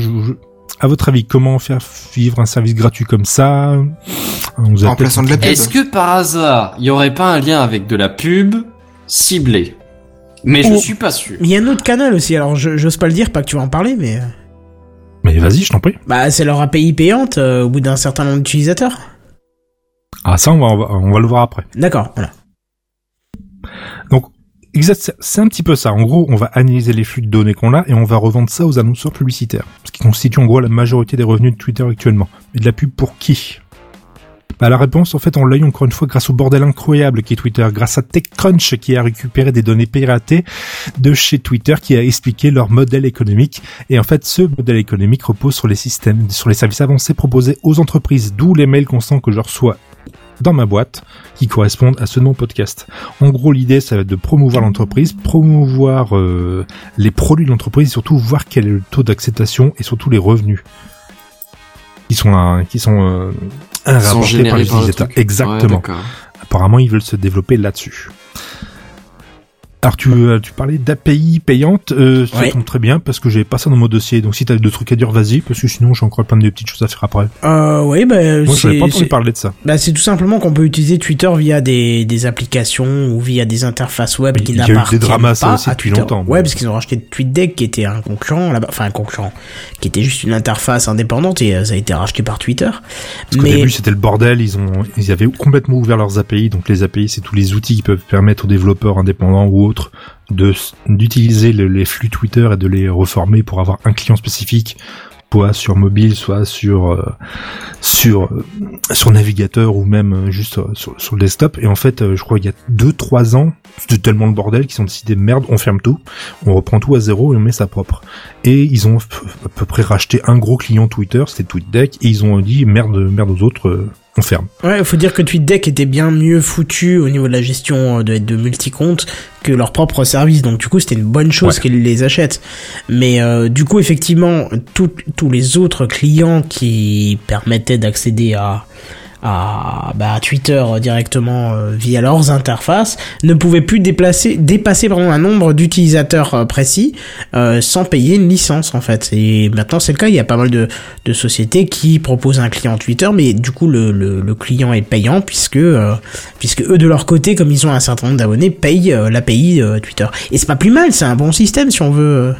Speaker 2: à votre avis, comment faire vivre un service gratuit comme ça vous
Speaker 5: En plaçant de la pub.
Speaker 4: Est-ce que par hasard, il y aurait pas un lien avec de la pub ciblée? Mais je
Speaker 3: Oh.
Speaker 4: suis pas sûr.
Speaker 3: Il y a un autre canal aussi, alors je- j'ose pas le dire, pas que tu vas en parler, mais... euh,
Speaker 2: Mais vas-y, je t'en prie.
Speaker 3: Bah c'est leur API payante euh, au bout d'un certain nombre d'utilisateurs.
Speaker 2: Ah ça, on va, on va, on va le voir après.
Speaker 3: D'accord, voilà.
Speaker 2: Donc, exact, c'est- un petit peu ça. En gros, on va analyser les flux de données qu'on a et on va revendre ça aux annonceurs publicitaires. Ce qui constitue en gros la majorité des revenus de Twitter actuellement. Mais de la pub pour qui? Bah, la réponse, en fait, on l'a eu encore une fois grâce au bordel incroyable qui est Twitter, grâce à TechCrunch qui a récupéré des données piratées de chez Twitter, qui a expliqué leur modèle économique. Et en fait, ce modèle économique repose sur les systèmes, sur les services avancés proposés aux entreprises, d'où les mails constants que je reçois dans ma boîte qui correspondent à ce nom podcast. En gros, l'idée, ça va être de promouvoir l'entreprise, promouvoir euh, les produits de l'entreprise, et surtout voir quel est le taux d'acceptation et surtout les revenus qui sont un- qui sont euh, un rapportés par les utilisateurs. Exactement.
Speaker 4: Ouais.
Speaker 2: Apparemment, ils veulent se développer là-dessus. Alors tu, euh, tu parlais d'API payante, euh, ça
Speaker 3: Ouais.
Speaker 2: tombe très bien parce que j'ai pas ça dans mon dossier. Donc si t'as deux trucs à dire, vas-y, parce que sinon j'ai encore plein de petites choses à faire après.
Speaker 3: Euh, oui, bah,
Speaker 2: Moi j'avais
Speaker 3: c'est-
Speaker 2: pas entendu parler de ça.
Speaker 3: Bah, c'est tout simplement qu'on peut utiliser Twitter via des, des applications ou via des interfaces web qui
Speaker 2: des
Speaker 3: n'appartiennent
Speaker 2: dramas, ça
Speaker 3: pas
Speaker 2: aussi,
Speaker 3: à
Speaker 2: depuis
Speaker 3: Twitter.
Speaker 2: longtemps.
Speaker 3: Ouais, parce qu'ils ont racheté TweetDeck qui était un concurrent là-bas, enfin un concurrent, qui était juste une interface indépendante et euh, ça a été racheté par Twitter.
Speaker 2: Parce
Speaker 3: Mais
Speaker 2: début c'était le bordel, ils ont ils avaient complètement ouvert leurs API. Donc les API c'est tous les outils qui peuvent permettre aux développeurs indépendants ou autres d'utiliser le- les flux Twitter et de les reformer pour avoir un client spécifique, soit sur mobile, soit sur euh, sur euh, sur navigateur ou même euh, juste sur, le desktop. Et en fait, je crois qu'il y a deux trois ans, c'était tellement le bordel qu'ils ont décidé merde, on ferme tout, on reprend tout à zéro et on met ça propre. Et ils ont à peu près racheté un gros client Twitter, c'était TweetDeck, et ils ont dit merde merde aux autres, on ferme.
Speaker 3: ouais, il faut dire que TweetDeck était bien mieux foutu au niveau de la gestion euh, de, de multi-comptes que leur propre service. Donc du coup, c'était une bonne chose
Speaker 2: Ouais.
Speaker 3: qu'ils les achètent. Mais euh, du coup, effectivement, tout- tous les autres clients qui permettaient d'accéder à à, bah, Twitter euh, directement euh, via leurs interfaces ne pouvaient plus déplacer, dépasser pardon, un nombre d'utilisateurs euh, précis sans payer une licence en fait. Et maintenant c'est le cas, il y a pas mal de, de sociétés qui proposent un client Twitter, mais du coup le, le, client est payant puisque puisque eux de leur côté, comme ils ont un certain nombre d'abonnés, payent l'API Twitter. Et c'est pas plus mal, c'est un bon système si on veut.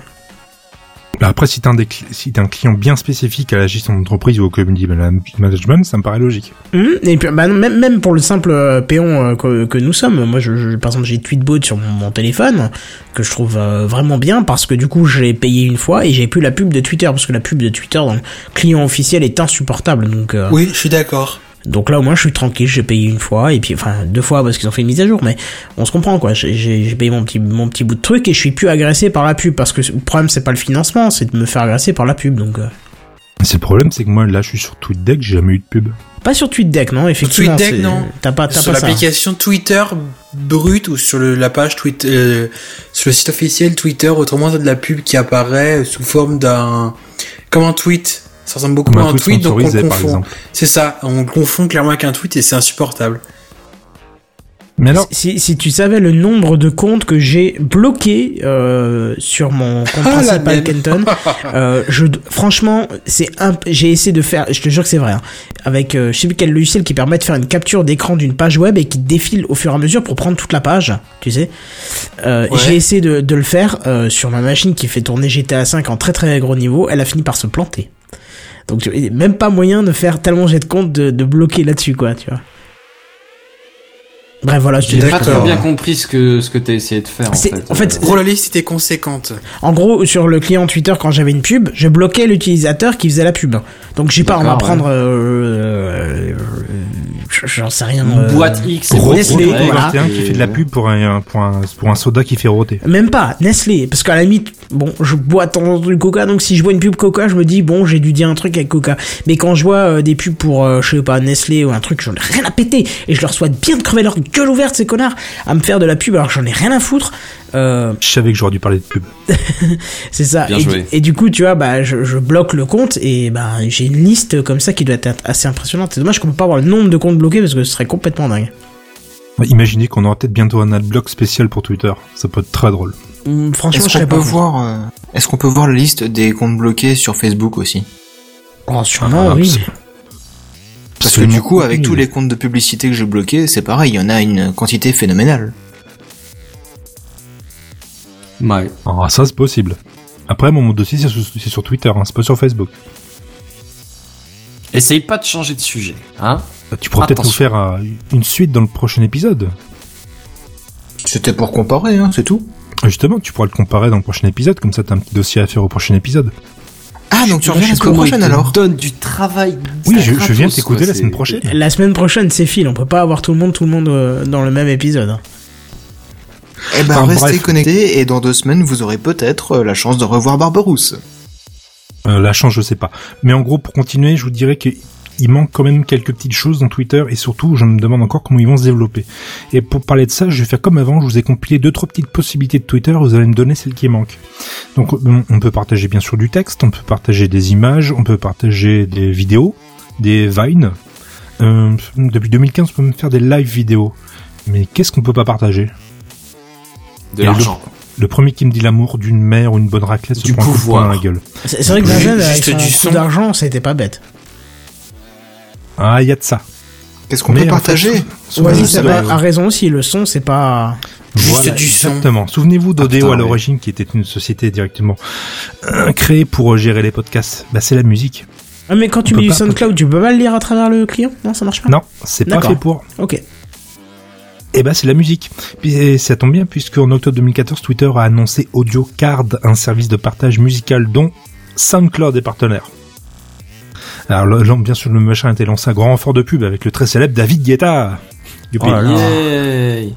Speaker 2: Bah après, si t'as un, si un client bien spécifique à la gestion d'entreprise ou au community mana- management, ça me paraît logique.
Speaker 3: Mhm. Et puis, bah, même, même pour le simple euh, péon euh, que, que nous sommes, moi, je, je- par exemple, j'ai Tweetbot sur mon, mon téléphone que je trouve euh, vraiment bien parce que du coup, j'ai payé une fois et j'ai plus la pub de Twitter parce que la pub de Twitter dans le client officiel est insupportable. Donc, euh,
Speaker 6: Oui, je suis d'accord.
Speaker 3: Donc là, au moins, je suis tranquille. J'ai payé une fois et puis, enfin, deux fois parce qu'ils ont fait une mise à jour, mais on se comprend quoi. J'ai- payé mon petit mon petit bout de truc et je suis plus agressé par la pub parce que le problème c'est pas le financement, c'est de me faire agresser par la pub. Donc, euh,
Speaker 2: C'est le problème, c'est que moi, là, je suis sur TweetDeck, j'ai jamais eu de pub.
Speaker 3: pas sur TweetDeck, non Effectivement,
Speaker 6: TweetDeck, non.
Speaker 3: T'as pas, t'as
Speaker 6: Sur
Speaker 3: pas ça.
Speaker 6: l'application Twitter brute ou sur le, la page Twitter, euh, sur le site officiel Twitter, autrement t'as de la pub qui apparaît sous forme d'un, comme un tweet. Ça ressemble beaucoup à
Speaker 2: un
Speaker 6: un
Speaker 2: tweet
Speaker 6: donc on le confond. C'est ça, on le confond clairement avec un tweet et c'est insupportable.
Speaker 2: Mais alors,
Speaker 3: Si, si tu savais le nombre de comptes que j'ai bloqués euh, sur mon compte
Speaker 6: Ah,
Speaker 3: principal. Kenton, euh, je, franchement, c'est un, j'ai essayé de faire, je te jure que c'est vrai, hein, avec euh, je sais plus quel logiciel qui permet de faire une capture d'écran d'une page web et qui défile au fur et à mesure pour prendre toute la page, tu sais. Euh,
Speaker 6: Ouais.
Speaker 3: J'ai essayé de, de le faire euh, sur ma machine qui fait tourner GTA 5 en très très gros niveau, elle a fini par se planter. Donc tu- même pas moyen de faire tellement j'ai de compte de, de bloquer là-dessus quoi, tu vois. Bref voilà, je te
Speaker 4: J'ai pas bien compris ce que ce que t'as essayé de faire en fait.
Speaker 3: en fait,
Speaker 4: Euh,
Speaker 6: Oh la liste était conséquente.
Speaker 3: En gros, sur le client Twitter, quand j'avais une pub, je bloquais l'utilisateur qui faisait la pub. Donc, j'ai pas, on va
Speaker 4: D'accord,
Speaker 3: prendre, euh, euh, j'en sais rien.
Speaker 4: une
Speaker 3: euh,
Speaker 4: boîte X.
Speaker 3: Nestlé,
Speaker 2: gros,
Speaker 3: voilà.
Speaker 2: un qui fait de la pub pour un, pour un, pour un soda qui fait roter.
Speaker 3: Même pas, Nestlé. Parce qu'à la limite, bon, je bois temps du coca, donc si je vois une pub coca, je me dis, bon, j'ai dû dire un truc avec coca. Mais quand je vois euh, des pubs pour, euh, je sais pas, Nestlé ou un truc, j'en ai rien à péter. Et je leur souhaite bien de crever leur gueule ouverte, ces connards, à me faire de la pub alors que j'en ai rien à foutre. Euh,
Speaker 2: Je savais que j'aurais dû parler de pub.
Speaker 3: C'est ça.
Speaker 4: Bien
Speaker 3: et,
Speaker 4: joué.
Speaker 3: Du, et du coup, tu vois, bah, je, je bloque le compte et bah, j'ai une liste comme ça qui doit être assez impressionnante. C'est dommage qu'on peut pas avoir le nombre de comptes bloqués parce que ce serait complètement dingue.
Speaker 2: Imaginez qu'on aura peut-être bientôt un adblock spécial pour Twitter. Ça peut être très drôle.
Speaker 3: Hum, franchement,
Speaker 5: Est-ce
Speaker 3: je serais
Speaker 5: qu'on
Speaker 3: pas
Speaker 5: peut
Speaker 3: contre.
Speaker 5: voir, euh, est-ce qu'on peut voir la liste des comptes bloqués sur Facebook aussi?
Speaker 3: Oh, sûrement,
Speaker 2: Ah,
Speaker 3: oui.
Speaker 5: Parce que du coup, avec tous les comptes de publicité que j'ai bloqués, c'est pareil, il y en a une quantité phénoménale.
Speaker 4: Ouais.
Speaker 2: Ah, ça c'est possible. Après, mon mot dossier c'est sur, Twitter, hein, c'est pas sur Facebook.
Speaker 4: Essaye pas de changer de sujet, hein.
Speaker 2: Tu pourras peut-être nous faire euh, une suite dans le prochain épisode.
Speaker 5: C'était pour comparer, hein, c'est tout.
Speaker 2: Justement, tu pourras le comparer dans le prochain épisode, comme ça t'as un petit dossier à faire au prochain épisode.
Speaker 5: Ah, donc tu reviens la semaine prochaine
Speaker 4: te
Speaker 5: alors
Speaker 4: donne du travail.
Speaker 2: Oui, je, viens t'écouter la semaine prochaine.
Speaker 3: La semaine prochaine, c'est fil. On peut pas avoir tout le monde, tout le monde euh, dans le même épisode.
Speaker 5: Eh ben,
Speaker 2: Enfin,
Speaker 5: restez
Speaker 2: bref.
Speaker 5: connectés et dans deux semaines, vous aurez peut-être euh, la chance de revoir Barberousse.
Speaker 2: Euh, la chance, je sais pas. Mais en gros, pour continuer, je vous dirais que il manque quand même quelques petites choses dans Twitter et surtout, je me demande encore comment ils vont se développer. Et pour parler de ça, je vais faire comme avant, je vous ai compilé deux trois petites possibilités de Twitter, vous allez me donner celles qui manquent. Donc on on peut partager bien sûr du texte, on peut partager des images, on peut partager des vidéos, des vines. Euh, depuis 2015, on peut même faire des live vidéos. Mais qu'est-ce qu'on peut pas partager?
Speaker 4: De l'argent.
Speaker 2: Le premier qui me dit l'amour d'une mère ou une bonne raclette se
Speaker 4: Du
Speaker 2: prend un coup de poing
Speaker 4: pouvoir.
Speaker 2: dans la gueule.
Speaker 3: C'est vrai que
Speaker 6: Juste-
Speaker 3: Vincennes, avec
Speaker 6: juste
Speaker 3: son
Speaker 6: du son.
Speaker 3: d'argent, c'était pas bête.
Speaker 2: Ah, il y a de ça.
Speaker 5: Qu'est-ce qu'on peut
Speaker 2: fait,
Speaker 5: partager
Speaker 3: Ouais, c'est
Speaker 2: de-
Speaker 3: pas- a raison aussi, le son, c'est pas...
Speaker 6: Juste
Speaker 2: Voilà,
Speaker 6: du son.
Speaker 2: Exactement. Souvenez-vous d'Odeo
Speaker 5: putain,
Speaker 2: à l'origine, qui était une société directement euh, créée pour euh, gérer les podcasts. Bah, c'est la musique.
Speaker 3: Ah, mais quand tu
Speaker 2: On
Speaker 3: mets du
Speaker 2: pas-
Speaker 3: SoundCloud, tu peux pas le lire à travers le client? Non, ça marche pas?
Speaker 2: Non, c'est pas fait pour.
Speaker 3: Ok.
Speaker 2: Eh ben, c'est la musique. Puis et ça tombe bien puisque en octobre 2014, Twitter a annoncé Audio Card, un service de partage musical dont SoundCloud est partenaire. Alors, là, bien sûr, le machin a été lancé à grand renfort de pub avec le très célèbre David Guetta. Youpi.
Speaker 3: Oh.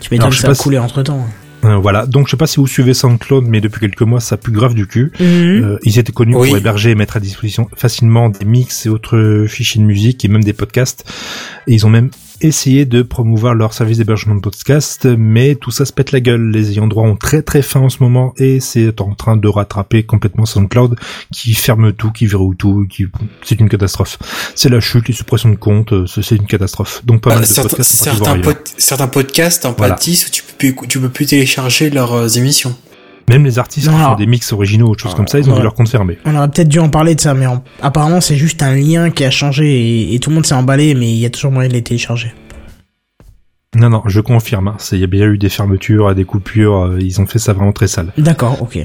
Speaker 3: Tu m'étonnes que ça a
Speaker 2: si-
Speaker 3: coulé entre temps.
Speaker 2: Euh, voilà. Donc, je sais pas si vous suivez SoundCloud, mais depuis quelques mois, ça pue grave du cul.
Speaker 3: Mhm.
Speaker 2: Euh, ils étaient connus
Speaker 6: Oui.
Speaker 2: pour héberger et mettre à disposition facilement des mix et autres fichiers de musique et même des podcasts. Et ils ont même essayé de promouvoir leur service d'hébergement de podcast, mais tout ça se pète la gueule. Les ayants droit ont très très faim en ce moment et c'est en train de rattraper complètement SoundCloud qui ferme tout, qui verrouille tout, qui c'est une catastrophe. C'est la chute, les suppressions de comptes, euh, c'est une catastrophe. Donc pas
Speaker 6: Bah,
Speaker 2: mal de
Speaker 6: certains,
Speaker 2: podcasts
Speaker 6: certains, pod- certains podcasts en
Speaker 2: Voilà.
Speaker 6: pâtissent où tu peux plus, tu peux plus télécharger leurs euh, émissions.
Speaker 2: Même les artistes
Speaker 3: Non,
Speaker 2: qui font
Speaker 3: alors-
Speaker 2: des mix originaux ou autre chose comme ça, ils ont vu leur compte fermé.
Speaker 3: On aurait peut-être dû en parler de ça, mais en- apparemment c'est juste un lien qui a changé et, et tout le monde s'est emballé, mais il y a toujours moyen de les télécharger.
Speaker 2: Non, non, je confirme. hein. C'est- Il y a bien eu des fermetures, des coupures. euh, ils ont fait ça vraiment très sale.
Speaker 3: D'accord, ok.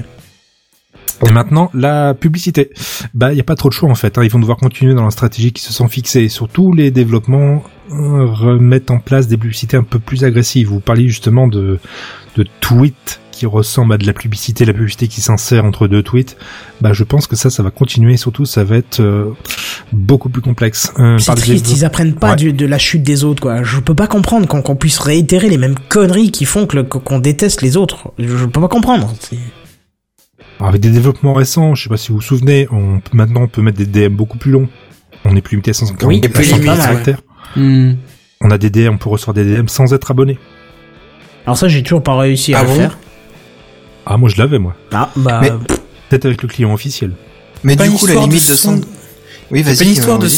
Speaker 2: Et maintenant, la publicité. Bah, il n'y a pas trop de choix en fait. hein. Ils vont devoir continuer dans la stratégie qui se sont fixés. Surtout, les développements euh, remettent en place des publicités un peu plus agressives. Vous parliez justement de, de tweets qui ressemblent à de la publicité, la publicité qui s'insère entre deux tweets. Bah, je pense que ça, ça va continuer. Et surtout, ça va être euh, beaucoup plus complexe. Euh,
Speaker 3: C'est
Speaker 2: des
Speaker 3: triste, ils apprennent pas
Speaker 2: Ouais.
Speaker 3: du- de la chute des autres, quoi. Je peux pas comprendre qu'on puisse réitérer les mêmes conneries qui font que qu'on déteste les autres. Je, peux pas comprendre.
Speaker 2: Alors, avec des développements récents, je sais pas si vous vous souvenez, on, maintenant on peut mettre des DM beaucoup plus longs. On n'est plus limité à 140
Speaker 3: Oui,
Speaker 6: et plus
Speaker 2: à 140
Speaker 6: limite, ouais.
Speaker 2: caractères.
Speaker 4: Hmm.
Speaker 2: On a des DM, on peut recevoir des DM sans être abonné.
Speaker 3: Alors ça, j'ai toujours pas réussi à
Speaker 6: Ah
Speaker 3: le
Speaker 6: bon
Speaker 3: faire.
Speaker 2: Ah, moi je l'avais moi.
Speaker 3: Ah, bah...
Speaker 5: Mais-
Speaker 2: Peut-être avec le client officiel.
Speaker 5: Mais du coup, la limite de
Speaker 6: son-
Speaker 5: 100... Oui, vas-y.
Speaker 6: pas une histoire
Speaker 5: euh,
Speaker 6: de.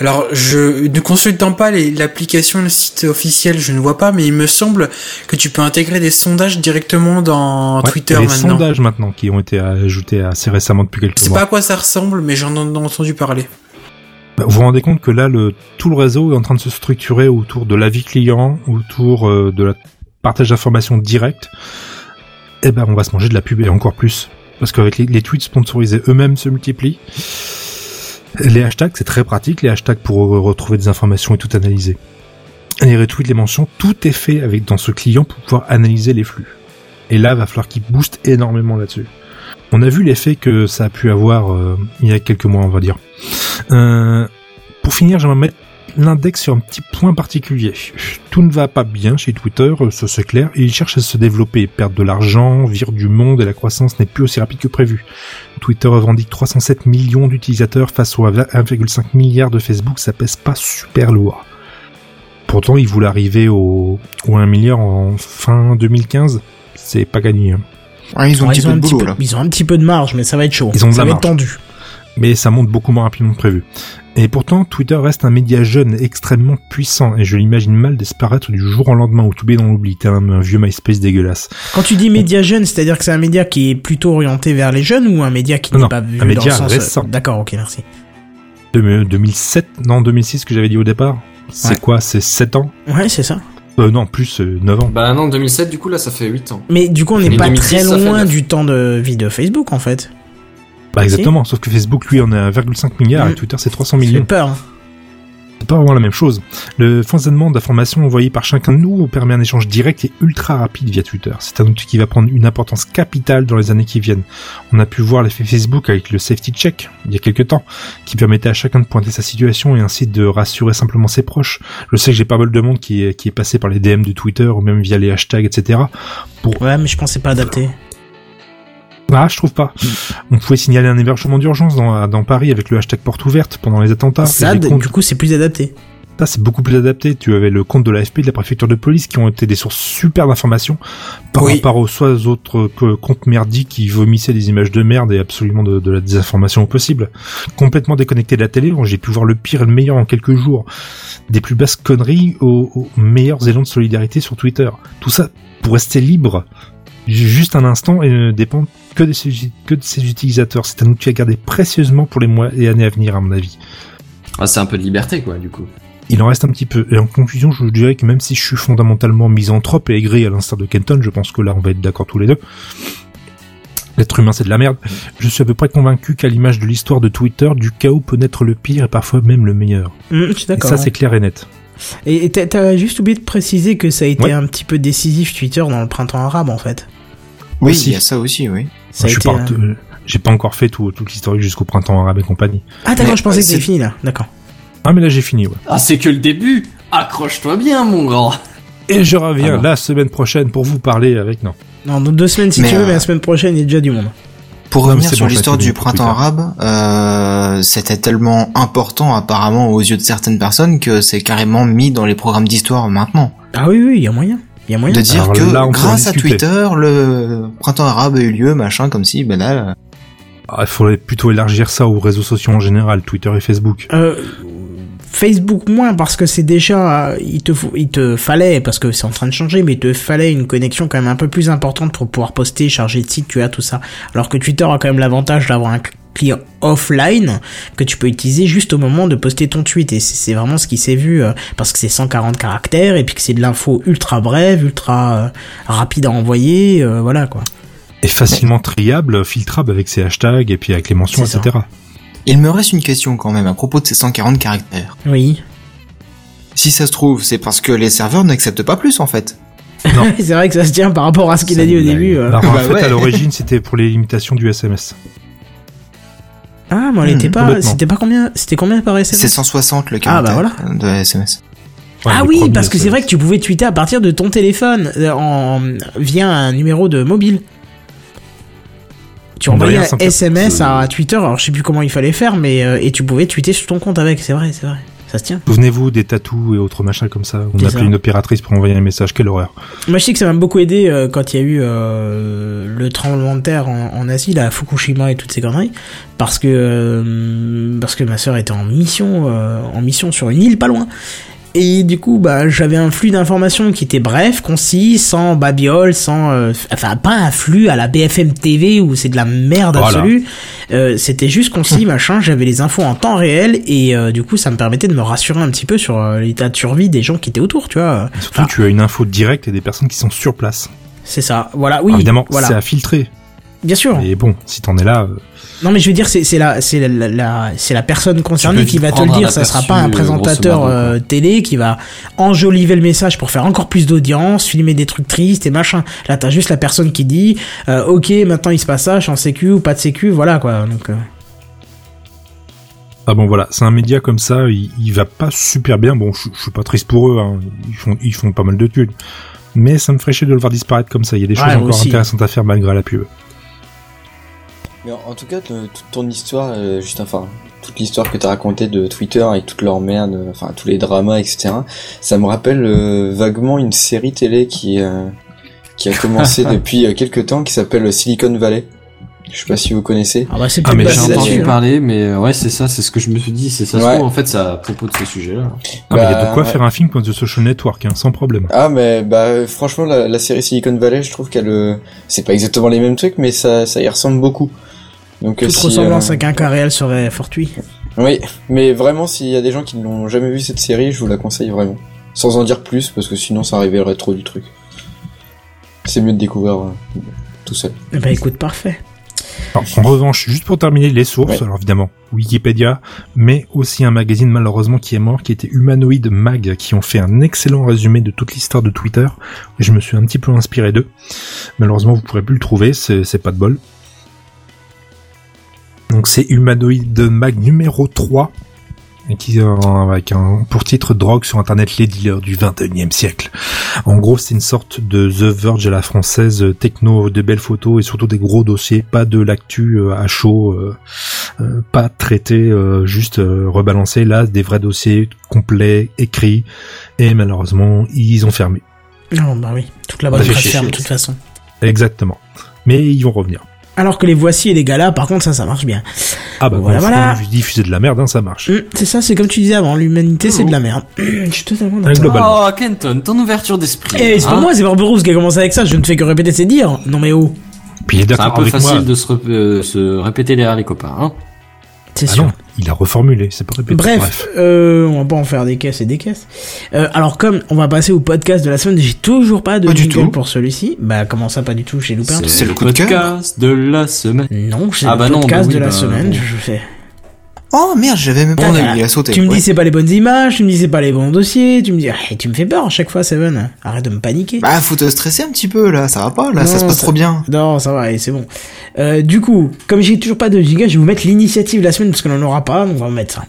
Speaker 6: Alors, je ne consultant pas l'application, le site officiel, je ne vois pas, mais il me semble que tu peux intégrer des sondages directement dans
Speaker 2: Ouais,
Speaker 6: Twitter
Speaker 2: il y a les
Speaker 6: maintenant.
Speaker 2: sondages maintenant qui ont été ajoutés assez récemment depuis quelques
Speaker 6: Je sais
Speaker 2: mois.
Speaker 6: pas à quoi ça ressemble, mais j'en ai entendu parler.
Speaker 2: Bah, vous vous rendez compte que là, le, tout le réseau est en train de se structurer autour de l'avis client, autour euh, de la partage d'informations directe. Eh ben, on va se manger de la pub et encore plus. Parce qu'avec les, tweets sponsorisés eux-mêmes se multiplient. Les hashtags, c'est très pratique, les hashtags pour retrouver des informations et tout analyser. Les retweets, les mentions, tout est fait avec dans ce client pour pouvoir analyser les flux. Et là, va falloir qu'il booste énormément là-dessus. On a vu l'effet que ça a pu avoir euh, il y a quelques mois, on va dire. Euh, pour finir, j'aimerais mettre l'index sur un petit point particulier. Tout ne va pas bien chez Twitter, euh, ça c'est clair, et ils cherchent à se développer, perdre de l'argent, vire du monde, et la croissance n'est plus aussi rapide que prévu. Twitter revendique 307 millions d'utilisateurs face aux 1,5 milliard de Facebook, ça pèse pas super lourd. Pourtant, ils voulaient arriver au, au 1 milliard en fin 2015, c'est pas gagné. hein.
Speaker 5: Ouais, ils ont un petit peu de boulot,
Speaker 3: peu,
Speaker 5: là.
Speaker 3: ils ont un petit peu de marge, mais ça va être chaud.
Speaker 2: Ils ont de
Speaker 3: ça
Speaker 2: la
Speaker 3: va être
Speaker 2: marge.
Speaker 3: tendu.
Speaker 2: mais ça monte beaucoup moins rapidement que prévu. Et pourtant, Twitter reste un média jeune extrêmement puissant, et je l'imagine mal disparaître du jour au lendemain ou tomber dans l'oubli, tel un, vieux MySpace dégueulasse.
Speaker 3: Quand tu dis média jeune, c'est-à-dire que c'est un média qui est plutôt orienté vers les jeunes ou un média qui n'est pas vu
Speaker 2: un média
Speaker 3: dans le sens... euh,
Speaker 2: récent.
Speaker 3: D'accord, ok, merci.
Speaker 2: De- 2007, non 2006 que j'avais dit au départ. C'est
Speaker 3: Ouais.
Speaker 2: quoi C'est 7 ans
Speaker 3: Ouais, c'est ça.
Speaker 2: euh, Non, plus euh, 9 ans.
Speaker 4: Bah non, 2007, du coup, là, ça fait 8 ans.
Speaker 3: Mais du coup, on n'est pas
Speaker 4: 2006,
Speaker 3: très loin du temps de vie de Facebook, en fait.
Speaker 2: Bah exactement, sauf que Facebook, lui, en a 1,5 milliard,
Speaker 3: Mm.
Speaker 2: et Twitter, c'est 300
Speaker 3: Ça fait
Speaker 2: millions.
Speaker 3: peur. hein.
Speaker 2: C'est pas vraiment la même chose. Le foisonnement d'informations envoyées par chacun de nous permet un échange direct et ultra rapide via Twitter. C'est un outil qui va prendre une importance capitale dans les années qui viennent. On a pu voir l'effet Facebook avec le safety check il y a quelques temps, qui permettait à chacun de pointer sa situation et ainsi de rassurer simplement ses proches. Je sais que j'ai pas mal de monde qui est, qui est passé par les DM de Twitter ou même via les hashtags, etc.
Speaker 3: Ouais, mais je pensais pas adapté.
Speaker 2: Ah, je trouve pas. On pouvait signaler un hébergement d'urgence dans, dans Paris avec le hashtag porte ouverte pendant les attentats.
Speaker 3: Ça,
Speaker 2: Et les comptes-
Speaker 3: du coup, c'est plus adapté.
Speaker 2: Ça, c'est beaucoup plus adapté. Tu avais le compte de l'AFP, de la préfecture de police, qui ont été des sources super d'informations par
Speaker 6: Oui.
Speaker 2: rapport aux soit aux autres comptes merdiques qui vomissaient des images de merde et absolument de, de la désinformation au possible. Complètement déconnecté de la télé, j'ai pu voir le pire et le meilleur en quelques jours. Des plus basses conneries aux, aux meilleurs élans de solidarité sur Twitter. Tout ça pour rester libre juste un instant et ne dépend que de ses, que de ses utilisateurs. C'est un outil à garder précieusement pour les mois et années à venir, à mon avis.
Speaker 4: Ah, c'est un peu de liberté, quoi, du coup.
Speaker 2: Il en reste un petit peu. Et en conclusion, je vous dirais que même si je suis fondamentalement misanthrope et aigri à l'instar de Kenton, je pense que là, on va être d'accord tous les deux. L'être humain, c'est de la merde. Je suis à peu près convaincu qu'à l'image de l'histoire de Twitter, du chaos peut naître le pire et parfois même le meilleur.
Speaker 3: Hum, je suis
Speaker 2: Et
Speaker 3: d'accord.
Speaker 2: ça, c'est clair et net.
Speaker 3: Et t'as- t'as juste oublié de préciser que ça a été
Speaker 2: Ouais.
Speaker 3: un petit peu décisif Twitter dans le printemps arabe en fait.
Speaker 5: Oui,
Speaker 2: Aussi.
Speaker 5: il y a ça aussi, oui.
Speaker 3: Ça a
Speaker 2: je pas,
Speaker 3: euh,
Speaker 2: euh, j'ai pas encore fait tout, tout l'historique jusqu'au printemps arabe et compagnie.
Speaker 3: Ah d'accord,
Speaker 5: Mais,
Speaker 3: je pensais
Speaker 5: euh,
Speaker 3: que c'était
Speaker 5: c'est-
Speaker 3: fini là. D'accord.
Speaker 2: Ah, mais là, j'ai fini, ouais.
Speaker 4: Ah, c'est que le début Accroche-toi bien, mon grand
Speaker 2: Et je reviens
Speaker 4: Ah
Speaker 2: la semaine prochaine pour vous parler avec, non.
Speaker 3: Non, dans deux semaines si
Speaker 5: Mais,
Speaker 3: tu veux,
Speaker 5: euh,
Speaker 3: mais la semaine prochaine il y a déjà du monde.
Speaker 5: Pour
Speaker 2: Non,
Speaker 5: revenir sur
Speaker 2: bon,
Speaker 5: l'histoire du printemps arabe, euh, c'était tellement important apparemment aux yeux de certaines personnes que c'est carrément mis dans les programmes d'histoire maintenant.
Speaker 3: Ah oui oui, il y a moyen. Il y a moyen.
Speaker 5: De dire
Speaker 2: Alors
Speaker 5: que
Speaker 2: là,
Speaker 5: grâce à. Twitter, le printemps arabe a eu lieu, machin, comme si, ben là,
Speaker 2: Ah, il faudrait plutôt élargir ça aux réseaux sociaux en général, Twitter et Facebook.
Speaker 3: Euh, Facebook moins parce que c'est déjà euh, il te faut, il te fallait parce que c'est en train de changer mais il te fallait une connexion quand même un peu plus importante pour pouvoir poster, charger de sites, tu as tout ça. Alors que Twitter a quand même l'avantage d'avoir un client offline que tu peux utiliser juste au moment de poster ton tweet et c'est vraiment ce qui s'est vu euh, parce que c'est 140 caractères et puis que c'est de l'info ultra brève, ultra euh, rapide à envoyer, euh, voilà quoi.
Speaker 2: Et facilement triable, filtrable avec ses hashtags et puis avec les mentions,
Speaker 3: ça.
Speaker 2: etc.
Speaker 5: il me reste une question quand même à propos de ces 140 caractères.
Speaker 3: Oui.
Speaker 5: Si ça se trouve, c'est parce que les serveurs n'acceptent pas plus en fait.
Speaker 3: c'est vrai que ça se tient par rapport à ce qu'il a dit au début. euh.
Speaker 2: Alors, en
Speaker 5: Bah
Speaker 2: fait,
Speaker 5: ouais.
Speaker 2: à l'origine, c'était pour les limitations du SMS.
Speaker 3: Ah, mais on
Speaker 5: Hmm,
Speaker 3: était pas, c'était pas combien, c'était combien par SMS
Speaker 5: C'est 160 le
Speaker 3: Ah, bah
Speaker 5: caractère de SMS.
Speaker 2: Ouais,
Speaker 3: ah oui, parce que c'est vrai que tu pouvais tweeter à partir de ton téléphone euh, en via un numéro de mobile. Tu
Speaker 2: On
Speaker 3: envoyais un SMS à Twitter, alors je sais plus comment il fallait faire, mais euh, et tu pouvais tweeter sur ton compte avec, c'est vrai, c'est vrai. Ça se tient.
Speaker 2: Souvenez-vous des tatous et autres machins comme ça. On appelait
Speaker 3: ça.
Speaker 2: une opératrice pour envoyer un message. Quelle horreur.
Speaker 3: Moi je sais que ça m'a beaucoup aidé euh, quand il y a eu euh, le tremblement de terre en, en Asie, là, à Fukushima et toutes ces conneries, parce que euh, parce que ma sœur était en mission euh, en mission sur une île pas loin. Et du coup, bah, j'avais un flux d'informations qui était bref, concis, sans babiole, sans, euh, enfin, pas un flux à la BFM TV où c'est de la merde
Speaker 2: Voilà.
Speaker 3: absolue. Euh, c'était juste concis, machin. J'avais les infos en temps réel et euh, du coup, ça me permettait de me rassurer un petit peu sur l'état de survie des gens qui étaient autour, tu vois.
Speaker 2: Et surtout,
Speaker 3: Enfin,
Speaker 2: tu as une info directe et des personnes qui sont sur place.
Speaker 3: c'est ça. Voilà, oui.
Speaker 2: Alors, évidemment,
Speaker 3: voilà.
Speaker 2: c'est à filtrer.
Speaker 3: Bien sûr.
Speaker 2: Et bon, si t'en es là, euh,
Speaker 3: Non, mais je veux dire, c'est c'est la, c'est la, la- la- c'est la personne concernée qui va te le dire. Ça sera pas un
Speaker 4: euh,
Speaker 3: présentateur euh, télé qui va enjoliver le message pour faire encore plus d'audience, filmer des trucs tristes et machin. Là, t'as juste la personne qui dit, euh, ok, maintenant il se passe ça, je suis en sécu ou pas de sécu, voilà quoi. Donc, euh,
Speaker 2: ah bon voilà, c'est un média comme ça, il, il va pas super bien. Bon, je, je suis pas triste pour eux, hein. ils font ils font pas mal de thunes. Mais ça me ferait chier de le voir disparaître comme ça. Il y a des
Speaker 3: Ouais,
Speaker 2: choses encore
Speaker 3: aussi.
Speaker 2: intéressantes à faire malgré la pub.
Speaker 9: Mais en en tout cas, te- toute ton histoire, euh, juste enfin, toute l'histoire que t'as racontée de Twitter avec toute leur merde, euh, enfin tous les dramas, etc. Ça me rappelle euh, vaguement une série télé qui euh, qui a commencé depuis quelques temps, qui s'appelle Silicon Valley. Je sais pas si vous connaissez.
Speaker 3: ah bah c'est
Speaker 2: Ah, mais
Speaker 4: J'ai
Speaker 3: là-dessus,
Speaker 4: entendu
Speaker 3: hein.
Speaker 4: parler, mais ouais, c'est ça, c'est ce que je me suis dit. C'est ça,
Speaker 9: Ouais.
Speaker 4: en fait, ça à propos de ce sujet-là.
Speaker 2: Ah, mais il y a
Speaker 9: Bah,
Speaker 2: de quoi
Speaker 9: ouais.
Speaker 2: faire un film comme The Social Network, hein, sans problème.
Speaker 9: Ah mais bah franchement la, la série Silicon Valley, je trouve qu'elle euh, c'est pas exactement les mêmes trucs, mais ça ça y ressemble beaucoup. Donc
Speaker 3: Toute
Speaker 9: si,
Speaker 3: ressemblance
Speaker 9: euh,
Speaker 3: avec un cas réel serait fortuit.
Speaker 9: Oui, mais vraiment, s'il y a des gens qui n'ont jamais vu cette série, je vous la conseille vraiment. Sans en dire plus, parce que sinon ça révélerait trop du truc. C'est mieux de découvrir euh, tout seul.
Speaker 3: Eh bah écoute, parfait.
Speaker 2: Alors, en revanche, juste pour terminer les sources,
Speaker 9: Ouais.
Speaker 2: alors évidemment Wikipédia, mais aussi un magazine malheureusement qui est mort, qui était Humanoid Mag, qui ont fait un excellent résumé de toute l'histoire de Twitter. Je me suis un petit peu inspiré d'eux. Malheureusement, vous pourrez plus le trouver, c'est pas de bol. Donc c'est Humanoid Mag numéro 3, et qui euh, avec un pour titre drogue sur internet les dealers du 21e siècle. En gros, c'est une sorte de The Verge à la française, euh, techno, de belles photos et surtout des gros dossiers, pas de l'actu euh, à chaud, euh, euh, pas traité, euh, juste euh, rebalancé. Là, des vrais dossiers complets, écrits, et malheureusement, ils ont fermé.
Speaker 3: Non, bah oui. Toute la bonne
Speaker 2: fait
Speaker 3: presse
Speaker 2: chier.
Speaker 3: ferme, de toute façon.
Speaker 2: Exactement. Mais ils vont revenir.
Speaker 3: Alors que les voici et les galas, par contre, ça, ça marche bien.
Speaker 2: Ah bah
Speaker 3: Voilà,
Speaker 2: voilà, diffuser de la merde, hein, ça marche.
Speaker 3: Hum, c'est ça, c'est comme tu disais avant, l'humanité c'est de la merde. Je suis totalement d'accord.
Speaker 4: Oh, Kenton, ton ouverture d'esprit.
Speaker 3: Eh, c'est pas
Speaker 4: hein.
Speaker 3: moi, c'est Barberousse qui a commencé avec ça, je ne fais que répéter ses dires. Non mais oh,
Speaker 2: Puis il est
Speaker 4: C'est un
Speaker 2: d'accord
Speaker 4: peu
Speaker 2: avec
Speaker 4: facile
Speaker 2: moi.
Speaker 4: de se, euh, se répéter derrière les copains. Hein.
Speaker 3: c'est
Speaker 2: Ah
Speaker 3: sûr.
Speaker 2: non, il a reformulé, c'est pas répété.
Speaker 3: Bref, Euh, on va pas en faire des caisses et des caisses. Euh, alors comme on va passer au podcast de la semaine, j'ai toujours pas de
Speaker 5: Pas du tout.
Speaker 3: pour celui-ci. Bah comment ça pas du tout, j'ai loupé un.
Speaker 5: C'est le de
Speaker 4: podcast de la semaine.
Speaker 3: Non, c'est
Speaker 4: Ah
Speaker 3: le
Speaker 4: bah non,
Speaker 3: podcast
Speaker 4: bah oui,
Speaker 3: de la
Speaker 4: bah,
Speaker 3: semaine,
Speaker 4: bon.
Speaker 3: je fais.
Speaker 5: Oh merde, j'avais même pas vu, il a sauté.
Speaker 3: Tu me
Speaker 5: Ouais.
Speaker 3: dis c'est pas les bonnes images, tu me dis c'est pas les bons dossiers, tu me dis, ah, tu me fais peur à chaque fois, Seven. Arrête de me paniquer.
Speaker 5: Bah faut te stresser un petit peu là, ça va pas là, ça se passe
Speaker 3: ça-
Speaker 5: trop bien.
Speaker 3: Non, ça va, allez, c'est bon. Euh, du coup, comme j'ai toujours pas de giga, je vais vous mettre l'initiative la semaine parce qu'on en aura pas, donc on va mettre ça.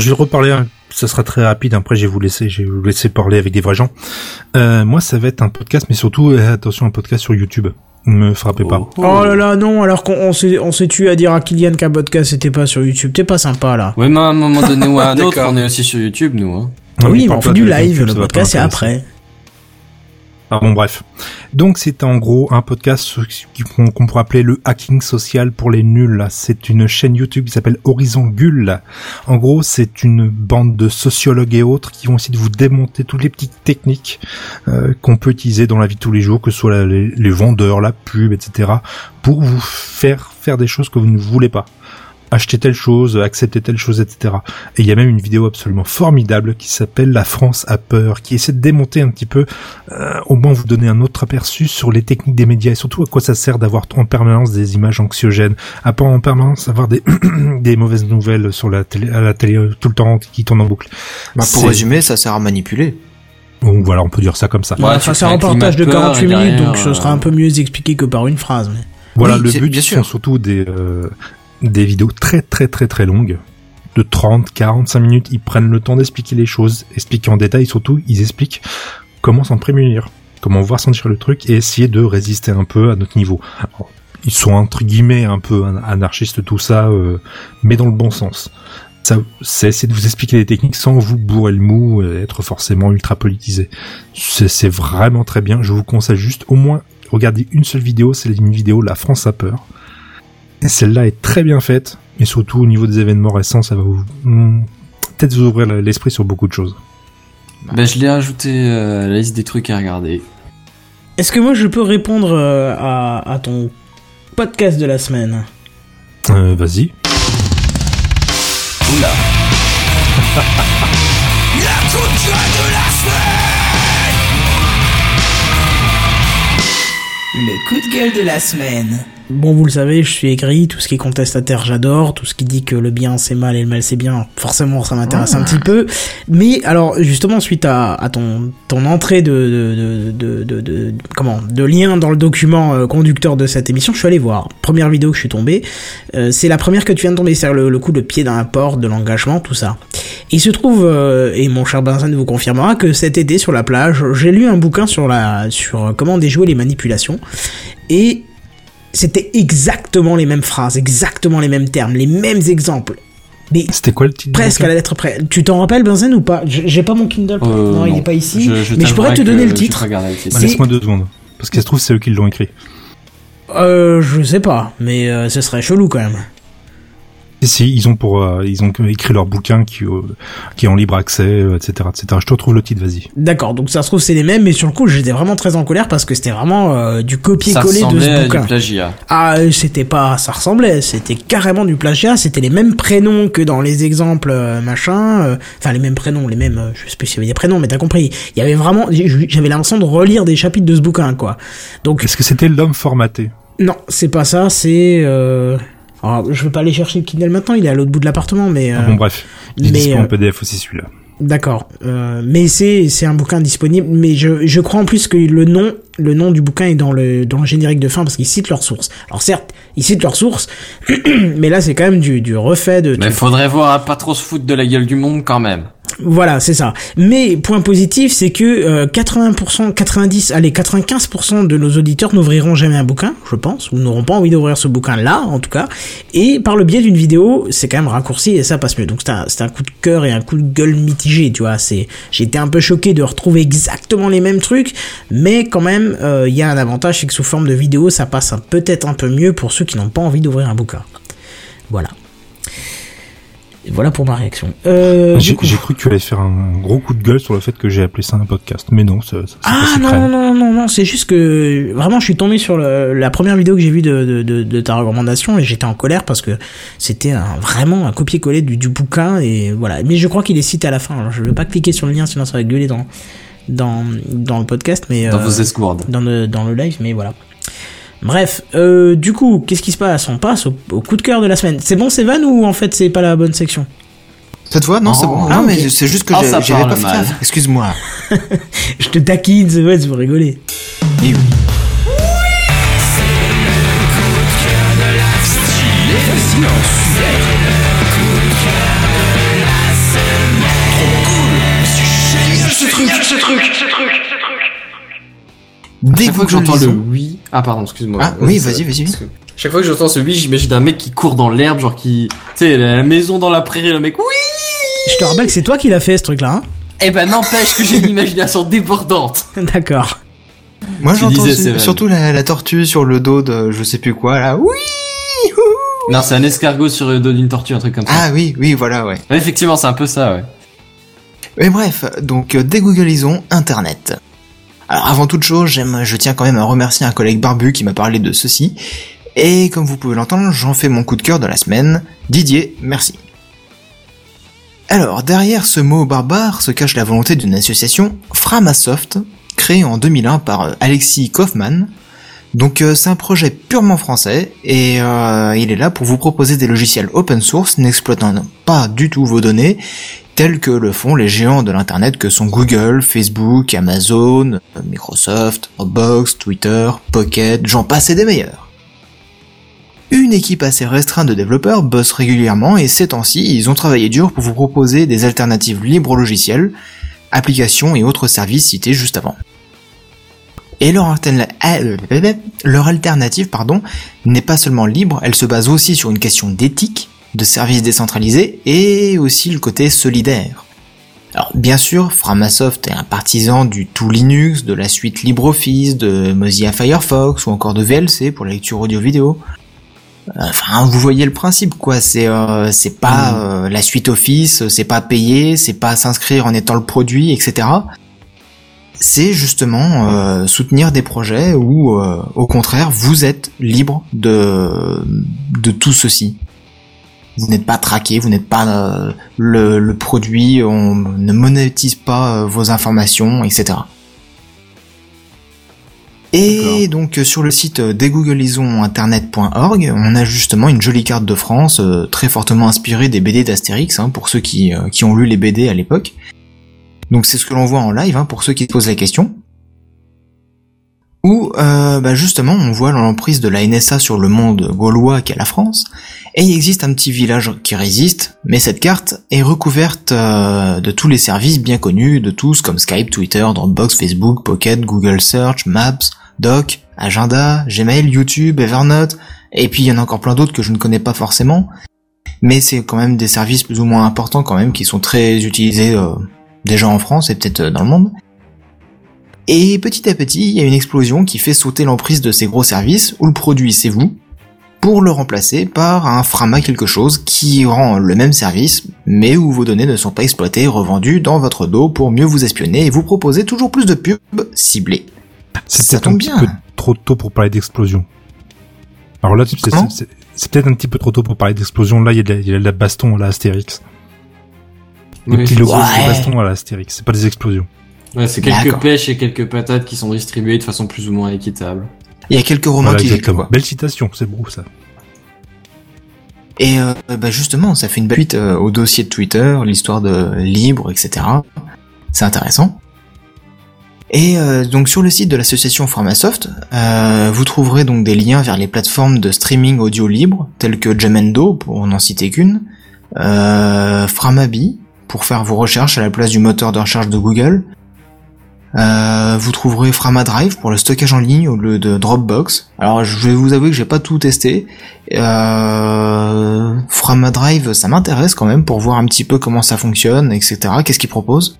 Speaker 2: Alors je vais reparler, hein, ça sera très rapide, après je vais vous laisser, je vais vous laisser parler avec des vrais gens. Euh, moi ça va être un podcast, mais surtout, euh, attention, un podcast sur YouTube. Ne me frappez pas.
Speaker 3: Oh là là, non, alors qu'on on s'est, on s'est tué à dire à Kylian qu'un podcast c'était pas sur YouTube, t'es pas sympa là.
Speaker 4: Ouais, mais à un moment donné ou à un autre, on est aussi sur YouTube, nous. Hein.
Speaker 2: Non,
Speaker 3: oui, mais
Speaker 2: parle
Speaker 3: on fait du live,
Speaker 2: YouTube,
Speaker 3: le podcast c'est après.
Speaker 2: Ah bon, bref. Donc c'est en gros un podcast qu'on pourrait appeler le hacking social pour les nuls. C'est une chaîne YouTube qui s'appelle Horizon Gull. En gros, c'est une bande de sociologues et autres qui vont essayer de vous démonter toutes les petites techniques euh, qu'on peut utiliser dans la vie de tous les jours, que ce soit les, les vendeurs, la pub, etc., pour vous faire faire des choses que vous ne voulez pas. Acheter telle chose, accepter telle chose, etc. Et il y a même une vidéo absolument formidable qui s'appelle La France a peur, qui essaie de démonter un petit peu euh, au moins vous donner un autre aperçu sur les techniques des médias et surtout à quoi ça sert d'avoir en permanence des images anxiogènes, à pas en permanence avoir des, des mauvaises nouvelles sur la télé, à la télé euh, tout le temps qui tournent en boucle.
Speaker 5: Bah, pour résumer, ça sert à manipuler.
Speaker 2: Bon, voilà, on peut dire ça comme ça.
Speaker 4: Ouais,
Speaker 3: enfin, c'est un reportage de
Speaker 4: climat de peur
Speaker 3: 48 minutes, donc ce sera
Speaker 4: euh,
Speaker 3: un peu mieux expliqué que par une phrase. Mais...
Speaker 2: Voilà,
Speaker 5: Oui,
Speaker 2: le but
Speaker 5: bien
Speaker 2: ce
Speaker 5: sûr.
Speaker 2: sont surtout des euh, des vidéos très très très très longues de 30, 45 minutes, ils prennent le temps d'expliquer les choses, expliquer en détail, surtout ils expliquent comment s'en prémunir, comment voir sentir le truc et essayer de résister un peu à notre niveau. Ils sont entre guillemets un peu an- anarchistes tout ça, euh, mais dans le bon sens. Ça, c'est essayer de vous expliquer les techniques sans vous bourrer le mou et être forcément ultra politisé. C'est vraiment très bien. Je vous conseille juste au moins regarder une seule vidéo, c'est une vidéo La France a peur. Et celle-là est très bien faite et surtout au niveau des événements récents, ça va vous hmm, peut-être vous ouvrir l'esprit sur beaucoup de choses.
Speaker 4: Ben, je l'ai ajouté euh, à la liste des trucs à regarder.
Speaker 3: Est-ce que moi je peux répondre euh, à, à ton podcast de la semaine?
Speaker 2: Euh, Vas-y.
Speaker 3: Le coup de gueule de la semaine. Bon, vous le savez, je suis aigri, tout ce qui est contestataire, j'adore, tout ce qui dit que le bien c'est mal et le mal c'est bien, forcément ça m'intéresse un petit peu. Mais alors, justement, suite à, à ton, ton entrée de, de, de, de, de, de- comment, de lien dans le document euh, conducteur de cette émission, je suis allé voir. Première vidéo que je suis tombé, euh, c'est la première que tu viens de tomber, c'est-à-dire le, le coup de pied dans la porte, de l'engagement, tout ça. Il se trouve, euh, et mon cher Benzen vous confirmera, que cet été sur la plage, j'ai lu un bouquin sur la, sur comment déjouer les manipulations, et c'était exactement les mêmes phrases, exactement les mêmes termes, les mêmes exemples. Mais
Speaker 2: C'était quoi le titre
Speaker 3: presque à la lettre près. Tu t'en rappelles, Benzen, ou pas? J'ai pas mon Kindle.
Speaker 4: Euh,
Speaker 3: non, il est pas ici.
Speaker 4: Je- je
Speaker 3: mais je pourrais te donner le titre.
Speaker 2: Bah,
Speaker 3: c'est-
Speaker 2: Laisse-moi deux secondes. Parce qu'il se trouve, c'est eux qui l'ont écrit.
Speaker 3: Euh, je sais pas, mais euh, ce serait chelou quand même.
Speaker 2: Si, ils ont pour, euh, ils ont écrit leur bouquin qui, euh, qui est en libre accès, euh, etc., etc. Je te retrouve le titre, vas-y.
Speaker 3: D'accord, donc ça se trouve c'est les mêmes, mais sur le coup j'étais vraiment très en colère parce que c'était vraiment euh, du copier-coller de ce bouquin.
Speaker 4: du plagiat.
Speaker 3: Ah, c'était pas, ça ressemblait, c'était carrément du plagiat, c'était les mêmes prénoms que dans les exemples euh, machin, euh, enfin les mêmes prénoms, les mêmes, euh, je sais plus s'il y avait des prénoms, mais t'as compris. Il y avait vraiment, j'avais l'impression de relire des chapitres de ce bouquin, quoi. Donc
Speaker 2: Est-ce que c'était l'homme formaté?
Speaker 3: Non, c'est pas ça, c'est, euh... alors, je vais pas aller chercher le Kindle maintenant, il est à l'autre bout de l'appartement, mais.
Speaker 2: Ah
Speaker 3: euh,
Speaker 2: Bon, bref. Il est
Speaker 3: mais,
Speaker 2: dispo
Speaker 3: euh,
Speaker 2: en PDF aussi, celui-là.
Speaker 3: D'accord, euh, mais c'est c'est un bouquin disponible, mais je, je crois en plus que le nom le nom du bouquin est dans le dans le générique de fin parce qu'ils citent leurs sources. Alors certes, ils citent leurs sources, mais là c'est quand même du, du refait de.
Speaker 4: Mais faudrait voir à pas trop se foutre de la gueule du monde quand même.
Speaker 3: Voilà, c'est ça. Mais point positif, c'est que euh, 80%, 90, allez 95% de nos auditeurs n'ouvriront jamais un bouquin, je pense, ou n'auront pas envie d'ouvrir ce bouquin-là, en tout cas. Et par le biais d'une vidéo, c'est quand même raccourci et ça passe mieux. Donc c'est un, coup de cœur et un coup de gueule mitigé, tu vois. C'est, été un peu choqué de retrouver exactement les mêmes trucs, mais quand même, euh, il y a un avantage, c'est que sous forme de vidéo, ça passe peut-être un peu mieux pour ceux qui n'ont pas envie d'ouvrir un bouquin. Voilà. Et voilà pour ma réaction. Euh, du
Speaker 2: J'ai cru que tu allais faire un gros coup de gueule sur le fait que j'ai appelé ça un podcast, mais non, ça, ça,
Speaker 3: Ah non, non, non, non, non, c'est juste que vraiment je suis tombé sur le- la première vidéo que j'ai vue de, de, de, de ta recommandation et j'étais en colère parce que c'était un- vraiment un copier-coller du, du bouquin et voilà. Mais je crois qu'il est cité à la fin, alors je vais pas cliquer sur le lien sinon ça va gueuler dans, dans, dans le podcast, mais
Speaker 4: Dans
Speaker 3: euh,
Speaker 4: vos escouades.
Speaker 3: dans le, dans le live, mais voilà. Bref, euh, du coup, qu'est-ce qui se passe On passe au, au coup de cœur de la semaine. C'est bon, c'est van ou en fait c'est pas la bonne section
Speaker 5: Cette fois, non, c'est
Speaker 4: Oh.
Speaker 5: bon.
Speaker 3: Ah,
Speaker 5: non, mais c'est juste que
Speaker 4: Oh,
Speaker 5: j'avais pas fait. Excuse-moi.
Speaker 3: Je te taquine, c'est vrai, c'est pour rigoler.
Speaker 5: Oui, oui. Dès
Speaker 4: Chaque fois que j'entends le oui. Ah, pardon, excuse-moi.
Speaker 5: Ah,
Speaker 4: Euh,
Speaker 5: oui, vas-y, vas-y.
Speaker 4: Chaque fois que j'entends ce oui, j'imagine un mec qui court dans l'herbe, genre qui. Tu sais, la maison dans la prairie, le mec, oui
Speaker 3: Je te rappelle que c'est toi qui l'as fait ce truc-là, hein
Speaker 4: Eh ben, n'empêche que j'ai une imagination débordante.
Speaker 3: D'accord.
Speaker 5: Moi, j'entends surtout la, la tortue sur le dos de je sais plus quoi, là. Oui!
Speaker 4: Non, c'est un escargot sur le dos d'une tortue, un truc comme ça.
Speaker 5: Ah oui, oui, voilà, ouais.
Speaker 4: Ouais, effectivement, c'est un peu ça, ouais.
Speaker 5: Mais bref, donc euh, dégooglisons Internet. Alors avant toute chose, j'aime, je tiens quand même à remercier un collègue barbu qui m'a parlé de ceci. Et comme vous pouvez l'entendre, j'en fais mon coup de cœur de la semaine. Didier, merci. Alors, derrière ce mot barbare se cache la volonté d'une association, Framasoft, créée en 2001 par euh, Alexis Kaufmann. Donc euh, c'est un projet purement français et euh, il est là pour vous proposer des logiciels open source n'exploitant pas du tout vos données tels que le font les géants de l'internet que sont Google, Facebook, Amazon, Microsoft, Dropbox, Twitter, Pocket, j'en passe et des meilleurs. Une équipe assez restreinte de développeurs bosse régulièrement et ces temps-ci, ils ont travaillé dur pour vous proposer des alternatives libres aux logiciels, applications et autres services cités juste avant. Et leur, euh, leur alternative pardon, n'est pas seulement libre, elle se base aussi sur une question d'éthique, de services décentralisés et aussi le côté solidaire. Alors bien sûr, Framasoft est un partisan du tout Linux, de la suite LibreOffice, de Mozilla Firefox ou encore de VLC pour la lecture audio-vidéo. Enfin, vous voyez le principe quoi, c'est euh, c'est pas euh, la suite Office, c'est pas payer, c'est pas s'inscrire en étant le produit, etc. C'est justement euh, soutenir des projets où, euh, au contraire, vous êtes libre de de tout ceci. Vous n'êtes pas traqué, vous n'êtes pas euh, le, le produit, on ne monétise pas euh, vos informations, etc. Et donc euh, sur le site euh, dégooglisonsinternet.org, on a justement une jolie carte de France euh, très fortement inspirée des BD d'Astérix, hein, pour ceux qui, euh, qui ont lu les BD à l'époque. Donc c'est ce que l'on voit en live, hein, pour ceux qui se posent la question. Où euh, bah, justement on voit l'emprise de la NSA sur le monde gaulois qu'est la France, et il existe un petit village qui résiste, mais cette carte est recouverte euh, de tous les services bien connus de tous comme Skype, Twitter, Dropbox, Facebook, Pocket, Google Search, Maps, Doc, Agenda, Gmail, YouTube, Evernote, et puis il y en a encore plein d'autres que je ne connais pas forcément, mais c'est quand même des services plus ou moins importants quand même qui sont très utilisés euh, déjà en France et peut-être euh, dans le monde. Et petit à petit, il y a une explosion qui fait sauter l'emprise de ces gros services où le produit c'est vous, pour le remplacer par un Frama quelque chose qui rend le même service, mais où vos données ne sont pas exploitées et revendues dans votre dos pour mieux vous espionner et vous proposer toujours plus de pubs ciblées.
Speaker 2: C'est
Speaker 5: Ça
Speaker 2: peut-être un
Speaker 5: tombe
Speaker 2: petit peu trop tôt pour parler d'explosion. Alors là, c'est-
Speaker 5: Comment
Speaker 2: c'est c'est peut-être un petit peu trop tôt pour parler d'explosion. Là, il y, a de la- il y a de la baston à la Astérix. Des
Speaker 4: Oui,
Speaker 2: petits logos
Speaker 5: Ouais.
Speaker 2: de baston à la Astérix. C'est pas des explosions.
Speaker 4: Ouais, c'est quelques pêches et quelques patates qui sont distribuées de façon plus ou moins équitable.
Speaker 5: Il y a quelques romans
Speaker 2: Voilà,
Speaker 5: qui
Speaker 2: exactement.
Speaker 5: quoi.
Speaker 2: Belle citation, c'est beau ça.
Speaker 5: Et euh, bah justement, ça fait une belle suite euh, au dossier de Twitter, l'histoire de libre, etc. C'est intéressant. Et euh, donc sur le site de l'association Framasoft, euh, vous trouverez donc des liens vers les plateformes de streaming audio libre telles que Jamendo pour n'en citer qu'une, euh, Framabi pour faire vos recherches à la place du moteur de recherche de Google. Euh, vous trouverez Framadrive pour le stockage en ligne au lieu de Dropbox. Alors je vais vous avouer que j'ai pas tout testé. Euh, Framadrive, ça m'intéresse quand même pour voir un petit peu comment ça fonctionne, etc. Qu'est-ce qu'il propose?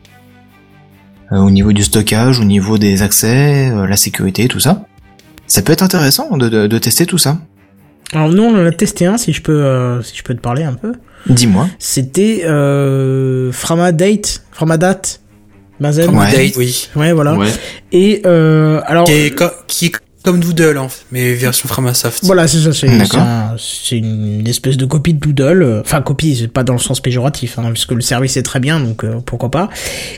Speaker 5: Euh, au niveau du stockage, au niveau des accès, euh, la sécurité, tout ça. Ça peut être intéressant de, de, de tester tout ça.
Speaker 3: Alors nous on en a testé un si je peux euh, si je peux te parler un peu.
Speaker 5: Dis-moi.
Speaker 3: C'était euh, Framadate, Framadate, Mazen.
Speaker 5: Ouais.
Speaker 6: Date, oui.
Speaker 3: Ouais voilà.
Speaker 4: Ouais.
Speaker 3: Et euh, alors
Speaker 6: Qui est, co- qui est comme Doodle, en fait, mais version Framasoft.
Speaker 3: Voilà, c'est ça, c'est un- c'est une espèce de copie de Doodle. Enfin, copie, c'est pas dans le sens péjoratif, hein, puisque le service est très bien, donc euh, pourquoi pas.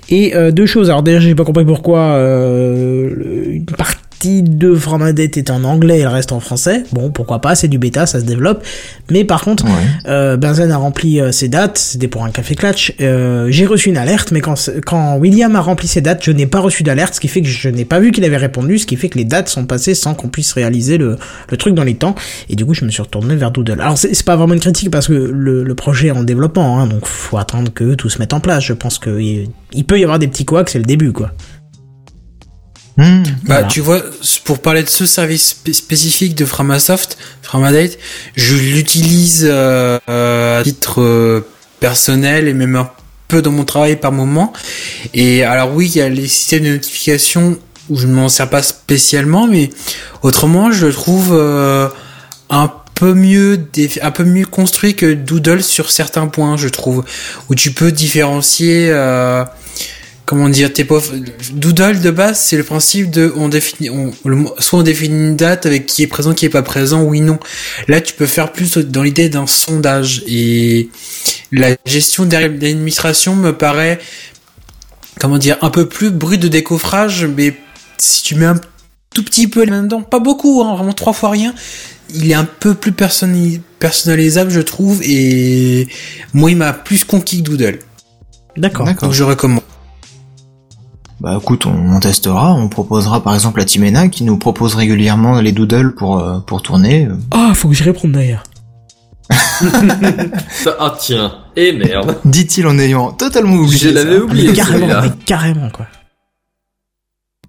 Speaker 3: Et euh, deux choses. Alors déjà, j'ai pas compris pourquoi euh, une partie de Framadate est en anglais et le reste en français. Bon, pourquoi pas, c'est du bêta, ça se développe. Mais par contre,
Speaker 5: Ouais.
Speaker 3: euh, Benzen a rempli euh, ses dates, c'était pour un café clutch. Euh, j'ai reçu une alerte, mais quand, quand William a rempli ses dates, je n'ai pas reçu d'alerte, ce qui fait que je n'ai pas vu qu'il avait répondu, ce qui fait que les dates sont passées sans qu'on puisse réaliser le, le truc dans les temps. Et du coup, je me suis retourné vers Doodle. Alors, c'est c'est pas vraiment une critique parce que le, le projet est en développement, hein, donc faut attendre que tout se mette en place. Je pense que il, il peut y avoir des petits couacs, c'est le début, quoi.
Speaker 5: Hmm.
Speaker 6: Bah, tu vois, pour parler de ce service spé- spécifique de Framasoft, Framadate, je l'utilise euh, euh, à titre euh, personnel et même un peu dans mon travail par moment. Et alors oui, il y a les systèmes de notification où je ne m'en sers pas spécialement, mais autrement, je le trouve euh, un peu mieux un peu mieux construit que Doodle sur certains points, je trouve, où tu peux différencier. Comment dire, t'es pas, Doodle de base, c'est le principe de, on définit, on, le- soit on définit une date avec qui est présent, qui est pas présent, oui, non. Là, tu peux faire plus dans l'idée d'un sondage et la gestion derrière l'administration me paraît, comment dire, un peu plus brut de décoffrage, mais si tu mets un tout petit peu les mains dedans, pas beaucoup, hein, vraiment trois fois rien, il est un peu plus personnali- personnalisable, je trouve, et moi, il m'a plus conquis que Doodle.
Speaker 3: D'accord.
Speaker 5: D'accord.
Speaker 6: Donc, je recommande.
Speaker 5: Bah écoute, on, on testera, on proposera par exemple à Timena qui nous propose régulièrement les doodles pour euh, pour tourner.
Speaker 3: Ah, faut que j'y réponde d'ailleurs.
Speaker 4: Ah tiens. Et merde.
Speaker 5: Dit-il en ayant totalement oublié.
Speaker 4: Je l'avais oublié.
Speaker 3: carrément,
Speaker 4: celui-là.
Speaker 3: mais carrément, quoi.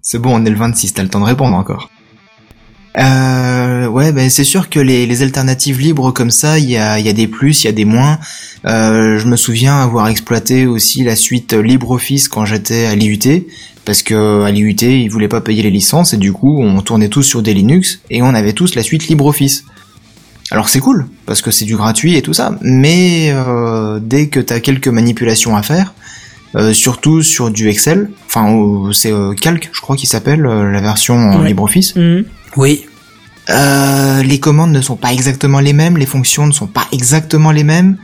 Speaker 5: C'est bon, on est le 26, t'as le temps de répondre encore. Euh, ouais, ben c'est sûr que les, les alternatives libres comme ça, il y a, il y a des plus, il y a des moins. Euh, je me souviens avoir exploité aussi la suite LibreOffice quand j'étais à l'IUT, parce que à l'IUT ils voulaient pas payer les licences et du coup on tournait tous sur des Linux et on avait tous la suite LibreOffice. Alors c'est cool parce que c'est du gratuit et tout ça, mais euh, dès que t'as quelques manipulations à faire, euh, surtout sur du Excel, enfin c'est euh, Calc, je crois qu'il s'appelle euh, la version en
Speaker 3: Ouais.
Speaker 5: LibreOffice.
Speaker 3: Mhm.
Speaker 6: Oui.
Speaker 5: Euh, les commandes ne sont pas exactement les mêmes, les fonctions ne sont pas exactement les mêmes.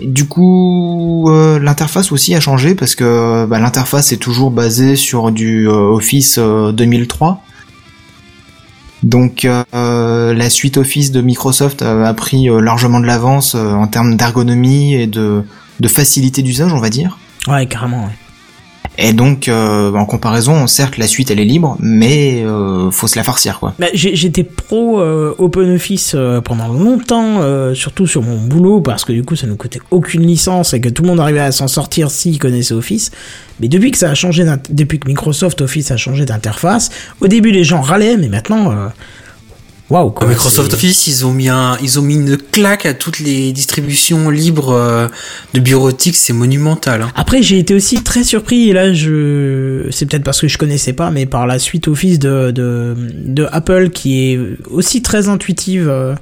Speaker 5: Du coup, euh, l'interface aussi a changé parce que bah, l'interface est toujours basée sur du euh, Office euh, 2003. Donc la suite Office de Microsoft a pris largement de l'avance en termes d'ergonomie et de, de facilité d'usage, on va dire.
Speaker 3: Ouais, carrément, ouais.
Speaker 5: Et donc, euh, en comparaison, certes, la suite elle est libre, mais euh, faut se la farcir, quoi.
Speaker 3: Bah, J'étais pro euh, OpenOffice euh, pendant longtemps, euh, surtout sur mon boulot, parce que du coup ça nous coûtait aucune licence et que tout le monde arrivait à s'en sortir s'il connaissait Office. Mais depuis que ça a changé, depuis que Microsoft Office a changé d'interface, au début les gens râlaient, mais maintenant, waouh quoi.
Speaker 6: Microsoft
Speaker 3: c'est-
Speaker 6: Office, ils ont mis un, ils ont mis une claque à toutes les distributions libres euh, de bureautique, c'est monumental. Hein.
Speaker 3: Après, j'ai été aussi très surpris, et là, je, c'est peut-être parce que je connaissais pas, mais par la suite Office de, de, de Apple, qui est aussi très intuitive, euh,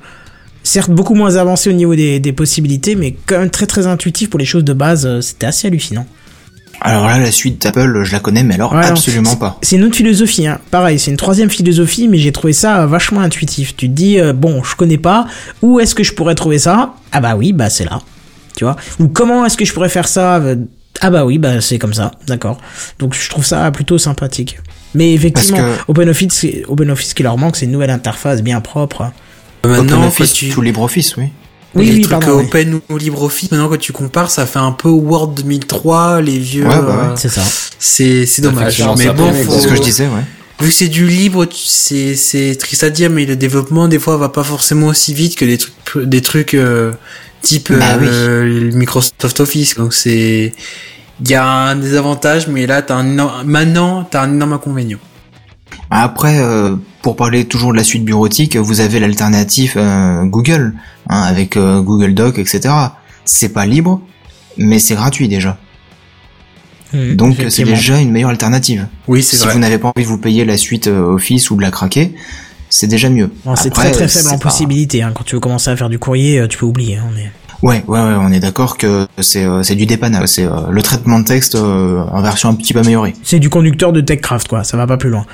Speaker 3: certes beaucoup moins avancée au niveau des, des possibilités, mais quand même très très intuitive pour les choses de base, euh, c'était assez hallucinant.
Speaker 5: Alors là, la suite d'Apple, je la connais, mais alors
Speaker 3: Ouais,
Speaker 5: absolument pas.
Speaker 3: C'est une autre philosophie, hein. pareil, c'est une troisième philosophie, mais j'ai trouvé ça euh, vachement intuitif. Tu te dis, euh, bon, je connais pas, où est-ce que je pourrais trouver ça? Ah bah oui, bah c'est là, tu vois? Ou comment est-ce que je pourrais faire ça? Euh, Ah bah oui, bah c'est comme ça, d'accord. Donc je trouve ça plutôt sympathique. Mais effectivement,
Speaker 5: que-
Speaker 3: OpenOffice, OpenOffice, ce qui leur manque, c'est une nouvelle interface bien propre.
Speaker 6: Maintenant,
Speaker 5: OpenOffice
Speaker 6: tu,
Speaker 5: sous LibreOffice, oui.
Speaker 3: Oui,
Speaker 6: les
Speaker 3: oui,
Speaker 6: trucs
Speaker 3: pardon, oui.
Speaker 6: open ou LibreOffice, maintenant quand tu compares, ça fait un peu Word 2003, les vieux.
Speaker 5: Ouais, bah ouais.
Speaker 6: euh,
Speaker 3: C'est ça.
Speaker 6: c'est c'est dommage. Mais bon, faut-
Speaker 5: C'est ce que je disais, ouais.
Speaker 6: vu que c'est du libre, tu- c'est c'est triste à dire, mais le développement des fois va pas forcément aussi vite que des trucs des trucs euh, type
Speaker 5: Bah
Speaker 6: euh, Microsoft Office. Donc c'est il y a un désavantage, mais là t'as un maintenant t'as un énorme inconvénient.
Speaker 5: Après, euh, pour parler toujours de la suite bureautique, vous avez l'alternative euh, Google, hein, avec euh, Google Doc, etc. C'est pas libre, mais c'est gratuit déjà.
Speaker 3: Mm,
Speaker 5: Donc c'est déjà une meilleure alternative.
Speaker 6: Oui, c'est
Speaker 5: Si
Speaker 6: vrai.
Speaker 5: vous n'avez pas envie de vous payer la suite euh, Office ou de la craquer, c'est déjà mieux.
Speaker 3: C'est très très faible en
Speaker 5: pas-
Speaker 3: possibilité. Hein. Quand tu veux commencer à faire du courrier, euh, tu peux oublier. Hein, mais...
Speaker 5: Ouais, ouais, ouais, on est d'accord que c'est euh, c'est du dépannage, c'est euh, le traitement de texte euh, en version un petit peu améliorée.
Speaker 3: C'est du conducteur de TechCraft, quoi. Ça va pas plus loin.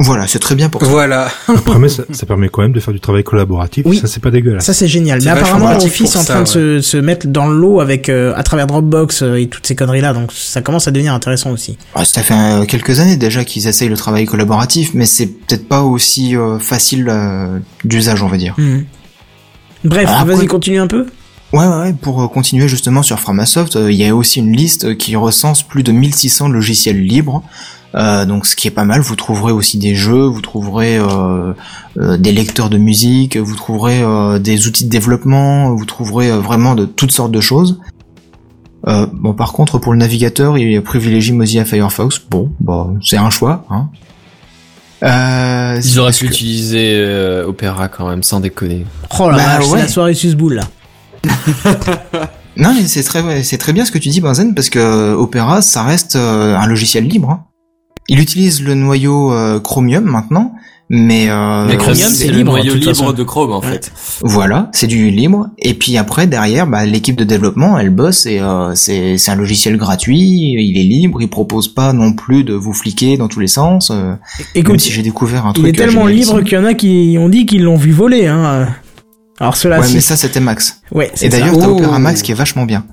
Speaker 5: Voilà, c'est très bien pour ça.
Speaker 6: Voilà.
Speaker 2: Après, mais ça, ça permet quand même de faire du travail collaboratif.
Speaker 3: Oui.
Speaker 2: Ça, c'est pas dégueulasse.
Speaker 3: Ça, c'est génial. Mais apparemment, Office est en
Speaker 6: ça,
Speaker 3: train de se, se mettre dans le lot avec euh, à travers Dropbox euh, et toutes ces conneries-là. Donc, ça commence à devenir intéressant aussi.
Speaker 5: Ouais, ça fait euh, quelques années déjà qu'ils essayent le travail collaboratif, mais c'est peut-être pas aussi euh, facile euh, d'usage, on va dire.
Speaker 3: Mhm. Bref,
Speaker 5: Ah,
Speaker 3: vas-y, continue un peu.
Speaker 5: Ouais, ouais, ouais, pour continuer justement sur Framasoft, euh, il y a aussi une liste qui recense plus de 1600 logiciels libres. Euh, donc ce qui est pas mal, vous trouverez aussi des jeux, vous trouverez euh, euh, des lecteurs de musique, vous trouverez euh, des outils de développement, vous trouverez euh, vraiment de toutes sortes de choses. Euh, bon par contre pour le navigateur il privilégie Mozilla Firefox, bon bah c'est un choix. Hein. Euh,
Speaker 4: Ils auraient pu
Speaker 5: que-
Speaker 4: utiliser euh, Opera quand même, sans déconner.
Speaker 3: Oh la
Speaker 5: Bah, ouais.
Speaker 3: la soirée susboule là.
Speaker 5: Non, mais c'est très, c'est très bien ce que tu dis, Benzen, parce que euh, Opera, ça reste euh, un logiciel libre. hein. Il utilise le noyau euh, Chromium maintenant, mais, euh,
Speaker 4: Mais Chromium,
Speaker 3: c'est
Speaker 4: le
Speaker 3: libre,
Speaker 4: noyau
Speaker 3: toute
Speaker 4: libre
Speaker 3: façon.
Speaker 4: de Chrome en
Speaker 3: Ouais.
Speaker 4: fait.
Speaker 5: voilà, c'est du libre. Et puis après, derrière, bah, l'équipe de développement, elle bosse et euh, c'est, c'est un logiciel gratuit. Il est libre, il propose pas non plus de vous fliquer dans tous les sens. euh, même
Speaker 3: Écoute,
Speaker 5: si j'ai découvert un
Speaker 3: il
Speaker 5: truc.
Speaker 3: est tellement
Speaker 5: euh,
Speaker 3: libre
Speaker 5: génialissime.
Speaker 3: qu'il y en a qui ont dit qu'ils l'ont vu voler. Hein. Alors cela,
Speaker 5: Ouais, mais ça, c'était Max.
Speaker 3: ouais, c'est
Speaker 5: Et d'ailleurs, t'as
Speaker 6: Oh.
Speaker 5: Opera Max qui est vachement bien.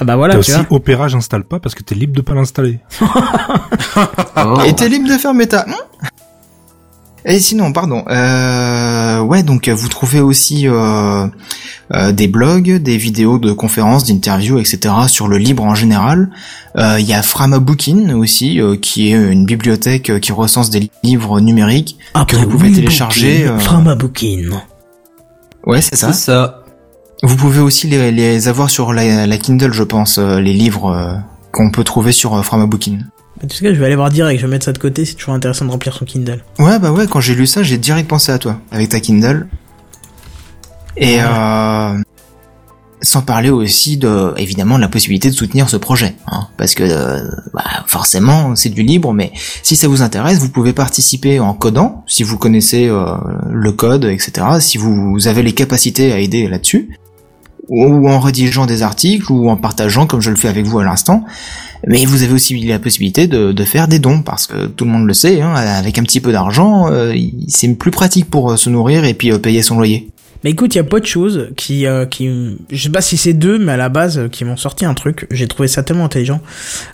Speaker 3: Ah bah voilà, tu
Speaker 2: aussi
Speaker 3: vois.
Speaker 2: Opéra, j'installe pas parce que t'es libre de pas l'installer.
Speaker 4: Oh.
Speaker 5: Et t'es libre de faire méta. Et sinon, pardon. Euh, ouais, donc vous trouvez aussi euh, euh, des blogs, des vidéos de conférences, d'interviews, etc. sur le libre en général. Euh, Il y a Framabookin aussi, euh, qui est une bibliothèque euh, qui recense des livres numériques.
Speaker 3: Après
Speaker 5: vous pouvez
Speaker 3: Will
Speaker 5: télécharger,
Speaker 3: Bookin,
Speaker 5: euh,
Speaker 3: Framabookin.
Speaker 5: Ouais, c'est ça.
Speaker 4: C'est ça.
Speaker 5: Vous pouvez aussi les, les avoir sur la, la Kindle, je pense, euh, les livres euh, qu'on peut trouver sur euh, Framabookin.
Speaker 3: En tout cas, je vais aller voir direct, je vais mettre ça de côté, c'est toujours intéressant de remplir son Kindle.
Speaker 5: Ouais, bah ouais, quand j'ai lu ça, j'ai direct pensé à toi, avec ta Kindle. Et euh, sans parler aussi de, évidemment, de la possibilité de soutenir ce projet, hein, parce que euh, bah, forcément, c'est du libre, mais si ça vous intéresse, vous pouvez participer en codant, si vous connaissez euh, le code, etc., si vous avez les capacités à aider là-dessus, ou en rédigeant des articles, ou en partageant, comme je le fais avec vous à l'instant. Mais vous avez aussi la possibilité de, de faire des dons, parce que tout le monde le sait, hein, avec un petit peu d'argent, euh, c'est plus pratique pour euh, se nourrir et puis euh, payer son loyer.
Speaker 3: Mais écoute, il y a pas de choses qui, euh, qui, je sais pas si c'est deux, mais à la base, euh, qui m'ont sorti un truc. J'ai trouvé ça tellement intelligent.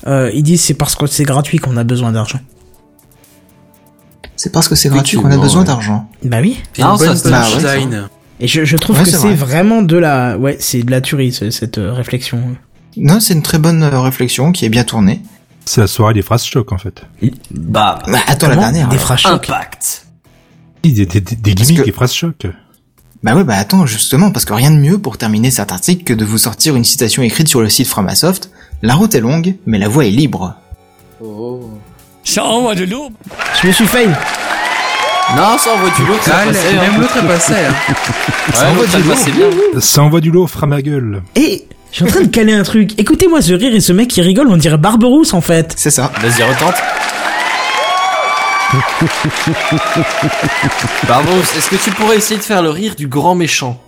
Speaker 3: Euh, ils disent c'est parce que c'est gratuit qu'on a besoin d'argent.
Speaker 5: C'est parce que c'est gratuit qu'on a besoin
Speaker 4: ouais.
Speaker 5: d'argent.
Speaker 3: Bah oui.
Speaker 6: Bonne
Speaker 4: ça, c'est-
Speaker 5: bah.
Speaker 3: Et je, je trouve
Speaker 5: Ouais,
Speaker 3: que
Speaker 5: c'est
Speaker 3: c'est
Speaker 5: vrai.
Speaker 3: vraiment de la, ouais, c'est de la tuerie ce- cette euh, réflexion.
Speaker 5: Non, c'est une très bonne euh, réflexion qui est bien tournée.
Speaker 2: C'est la soirée des phrases choc en fait.
Speaker 4: Bah,
Speaker 5: Bah, attends la dernière.
Speaker 3: Des phrases chocs.
Speaker 4: impact.
Speaker 2: Des, des, des, des gimmicks
Speaker 5: que-
Speaker 2: et phrases choc.
Speaker 5: Bah ouais, bah attends, justement, parce que rien de mieux pour terminer cet article que de vous sortir une citation écrite sur le site Framasoft. La route est longue, mais la voie est libre.
Speaker 8: Ça envoie de l'eau.
Speaker 3: Je me suis fail.
Speaker 4: Non, ça envoie du lourd, ça
Speaker 6: Ah,
Speaker 4: passait.
Speaker 6: même
Speaker 4: hein.
Speaker 6: l'autre est passé. Hein.
Speaker 4: Ouais, l'autre, ça passait bien.
Speaker 2: Ça envoie du lot, fera ma gueule.
Speaker 3: Et je suis en train de caler un truc. Écoutez-moi ce rire et ce mec qui rigole, on dirait Barberousse en fait.
Speaker 5: C'est ça.
Speaker 4: Vas-y, retente. Bravo, est-ce que tu pourrais essayer de faire le rire du grand méchant?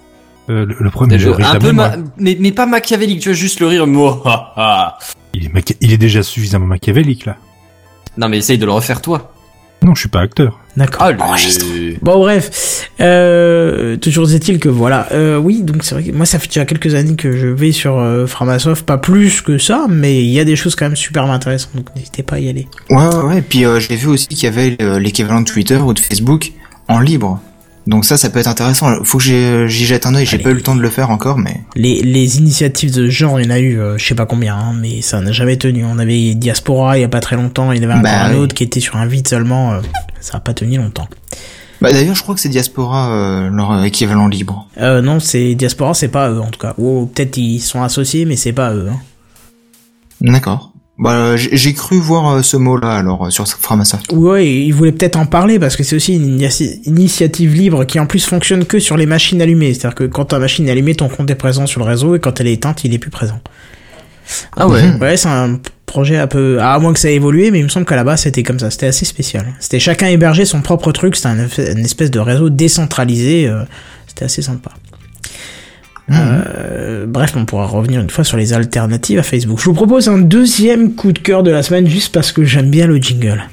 Speaker 2: Euh, le, le
Speaker 4: Le-
Speaker 2: ris
Speaker 4: Un peu
Speaker 2: moi.
Speaker 4: ma- mais, mais pas machiavélique, tu vois, juste le rire. Mouah.
Speaker 2: Il est, machi- il est déjà suffisamment machiavélique là.
Speaker 4: Non, mais essaye de le refaire toi.
Speaker 2: Non, je suis pas acteur.
Speaker 3: D'accord.
Speaker 4: Ah, le-.
Speaker 3: Bon bref, euh, toujours est-il que voilà, euh, oui donc c'est vrai que moi ça fait déjà quelques années que je vais sur euh, Framasoft, pas plus que ça, mais il y a des choses quand même super intéressantes, donc n'hésitez pas à y aller.
Speaker 5: Ouais, ouais, ouais. Et puis euh, j'ai vu aussi qu'il y avait euh, l'équivalent de Twitter ou de Facebook en libre. Donc ça, ça peut être intéressant. Faut que j'y jette un œil. J'ai pas eu le temps de le faire encore, mais
Speaker 3: Les, les initiatives de ce genre, il y en a eu, euh, je sais pas combien, hein, mais ça n'a jamais tenu. On avait Diaspora il y a pas très longtemps, il y en avait
Speaker 5: Bah
Speaker 3: un
Speaker 5: oui.
Speaker 3: autre qui était sur un vide seulement, euh, ça a pas tenu longtemps.
Speaker 5: bah d'ailleurs, je crois que c'est Diaspora euh, leur équivalent libre.
Speaker 3: Euh, non, c'est Diaspora, c'est pas eux en tout cas. Ou peut-être ils sont associés, mais c'est pas eux. Hein.
Speaker 5: D'accord. Bah j'ai j'ai cru voir euh, ce mot-là alors euh, sur Framasoft.
Speaker 3: Ouais, ils voulaient peut-être en parler parce que c'est aussi une initia- initiative libre qui en plus fonctionne que sur les machines allumées. C'est-à-dire que quand ta machine est allumée, ton compte est présent sur le réseau et quand elle est éteinte, il est plus présent.
Speaker 4: Ah ouais.
Speaker 3: Ouais, c'est un projet un peu, à moins que ça ait évolué, mais il me semble qu'à la base c'était comme ça. C'était assez spécial. C'était chacun hébergeait son propre truc. C'était un, une espèce de réseau décentralisé. euh, C'était assez sympa. Euh, bref, on pourra revenir une fois sur les alternatives à Facebook. Je vous propose un deuxième coup de cœur de la semaine juste parce que j'aime bien le jingle.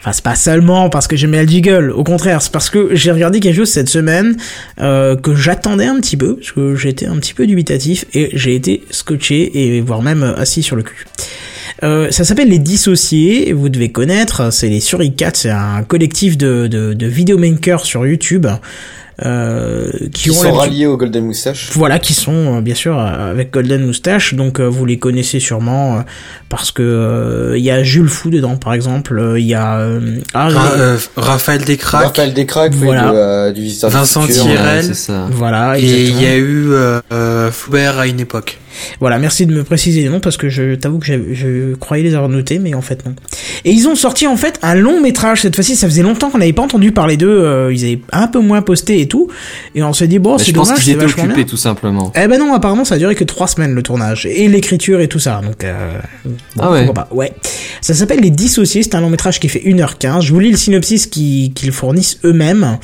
Speaker 3: Enfin, c'est pas seulement parce que j'aimais le jiggle, au contraire, c'est parce que j'ai regardé quelque chose cette semaine euh, que j'attendais un petit peu, parce que j'étais un petit peu dubitatif, et j'ai été scotché, et voire même euh, assis sur le cul. Euh, ça s'appelle Les Dissociés, vous devez connaître, c'est les Suricats, c'est un collectif de, de, de vidéomakers sur YouTube, qui
Speaker 9: Qui
Speaker 3: ont
Speaker 9: sont ralliés au Golden Moustache.
Speaker 3: voilà, qui sont euh, bien sûr euh, avec Golden Moustache, donc euh, vous les connaissez sûrement euh, parce que euh, il y a Jules Fou dedans par exemple, euh, il y a euh, ah,
Speaker 6: Ra- euh, Raphaël Descraques
Speaker 9: Raphaël Descraques, oui,
Speaker 3: Voilà.
Speaker 9: de, euh, du Visiteur du
Speaker 6: Vincent
Speaker 4: ça.
Speaker 3: voilà,
Speaker 6: et il y a eu euh, euh, Flaubert à une époque.
Speaker 3: Voilà, merci de me préciser les noms parce que je t'avoue que je croyais les avoir notés, mais en fait non. Et ils ont sorti en fait un long métrage cette fois-ci. Ça faisait longtemps qu'on n'avait pas entendu parler d'eux. euh, ils avaient un peu moins posté et tout. Et on s'est dit bon, c'est
Speaker 4: je pense
Speaker 3: dommage,
Speaker 4: qu'ils étaient occupés tout simplement.
Speaker 3: Eh ben non, apparemment ça a duré que trois semaines le tournage et l'écriture et tout ça. Donc euh, bon,
Speaker 4: Ah ouais.
Speaker 3: pas. Ouais. Ça s'appelle Les Dissociés. C'est un long métrage qui fait 1h15. Je vous lis le synopsis qui- qu'ils fournissent eux-mêmes.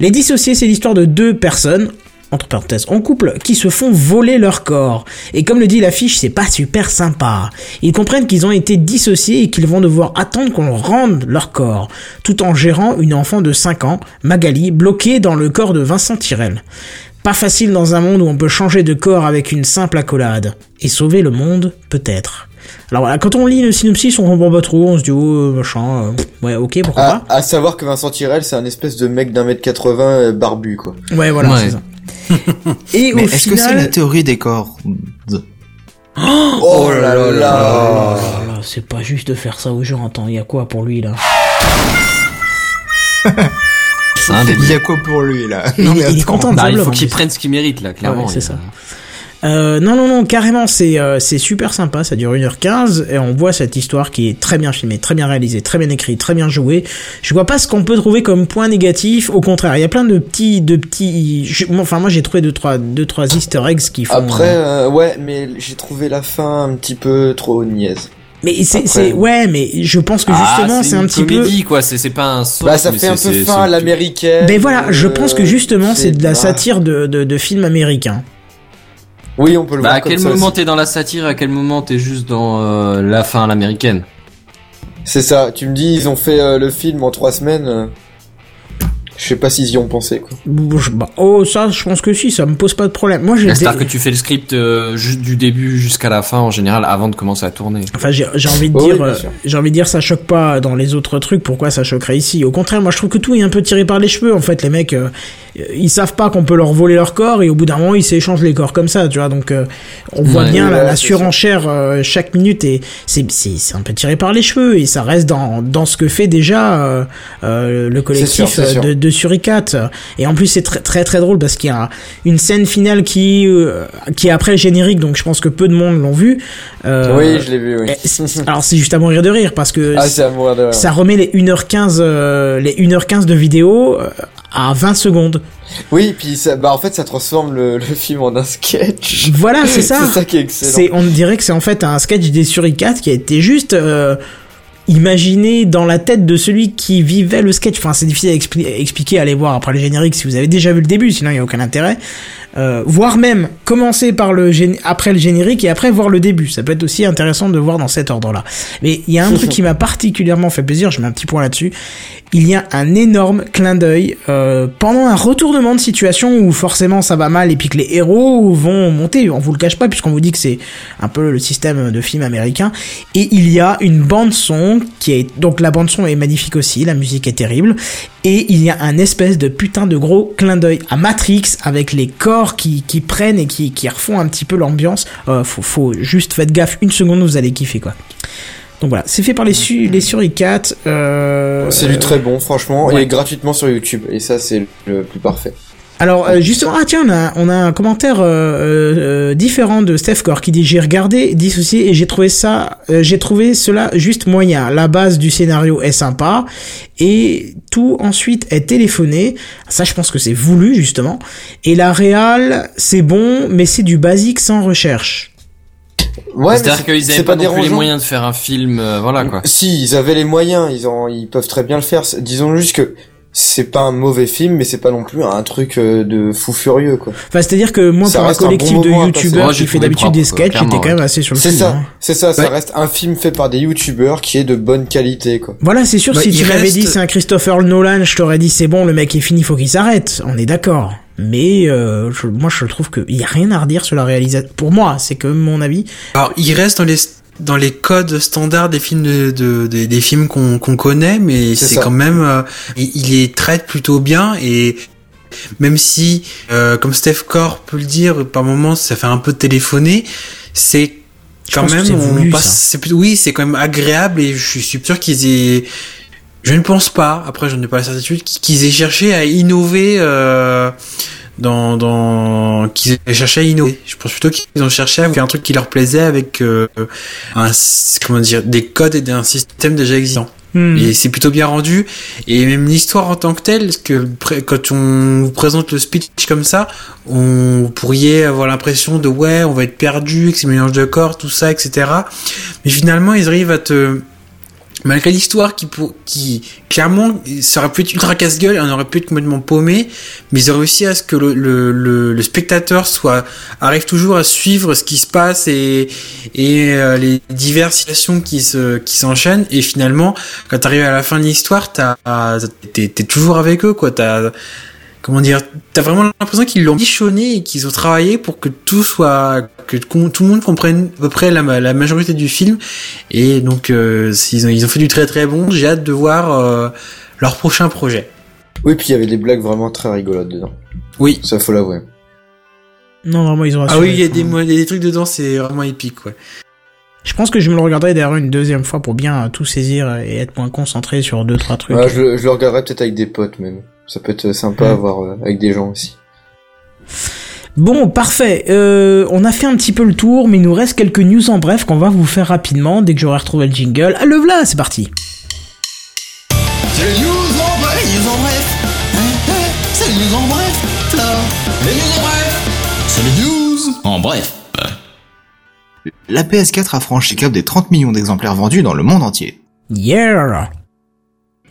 Speaker 3: Les Dissociés, c'est l'histoire de deux personnes entre parenthèses, en couple, qui se font voler leur corps. Et comme le dit l'affiche, c'est pas super sympa. Ils comprennent qu'ils ont été dissociés et qu'ils vont devoir attendre qu'on rende leur corps, tout en gérant une enfant de 5 ans, Magali, bloquée dans le corps de Vincent Tirel. Pas facile dans un monde où on peut changer de corps avec une simple accolade. Et sauver le monde, peut-être. Alors voilà, quand on lit le synopsis, on comprend pas trop, on se dit, oh, machin, euh, ouais, ok, pourquoi
Speaker 9: À, à savoir que Vincent Tirel, c'est un espèce de mec d'un mètre 80 euh, barbu, quoi.
Speaker 3: pas Ouais, voilà,
Speaker 4: Ouais.
Speaker 3: c'est ça. Et
Speaker 5: Mais
Speaker 3: au
Speaker 5: est-ce que c'est la théorie des cordes
Speaker 9: Oh, là là
Speaker 3: Oh là là, c'est pas juste de faire ça aux gens. Attends, il y a quoi pour lui là
Speaker 5: Il y a quoi pour lui là
Speaker 3: il,
Speaker 5: Non, mais
Speaker 3: il est content de
Speaker 4: Bah, il faut qu'il prenne ce qu'il mérite là, clairement.
Speaker 3: Ouais, c'est
Speaker 4: a-
Speaker 3: ça. Euh, non, non, non, carrément, c'est euh, c'est super sympa, ça dure 1h15 et on voit cette histoire qui est très bien filmée, très bien réalisée, très bien écrite, très bien jouée. Je vois pas ce qu'on peut trouver comme point négatif, au contraire, il y a plein de petits, de petits, je- moi, enfin moi j'ai trouvé deux trois, deux trois Easter eggs qui font.
Speaker 9: Après, euh, ouais, mais j'ai trouvé la fin un petit peu trop niaise.
Speaker 3: mais c'est, ouais, mais je pense que
Speaker 4: Ah,
Speaker 3: justement c'est un petit peu.
Speaker 4: comédie, quoi. C'est c'est pas un saut.
Speaker 9: Bah, ça
Speaker 4: mais
Speaker 9: fait un peu fin à l'américaine.
Speaker 3: Ben voilà, je
Speaker 9: euh,
Speaker 3: pense que justement c'est de la
Speaker 9: bah,
Speaker 3: satire de, de, de films américains.
Speaker 9: Oui, on peut le
Speaker 4: Bah,
Speaker 9: voir
Speaker 4: à quel moment t'es dans la satire, à quel moment t'es juste dans euh, la fin à l'américaine?
Speaker 9: C'est ça, tu me dis, ils ont fait euh, le film en trois semaines. Je sais pas s'ils y ont pensé, quoi.
Speaker 3: Bah, oh ça, je pense que si, ça me pose pas de problème. Moi j'ai.
Speaker 4: C'est-à-dire que tu fais le script euh, juste du début jusqu'à la fin en général avant de commencer à tourner.
Speaker 3: Enfin, j'ai j'ai envie de
Speaker 9: Oui,
Speaker 3: dire,
Speaker 9: bien
Speaker 3: euh, j'ai envie de dire, ça choque pas dans les autres trucs. Pourquoi ça choquerait ici? Au contraire, moi, je trouve que tout est un peu tiré par les cheveux. En fait, les mecs, euh, ils savent pas qu'on peut leur voler leur corps et au bout d'un moment, ils s'échangent les corps comme ça, tu vois. Donc, euh, on voit
Speaker 4: Ouais.
Speaker 3: bien la,
Speaker 9: Ouais,
Speaker 3: la
Speaker 9: c'est
Speaker 3: surenchère euh, chaque minute et c'est c'est c'est un peu tiré par les cheveux et ça reste dans dans ce que fait déjà euh, euh, le collectif
Speaker 9: sûr,
Speaker 3: de, de Suricat. Et en plus, c'est très très très drôle parce qu'il y a une scène finale qui euh, qui est après le générique, donc je pense que peu de monde l'ont vu. Euh,
Speaker 9: oui, je l'ai vu, oui.
Speaker 3: Alors c'est juste à mourir de rire parce que
Speaker 9: Ah, rire.
Speaker 3: ça remet les 1h15 euh, les 1h15 de vidéo à 20 secondes.
Speaker 9: Oui, puis ça, bah en fait, ça transforme le, le film en un sketch.
Speaker 3: Voilà, c'est ça.
Speaker 9: c'est ça qui est excellent.
Speaker 3: On dirait que c'est en fait un sketch des Suricates qui a été juste imaginer dans la tête de celui qui vivait le sketch. Enfin, c'est difficile à expli- à expliquer, allez voir après le générique si vous avez déjà vu le début, sinon il n'y a aucun intérêt. Euh, voire même commencer par le après le générique et après voir le début. Ça peut être aussi intéressant de voir dans cet ordre-là. Mais il y a un truc qui m'a particulièrement fait plaisir, je mets un petit point là-dessus. Il y a un énorme clin d'œil euh, pendant un retournement de situation où forcément ça va mal et puis que les héros vont monter. On vous le cache pas puisqu'on vous dit que c'est un peu le système de film américain. Et il y a une bande son qui est donc la bande son est magnifique aussi, la musique est terrible. Et il y a un espèce de putain de gros clin d'œil à Matrix avec les corps qui, qui prennent et qui, qui refont un petit peu l'ambiance. Euh, faut, faut juste faites gaffe une seconde, vous allez kiffer quoi. Donc voilà, c'est fait par les, su les Suricates. Euh,
Speaker 9: C'est du très bon, franchement,
Speaker 3: ouais.
Speaker 9: et gratuitement sur YouTube. Et ça, c'est le plus parfait.
Speaker 3: Alors euh, justement, ah tiens, on a, on a un commentaire euh, euh, différent de Steph Core qui dit j'ai regardé, dissocié et j'ai trouvé ça, euh, j'ai trouvé cela juste moyen. La base du scénario est sympa et tout ensuite est téléphoné. Ça, je pense que c'est voulu justement. Et la réal, c'est bon, mais c'est du basique sans recherche.
Speaker 9: Ouais,
Speaker 4: C'est-à-dire
Speaker 9: c'est-
Speaker 4: qu'ils avaient pas, non plus les moyens de faire un film, euh, voilà quoi.
Speaker 9: Si, ils avaient les moyens, ils ont, ils peuvent très bien le faire. Disons juste que c'est pas un mauvais film, mais c'est pas non plus un truc euh, de fou furieux, quoi.
Speaker 3: Enfin, c'est-à-dire que moi,
Speaker 9: Ça
Speaker 3: pour un collectif
Speaker 9: bon
Speaker 3: de youtubeurs qui fait d'habitude des sketchs, j'étais quand même assez sur le
Speaker 9: C'est ça,
Speaker 3: hein.
Speaker 9: c'est ça, ça
Speaker 6: Ouais.
Speaker 9: reste un film fait par des youtubeurs qui est de bonne qualité, quoi.
Speaker 3: Voilà, c'est sûr,
Speaker 6: Bah,
Speaker 3: si tu m'avais
Speaker 6: reste-
Speaker 3: dit c'est un Christopher Nolan, je t'aurais dit c'est bon, le mec est fini, faut qu'il s'arrête. On est d'accord. Mais euh, je- moi, je trouve qu'il y a rien à redire sur la réalisation. Pour moi, c'est que mon avis.
Speaker 6: Alors, il reste dans les dans les codes standards des films de, de- des- des films qu'on qu'on connaît, mais
Speaker 9: C'est
Speaker 6: quand même euh, il, il les traite plutôt bien et même si euh, comme Steph Core peut le dire par moments ça fait un peu téléphoner, c'est quand même
Speaker 3: c'est
Speaker 6: on
Speaker 3: voulu,
Speaker 6: passe oui c'est quand même agréable et je suis sûr qu'ils aient je ne pense pas après je n'ai pas la certitude qu'ils aient cherché à innover euh, dans, dans qu'ils aient cherché à innover. Je pense plutôt qu'ils ont cherché à faire un truc qui leur plaisait avec euh, un comment dire des codes et un système déjà existant.
Speaker 3: Hmm.
Speaker 6: Et c'est plutôt bien rendu. Et même l'histoire en tant que telle, parce que quand on vous présente le speech comme ça, on pourriez avoir l'impression de ouais, on va être perdu, que c'est mélange de corps, tout ça, etc. Mais finalement, ils arrivent à te malgré l'histoire qui qui clairement ça aurait pu être ultra casse-gueule on aurait pu être complètement paumé mais ils ont réussi à ce que le, le, le, le spectateur soit arrive toujours à suivre ce qui se passe et et euh, les diverses situations qui se qui s'enchaînent. Et finalement quand t'arrives à la fin de l'histoire t'as t'es toujours avec eux quoi. T'as comment dire, t'as vraiment l'impression qu'ils l'ont bichonné et qu'ils ont travaillé pour que tout soit, que tout le monde comprenne à peu près la, ma- la majorité du film. Et donc, euh, ils, ont, ils ont fait du très très bon. J'ai hâte de voir euh, leur prochain projet.
Speaker 9: Oui, puis il y avait des blagues vraiment très rigolotes dedans.
Speaker 6: Oui.
Speaker 9: Ça, faut l'avouer.
Speaker 3: Non, vraiment, ils ont
Speaker 6: Ah oui, il y a des, mo- il y a des trucs dedans, c'est vraiment épique, ouais.
Speaker 3: Je pense que je me le regarderai d'ailleurs une deuxième fois pour bien euh, tout saisir et être moins concentré sur deux trois trucs.
Speaker 9: Ouais, je, le- je le regarderai peut-être avec des potes, même. Ça peut être sympa à voir euh, avec des gens aussi.
Speaker 3: Bon, parfait. Euh, on a fait un petit peu le tour, mais il nous reste quelques news en bref qu'on va vous faire rapidement dès que j'aurai retrouvé le jingle. Ah, le voilà, c'est parti.
Speaker 1: C'est les news en bref, les news en bref. Hein, hein, C'est les news en bref. Les news en bref. C'est les news en bref.
Speaker 5: La PS4 a franchi le cap des 30 millions d'exemplaires vendus dans le monde entier.
Speaker 3: Yeah.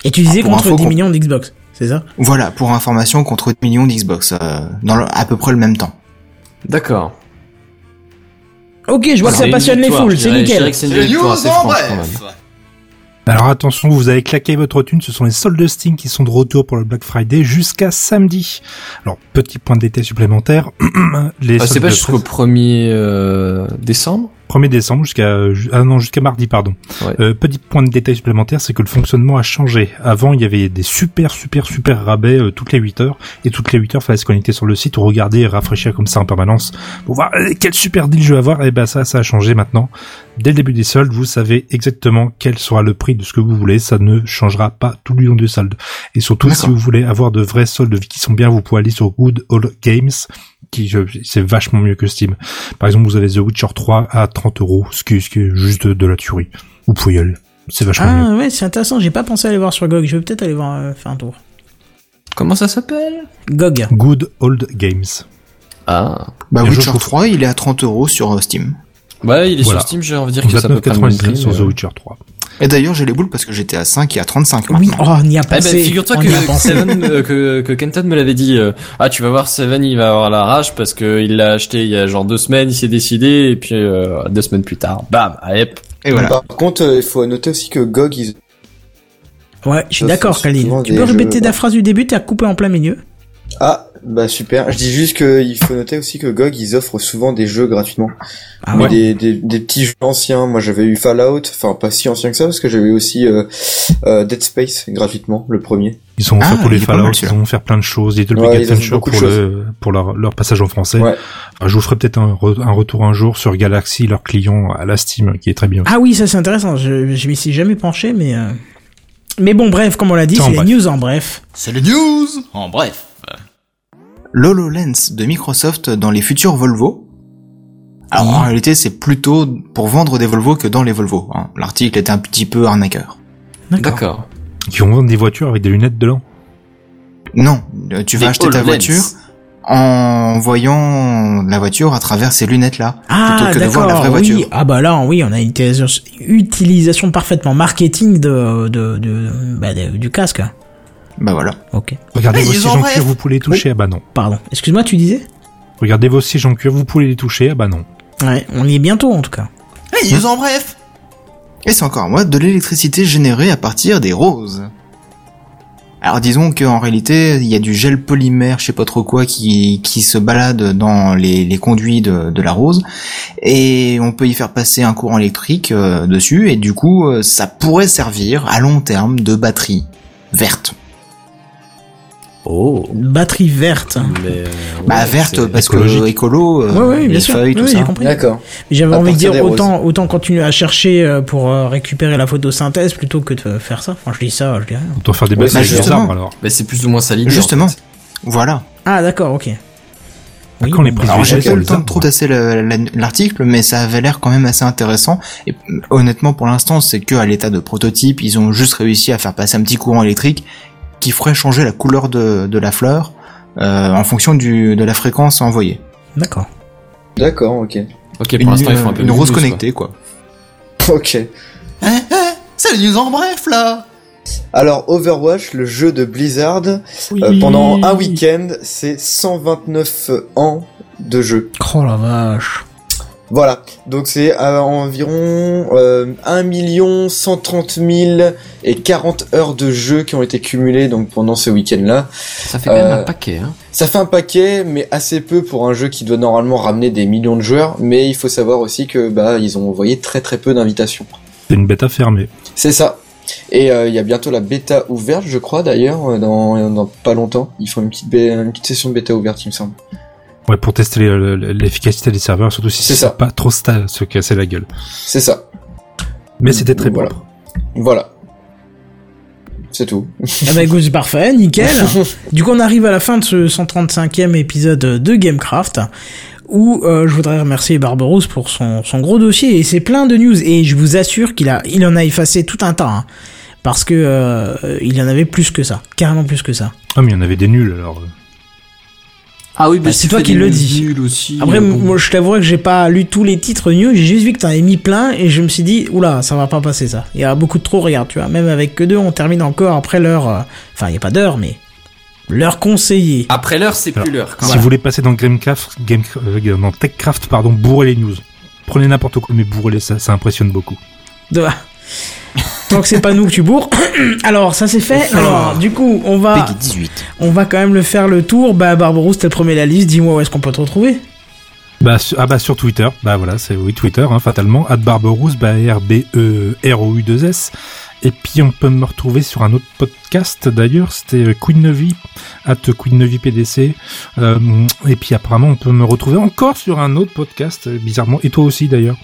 Speaker 3: Et tu disais
Speaker 5: Ah,
Speaker 3: contre
Speaker 5: info,
Speaker 3: 10
Speaker 5: qu'on-
Speaker 3: millions d'Xbox, c'est ça?
Speaker 5: Voilà, pour information, contre 10 millions d'Xbox, euh, dans le- à peu près le même temps.
Speaker 4: D'accord.
Speaker 3: Ok, je vois que ça
Speaker 4: C'est
Speaker 3: passionne les foules,
Speaker 4: je
Speaker 3: c'est nickel.
Speaker 4: c'est
Speaker 1: C'est
Speaker 4: même.
Speaker 2: Alors attention, vous avez claqué votre thune, ce sont les soldes Steam qui sont de retour pour le Black Friday jusqu'à samedi. Alors, petit point de détail supplémentaire, les
Speaker 4: Ah, c'est
Speaker 2: soldes
Speaker 4: pas
Speaker 2: de
Speaker 4: jusqu'au 1er euh, décembre?
Speaker 2: 1er décembre jusqu'à ju- ah non jusqu'à mardi pardon.
Speaker 4: Ouais.
Speaker 2: Euh, petit point de détail supplémentaire, c'est que le fonctionnement a changé. Avant, il y avait des super super super rabais euh, toutes les 8 heures et toutes les 8 heures, fallait se connecter sur le site ou regarder et rafraîchir comme ça en permanence pour voir euh, quel super deal je vais avoir. Et ben ça, ça a changé maintenant. Dès le début des soldes, vous savez exactement quel sera le prix de ce que vous voulez. Ça ne changera pas tout le long du solde. Et surtout, si vous voulez avoir de vrais soldes qui sont bien, vous pouvez aller sur Good Old Games qui je- c'est vachement mieux que Steam. Par exemple, vous avez The Witcher 3 à 30 euros, ce qui, est juste de, la tuerie. Vous pouvez y aller. C'est vachement mieux.
Speaker 3: Ah ouais, c'est intéressant, j'ai pas pensé à aller voir sur GOG, je vais peut-être aller voir euh, faire un tour.
Speaker 4: Comment ça s'appelle?
Speaker 3: GOG.
Speaker 2: Good Old Games.
Speaker 4: Ah.
Speaker 5: Bah, Witcher
Speaker 2: trouve-
Speaker 5: 3, il est à 30 euros sur euh, Steam.
Speaker 4: Ouais, il est
Speaker 2: Voilà.
Speaker 4: sur Steam, j'ai envie de dire que ça peut pas le
Speaker 2: 29,99
Speaker 4: même prix.
Speaker 2: sur The
Speaker 4: mais-
Speaker 2: Witcher 3.
Speaker 5: Et d'ailleurs, j'ai les boules parce que j'étais à 5 et à 35
Speaker 3: Oui, oh, on y a
Speaker 4: Eh ben, figure-toi que. Seven, euh, que, que Kenton me l'avait dit. euh, ah, tu vas voir, Seven, il va avoir la rage parce que il l'a acheté il y a genre deux semaines, il s'est décidé, et puis euh, deux semaines plus tard, bam, allez, hop.
Speaker 5: Et voilà.
Speaker 9: Par contre, euh, il faut noter aussi que GOG, ils...
Speaker 3: Ouais, je suis d'accord,
Speaker 9: souvent
Speaker 3: Tu peux
Speaker 9: jeux,
Speaker 3: répéter ta
Speaker 9: ouais.
Speaker 3: phrase du début, t'as coupé en plein milieu.
Speaker 9: Ah, bah super. Je dis juste qu'il faut noter aussi que GOG, ils offrent souvent des jeux gratuitement.
Speaker 3: Ah
Speaker 9: Mais
Speaker 3: ouais.
Speaker 9: des, des, des petits jeux anciens. Moi, j'avais eu Fallout, enfin pas si ancien que ça, parce que j'avais eu aussi euh, euh, Dead Space gratuitement, le premier.
Speaker 2: Ils ont
Speaker 5: Ah,
Speaker 2: fait pour les Fallout, ils vont faire plein de choses, Little
Speaker 9: Ouais,
Speaker 2: Big
Speaker 9: ils ont fait
Speaker 2: Adventure
Speaker 9: beaucoup
Speaker 2: pour le, pour leur, leur passage en français.
Speaker 9: Ouais.
Speaker 2: Alors, je vous ferai peut-être un, re- un retour un jour sur Galaxy, leur client à la Steam, qui est très bien.
Speaker 3: Ah oui, ça c'est intéressant. Je, je m'y suis jamais penché, mais euh, mais bon, bref, comme on l'a dit,
Speaker 2: C'est
Speaker 3: les news en bref.
Speaker 1: C'est les news En bref.
Speaker 5: l'HoloLens de Microsoft dans les futurs Volvo. Alors en réalité, c'est plutôt pour vendre des Volvo que dans les Volvo. hein. L'article était un petit peu arnaqueur.
Speaker 4: D'accord.
Speaker 2: Qui vont vendre des voitures avec des lunettes dedans.
Speaker 5: Non, euh, tu vas
Speaker 4: Des
Speaker 5: acheter ta voiture en voyant la voiture à travers ces lunettes-là,
Speaker 3: Ah
Speaker 5: plutôt que de voir la
Speaker 3: d'accord,
Speaker 5: vraie
Speaker 3: oui.
Speaker 5: voiture.
Speaker 3: Ah bah là, oui, on a une utilisation, utilisation parfaitement marketing de, de, de, bah, de- du casque.
Speaker 5: Bah voilà.
Speaker 3: Ok.
Speaker 2: Regardez
Speaker 1: Hey,
Speaker 2: vos sièges en cuir, vous pouvez les toucher, ah bah non.
Speaker 3: Pardon. Excuse-moi, tu disais?
Speaker 2: Regardez vos sièges en cuir, vous pouvez les toucher, ah bah non.
Speaker 3: Ouais, on y est bientôt en tout cas.
Speaker 1: Hey, news en bref
Speaker 5: Et c'est encore moi de l'électricité générée à partir des roses. Alors disons qu'en réalité, il y a du gel polymère, je sais pas trop quoi, qui, qui se balade dans les, les conduits de, de la rose, et on peut y faire passer un courant électrique euh, dessus, et du coup, euh, ça pourrait servir à long terme de batterie verte.
Speaker 4: Oh.
Speaker 3: Une batterie verte.
Speaker 4: Mais, euh,
Speaker 5: Bah verte parce que écolo, euh,
Speaker 3: Ouais, ouais, bien
Speaker 5: les
Speaker 3: sûr.
Speaker 5: feuilles, tout
Speaker 3: Oui,
Speaker 5: ça.
Speaker 9: D'accord.
Speaker 3: Mais J'avais
Speaker 9: À
Speaker 3: envie de dire autant, autant continuer à chercher euh, pour euh, récupérer la photosynthèse plutôt que de faire ça. Enfin, je dis ça, je dis rien.
Speaker 2: On doit faire des
Speaker 9: c'est
Speaker 2: avec des
Speaker 5: justement.
Speaker 2: arbres alors.
Speaker 4: Bah, c'est plus ou moins ça l'idée.
Speaker 5: Justement.
Speaker 4: en fait.
Speaker 5: Voilà.
Speaker 3: Ah d'accord, ok. Oui,
Speaker 2: Quand les
Speaker 3: bon,
Speaker 2: prises
Speaker 5: Alors
Speaker 2: de
Speaker 5: j'ai pas eu le temps de trop tasser le- la- l'article, mais ça avait l'air quand même assez intéressant. Et honnêtement, pour l'instant, c'est que à l'état de prototype, ils ont juste réussi à faire passer un petit courant électrique qui ferait changer la couleur de, de la fleur euh, en fonction du, de la fréquence envoyée.
Speaker 3: D'accord.
Speaker 9: D'accord, ok.
Speaker 4: Ok, pour
Speaker 5: Une,
Speaker 4: l'instant, il faut un peu
Speaker 5: une
Speaker 4: de
Speaker 5: rose
Speaker 4: quoi.
Speaker 5: connectée, quoi.
Speaker 9: Ok.
Speaker 1: Eh, eh, c'est les news en bref, là
Speaker 9: Alors, Overwatch, le jeu de Blizzard, euh, pendant un week-end, c'est 129 ans de jeu.
Speaker 3: Oh la vache.
Speaker 9: Voilà, donc c'est à environ euh, 1 130 000 et 40 heures de jeu qui ont été cumulées donc pendant ce week-end-là.
Speaker 4: Ça fait quand même
Speaker 9: Euh,
Speaker 4: un paquet, hein.
Speaker 9: Ça fait un paquet, mais assez peu pour un jeu qui doit normalement ramener des millions de joueurs. Mais il faut savoir aussi que bah ils ont envoyé très très peu d'invitations.
Speaker 2: C'est une bêta fermée.
Speaker 9: C'est ça. Et euh, il y a bientôt la bêta ouverte, je crois d'ailleurs, euh, dans, dans pas longtemps. Ils font une petite, une petite session de bêta ouverte, il me semble.
Speaker 2: Ouais, pour tester l'efficacité des serveurs, surtout si
Speaker 9: C'est
Speaker 2: pas trop stable, se casser la gueule.
Speaker 9: C'est ça.
Speaker 2: Mais c'était très
Speaker 9: Voilà.
Speaker 2: propre.
Speaker 9: Voilà. C'est tout.
Speaker 3: Eh ben écoute, c'est parfait, nickel. du coup, on arrive à la fin de ce 135e épisode de Gamecraft où euh, je voudrais remercier Barberousse pour son, son gros dossier et c'est plein de news et je vous assure qu'il a il en a effacé tout un tas hein, parce que euh, il y en avait plus que ça, carrément plus que ça.
Speaker 2: Ah, mais il y en avait des nuls, alors.
Speaker 4: Ah oui,
Speaker 3: Bah, c'est toi qui le dis.
Speaker 4: Nul aussi.
Speaker 3: Après,
Speaker 4: euh, bon.
Speaker 3: moi, je t'avouerais que j'ai pas lu tous les titres news, j'ai juste vu que t'en avais mis plein et je me suis dit, oula, ça va pas passer ça. Il y a beaucoup de trop, regarde, tu vois, même avec que deux, on termine encore après l'heure, euh, enfin, il y a pas d'heure, mais l'heure conseillée.
Speaker 4: Après l'heure, c'est plus l'heure. quand
Speaker 2: Si vous voulez passer dans Gamecraft, Game, euh, dans TechCraft, pardon, bourrez les news. Prenez n'importe quoi, mais bourrez-les, ça, ça impressionne beaucoup.
Speaker 3: De... Tant que c'est pas nous que tu bourres. Alors, ça c'est fait. Alors, du coup, on va,
Speaker 5: Peggy 18.
Speaker 3: on va quand même le faire le tour. Bah, Barbarousse, t'es le premier de la liste. Dis-moi où est-ce qu'on peut te retrouver.
Speaker 2: Bah, su- ah bah sur Twitter, bah voilà, c'est oui Twitter, hein, fatalement, @barberousse, bah R B E R O U 2 S. Et puis on peut me retrouver sur un autre podcast d'ailleurs, c'était Queen Nevi, at Queen Nevi PDC. Euh, et puis apparemment on peut me retrouver encore sur un autre podcast, euh, bizarrement, et toi aussi d'ailleurs.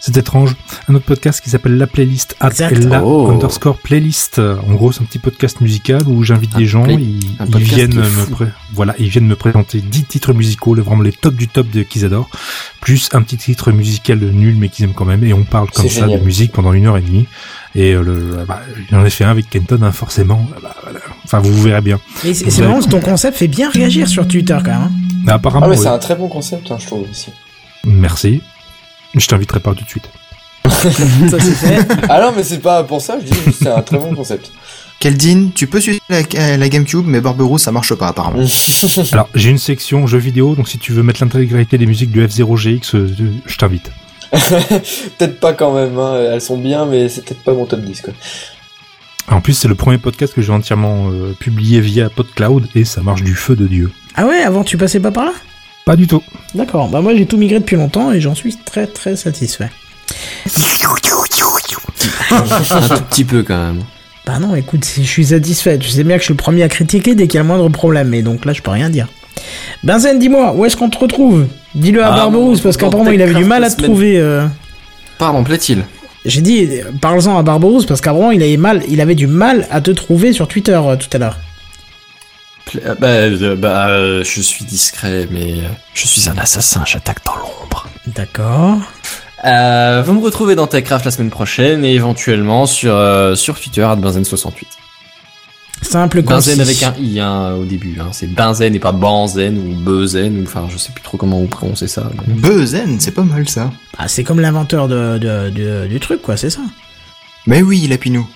Speaker 2: C'est étrange. Un autre podcast qui s'appelle La Playlist, at la
Speaker 4: Oh.
Speaker 2: underscore playlist. Euh, En gros, c'est un petit podcast musical où j'invite des gens,
Speaker 4: play-
Speaker 2: ils, viennent me
Speaker 4: fou.
Speaker 2: pré- voilà, ils viennent me présenter 10 titres musicaux, vraiment les tops du top de qu'ils adorent, plus un petit titre musical nul mais qu'ils aiment quand même, et on parle comme
Speaker 9: C'est
Speaker 2: ça
Speaker 9: génial.
Speaker 2: de musique pendant une heure et demie. Et euh, le, bah, j'en ai fait un avec Kenton, hein, forcément. Bah, voilà. Enfin, vous verrez bien.
Speaker 3: Et c'est que ton concept fait bien réagir sur Twitter quand même. hein.
Speaker 2: Mais apparemment,
Speaker 9: Ah mais
Speaker 2: ouais.
Speaker 9: c'est un très bon concept, hein, je trouve aussi.
Speaker 2: merci. Je t'inviterai pas tout de suite.
Speaker 3: ça c'est fait.
Speaker 9: Ah non, mais c'est pas pour ça, je dis juste c'est un très bon concept.
Speaker 5: Keldin, tu peux suivre la, euh, la GameCube, mais Barberousse, ça marche pas apparemment.
Speaker 2: Alors, j'ai une section jeux vidéo, donc si tu veux mettre l'intégralité des musiques du F0GX, euh, je t'invite.
Speaker 9: peut-être pas quand même, hein. elles sont bien, mais c'est peut-être pas mon top 10 quoi.
Speaker 2: En plus, c'est le premier podcast que j'ai entièrement euh, publié via PodCloud et ça marche du feu de Dieu.
Speaker 3: Ah ouais, avant tu passais pas par là?
Speaker 2: Pas du tout.
Speaker 3: D'accord, bah moi j'ai tout migré depuis longtemps et j'en suis très très satisfait.
Speaker 4: un tout petit peu quand même.
Speaker 3: Bah non, écoute, si je suis satisfait. Je sais bien que je suis le premier à critiquer dès qu'il y a le moindre problème, mais donc là je peux rien dire. Benzen, dis-moi, où est-ce qu'on te retrouve Dis-le à
Speaker 4: Ah,
Speaker 3: Barberousse, parce qu'apparemment il avait du mal à te trouver. euh.
Speaker 4: Pardon, plaît-il
Speaker 3: J'ai dit, parle-en à Barberousse, parce qu'apparemment il avait mal, il avait du mal à te trouver sur Twitter euh, tout à l'heure.
Speaker 4: Euh, Bah, euh, bah euh, je suis discret, mais je suis un assassin, j'attaque dans l'ombre.
Speaker 3: D'accord.
Speaker 4: Euh, vous me retrouvez dans TechCraft la semaine prochaine et éventuellement sur, euh, sur Twitter, à Benzen68.
Speaker 3: Simple
Speaker 4: Benzen
Speaker 3: concis.
Speaker 4: avec un i hein, au début. Hein. C'est Benzen et pas Benzen ou Bezen, ou enfin je sais plus trop comment vous prononcez ça. mais-
Speaker 5: Beuzen, c'est pas mal ça.
Speaker 3: Ah, c'est comme l'inventeur de, de- de- du truc, quoi, c'est ça.
Speaker 5: Mais oui, Lapinou.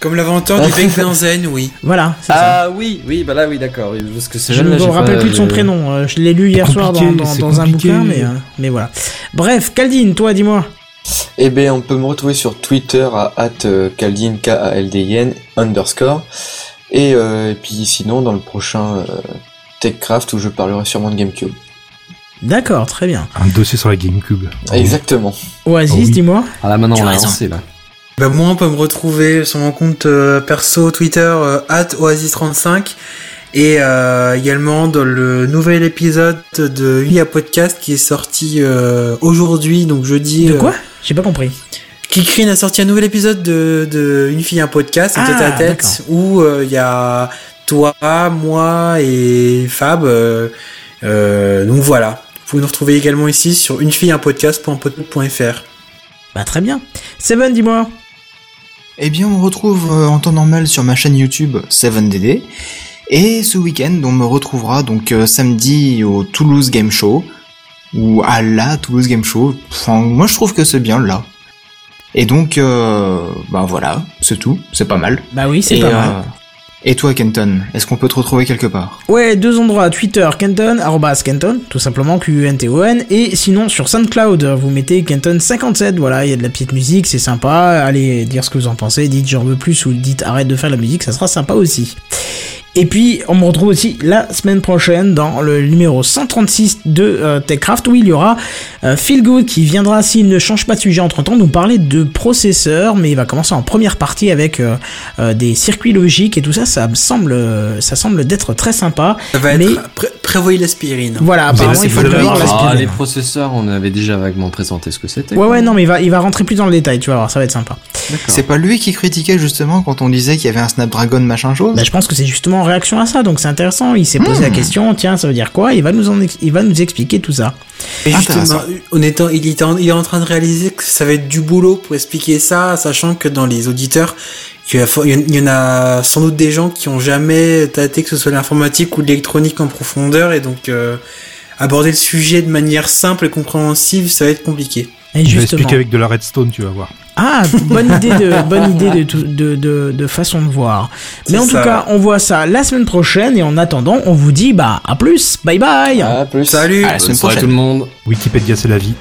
Speaker 6: Comme l'inventeur du bec benzène, oui.
Speaker 3: Voilà, c'est ça.
Speaker 4: Ah oui, oui, bah là oui d'accord. oui, Parce que c'est
Speaker 3: Je ne me rappelle plus de son prénom. euh, Je l'ai lu hier soir dans, un bouquin, mais, euh, mais voilà. Bref, Caldine, toi, dis-moi.
Speaker 9: Eh ben, on peut me retrouver sur Twitter à at euh, Kaldin, K-A-L-D-I-N, underscore. Et, euh, et puis sinon, dans le prochain euh, TechCraft où je parlerai sûrement de GameCube.
Speaker 3: D'accord, très bien.
Speaker 2: Un dossier sur la GameCube.
Speaker 9: Exactement.
Speaker 3: Oasis,
Speaker 2: Oh oui.
Speaker 3: dis-moi.
Speaker 4: Ah là maintenant
Speaker 3: Tu
Speaker 4: on a lancé là.
Speaker 6: Bah moi on peut me retrouver sur mon compte euh, perso Twitter euh, @oasis35 et euh, également dans le nouvel épisode de Unia Podcast qui est sorti euh, aujourd'hui donc jeudi.
Speaker 3: De
Speaker 6: euh,
Speaker 3: quoi? J'ai pas compris.
Speaker 6: Kikrine a sorti un nouvel épisode de, de Une fille un podcast, un
Speaker 3: Ah,
Speaker 6: tête à tête
Speaker 3: d'accord.
Speaker 6: où euh, il y a toi, moi et Fab. euh, euh, donc voilà. Vous pouvez nous retrouver également ici sur une fille un podcast.podcut.fr.
Speaker 3: Bah, très bien. Seven, dis-moi.
Speaker 5: Eh bien, on me retrouve euh, en temps normal sur ma chaîne YouTube 7DD. Et ce week-end, on me retrouvera donc euh, samedi au Toulouse Game Show. Ou à la Toulouse Game Show. Enfin, moi je trouve que c'est bien là. Et donc, euh, bah voilà, c'est tout, c'est pas mal.
Speaker 3: Bah oui, c'est pas mal.
Speaker 5: euh, et toi, Kenton, est-ce qu'on peut te retrouver quelque part?
Speaker 3: Ouais, deux endroits, Twitter, Kenton, arrobas Kenton, tout simplement Q-U-N-T-O-N, et sinon sur SoundCloud, vous mettez Kenton57, voilà, il y a de la petite musique, c'est sympa, allez dire ce que vous en pensez, dites j'en veux plus ou dites arrête de faire la musique, ça sera sympa aussi. Et puis, on me retrouve aussi la semaine prochaine dans le numéro 136 de euh, TechCraft où il y aura euh, Phil Good qui viendra, s'il ne change pas de sujet entre temps, nous parler de processeurs, mais il va commencer en première partie avec euh, euh, des circuits logiques et tout ça, ça me semble, ça semble d'être très sympa.
Speaker 6: Ça va
Speaker 3: Mais-
Speaker 6: être pré- prévoyez l'aspirine.
Speaker 3: Voilà, apparemment, il faut
Speaker 2: vous
Speaker 3: le
Speaker 2: avez-
Speaker 3: voir
Speaker 2: Ah,
Speaker 3: l'aspirine.
Speaker 4: les processeurs, on avait déjà vaguement présenté ce que c'était.
Speaker 3: Ouais, ouais, non, mais il va, il va rentrer plus dans le détail, tu vas voir, ça va être sympa.
Speaker 5: C'est pas lui qui critiquait justement quand on disait qu'il y avait un Snapdragon machin chose
Speaker 3: Bah, je pense que c'est justement en réaction à ça, donc c'est intéressant. Il s'est posé la question, tiens, ça veut dire quoi? Il va nous en, il va nous expliquer tout ça.
Speaker 6: Et justement,
Speaker 5: Intéressant.
Speaker 6: on est en- il, est en, il est en train de réaliser que ça va être du boulot pour expliquer ça, sachant que dans les auditeurs, il y, a, il y en a sans doute des gens qui ont jamais tâté que ce soit l'informatique ou l'électronique en profondeur, et donc euh, aborder le sujet de manière simple et compréhensive, ça va être compliqué.
Speaker 3: Et
Speaker 2: Je vais expliquer avec de la redstone, tu vas voir.
Speaker 3: Ah, bonne idée de, bonne idée de, tout- de, de, de façon de voir. Mais en tout cas, on voit ça la semaine prochaine et en attendant, on vous dit bah à plus, bye bye.
Speaker 9: À plus.
Speaker 6: Salut
Speaker 5: À la semaine prochaine.
Speaker 4: tout le monde.
Speaker 2: Wikipédia, c'est la vie.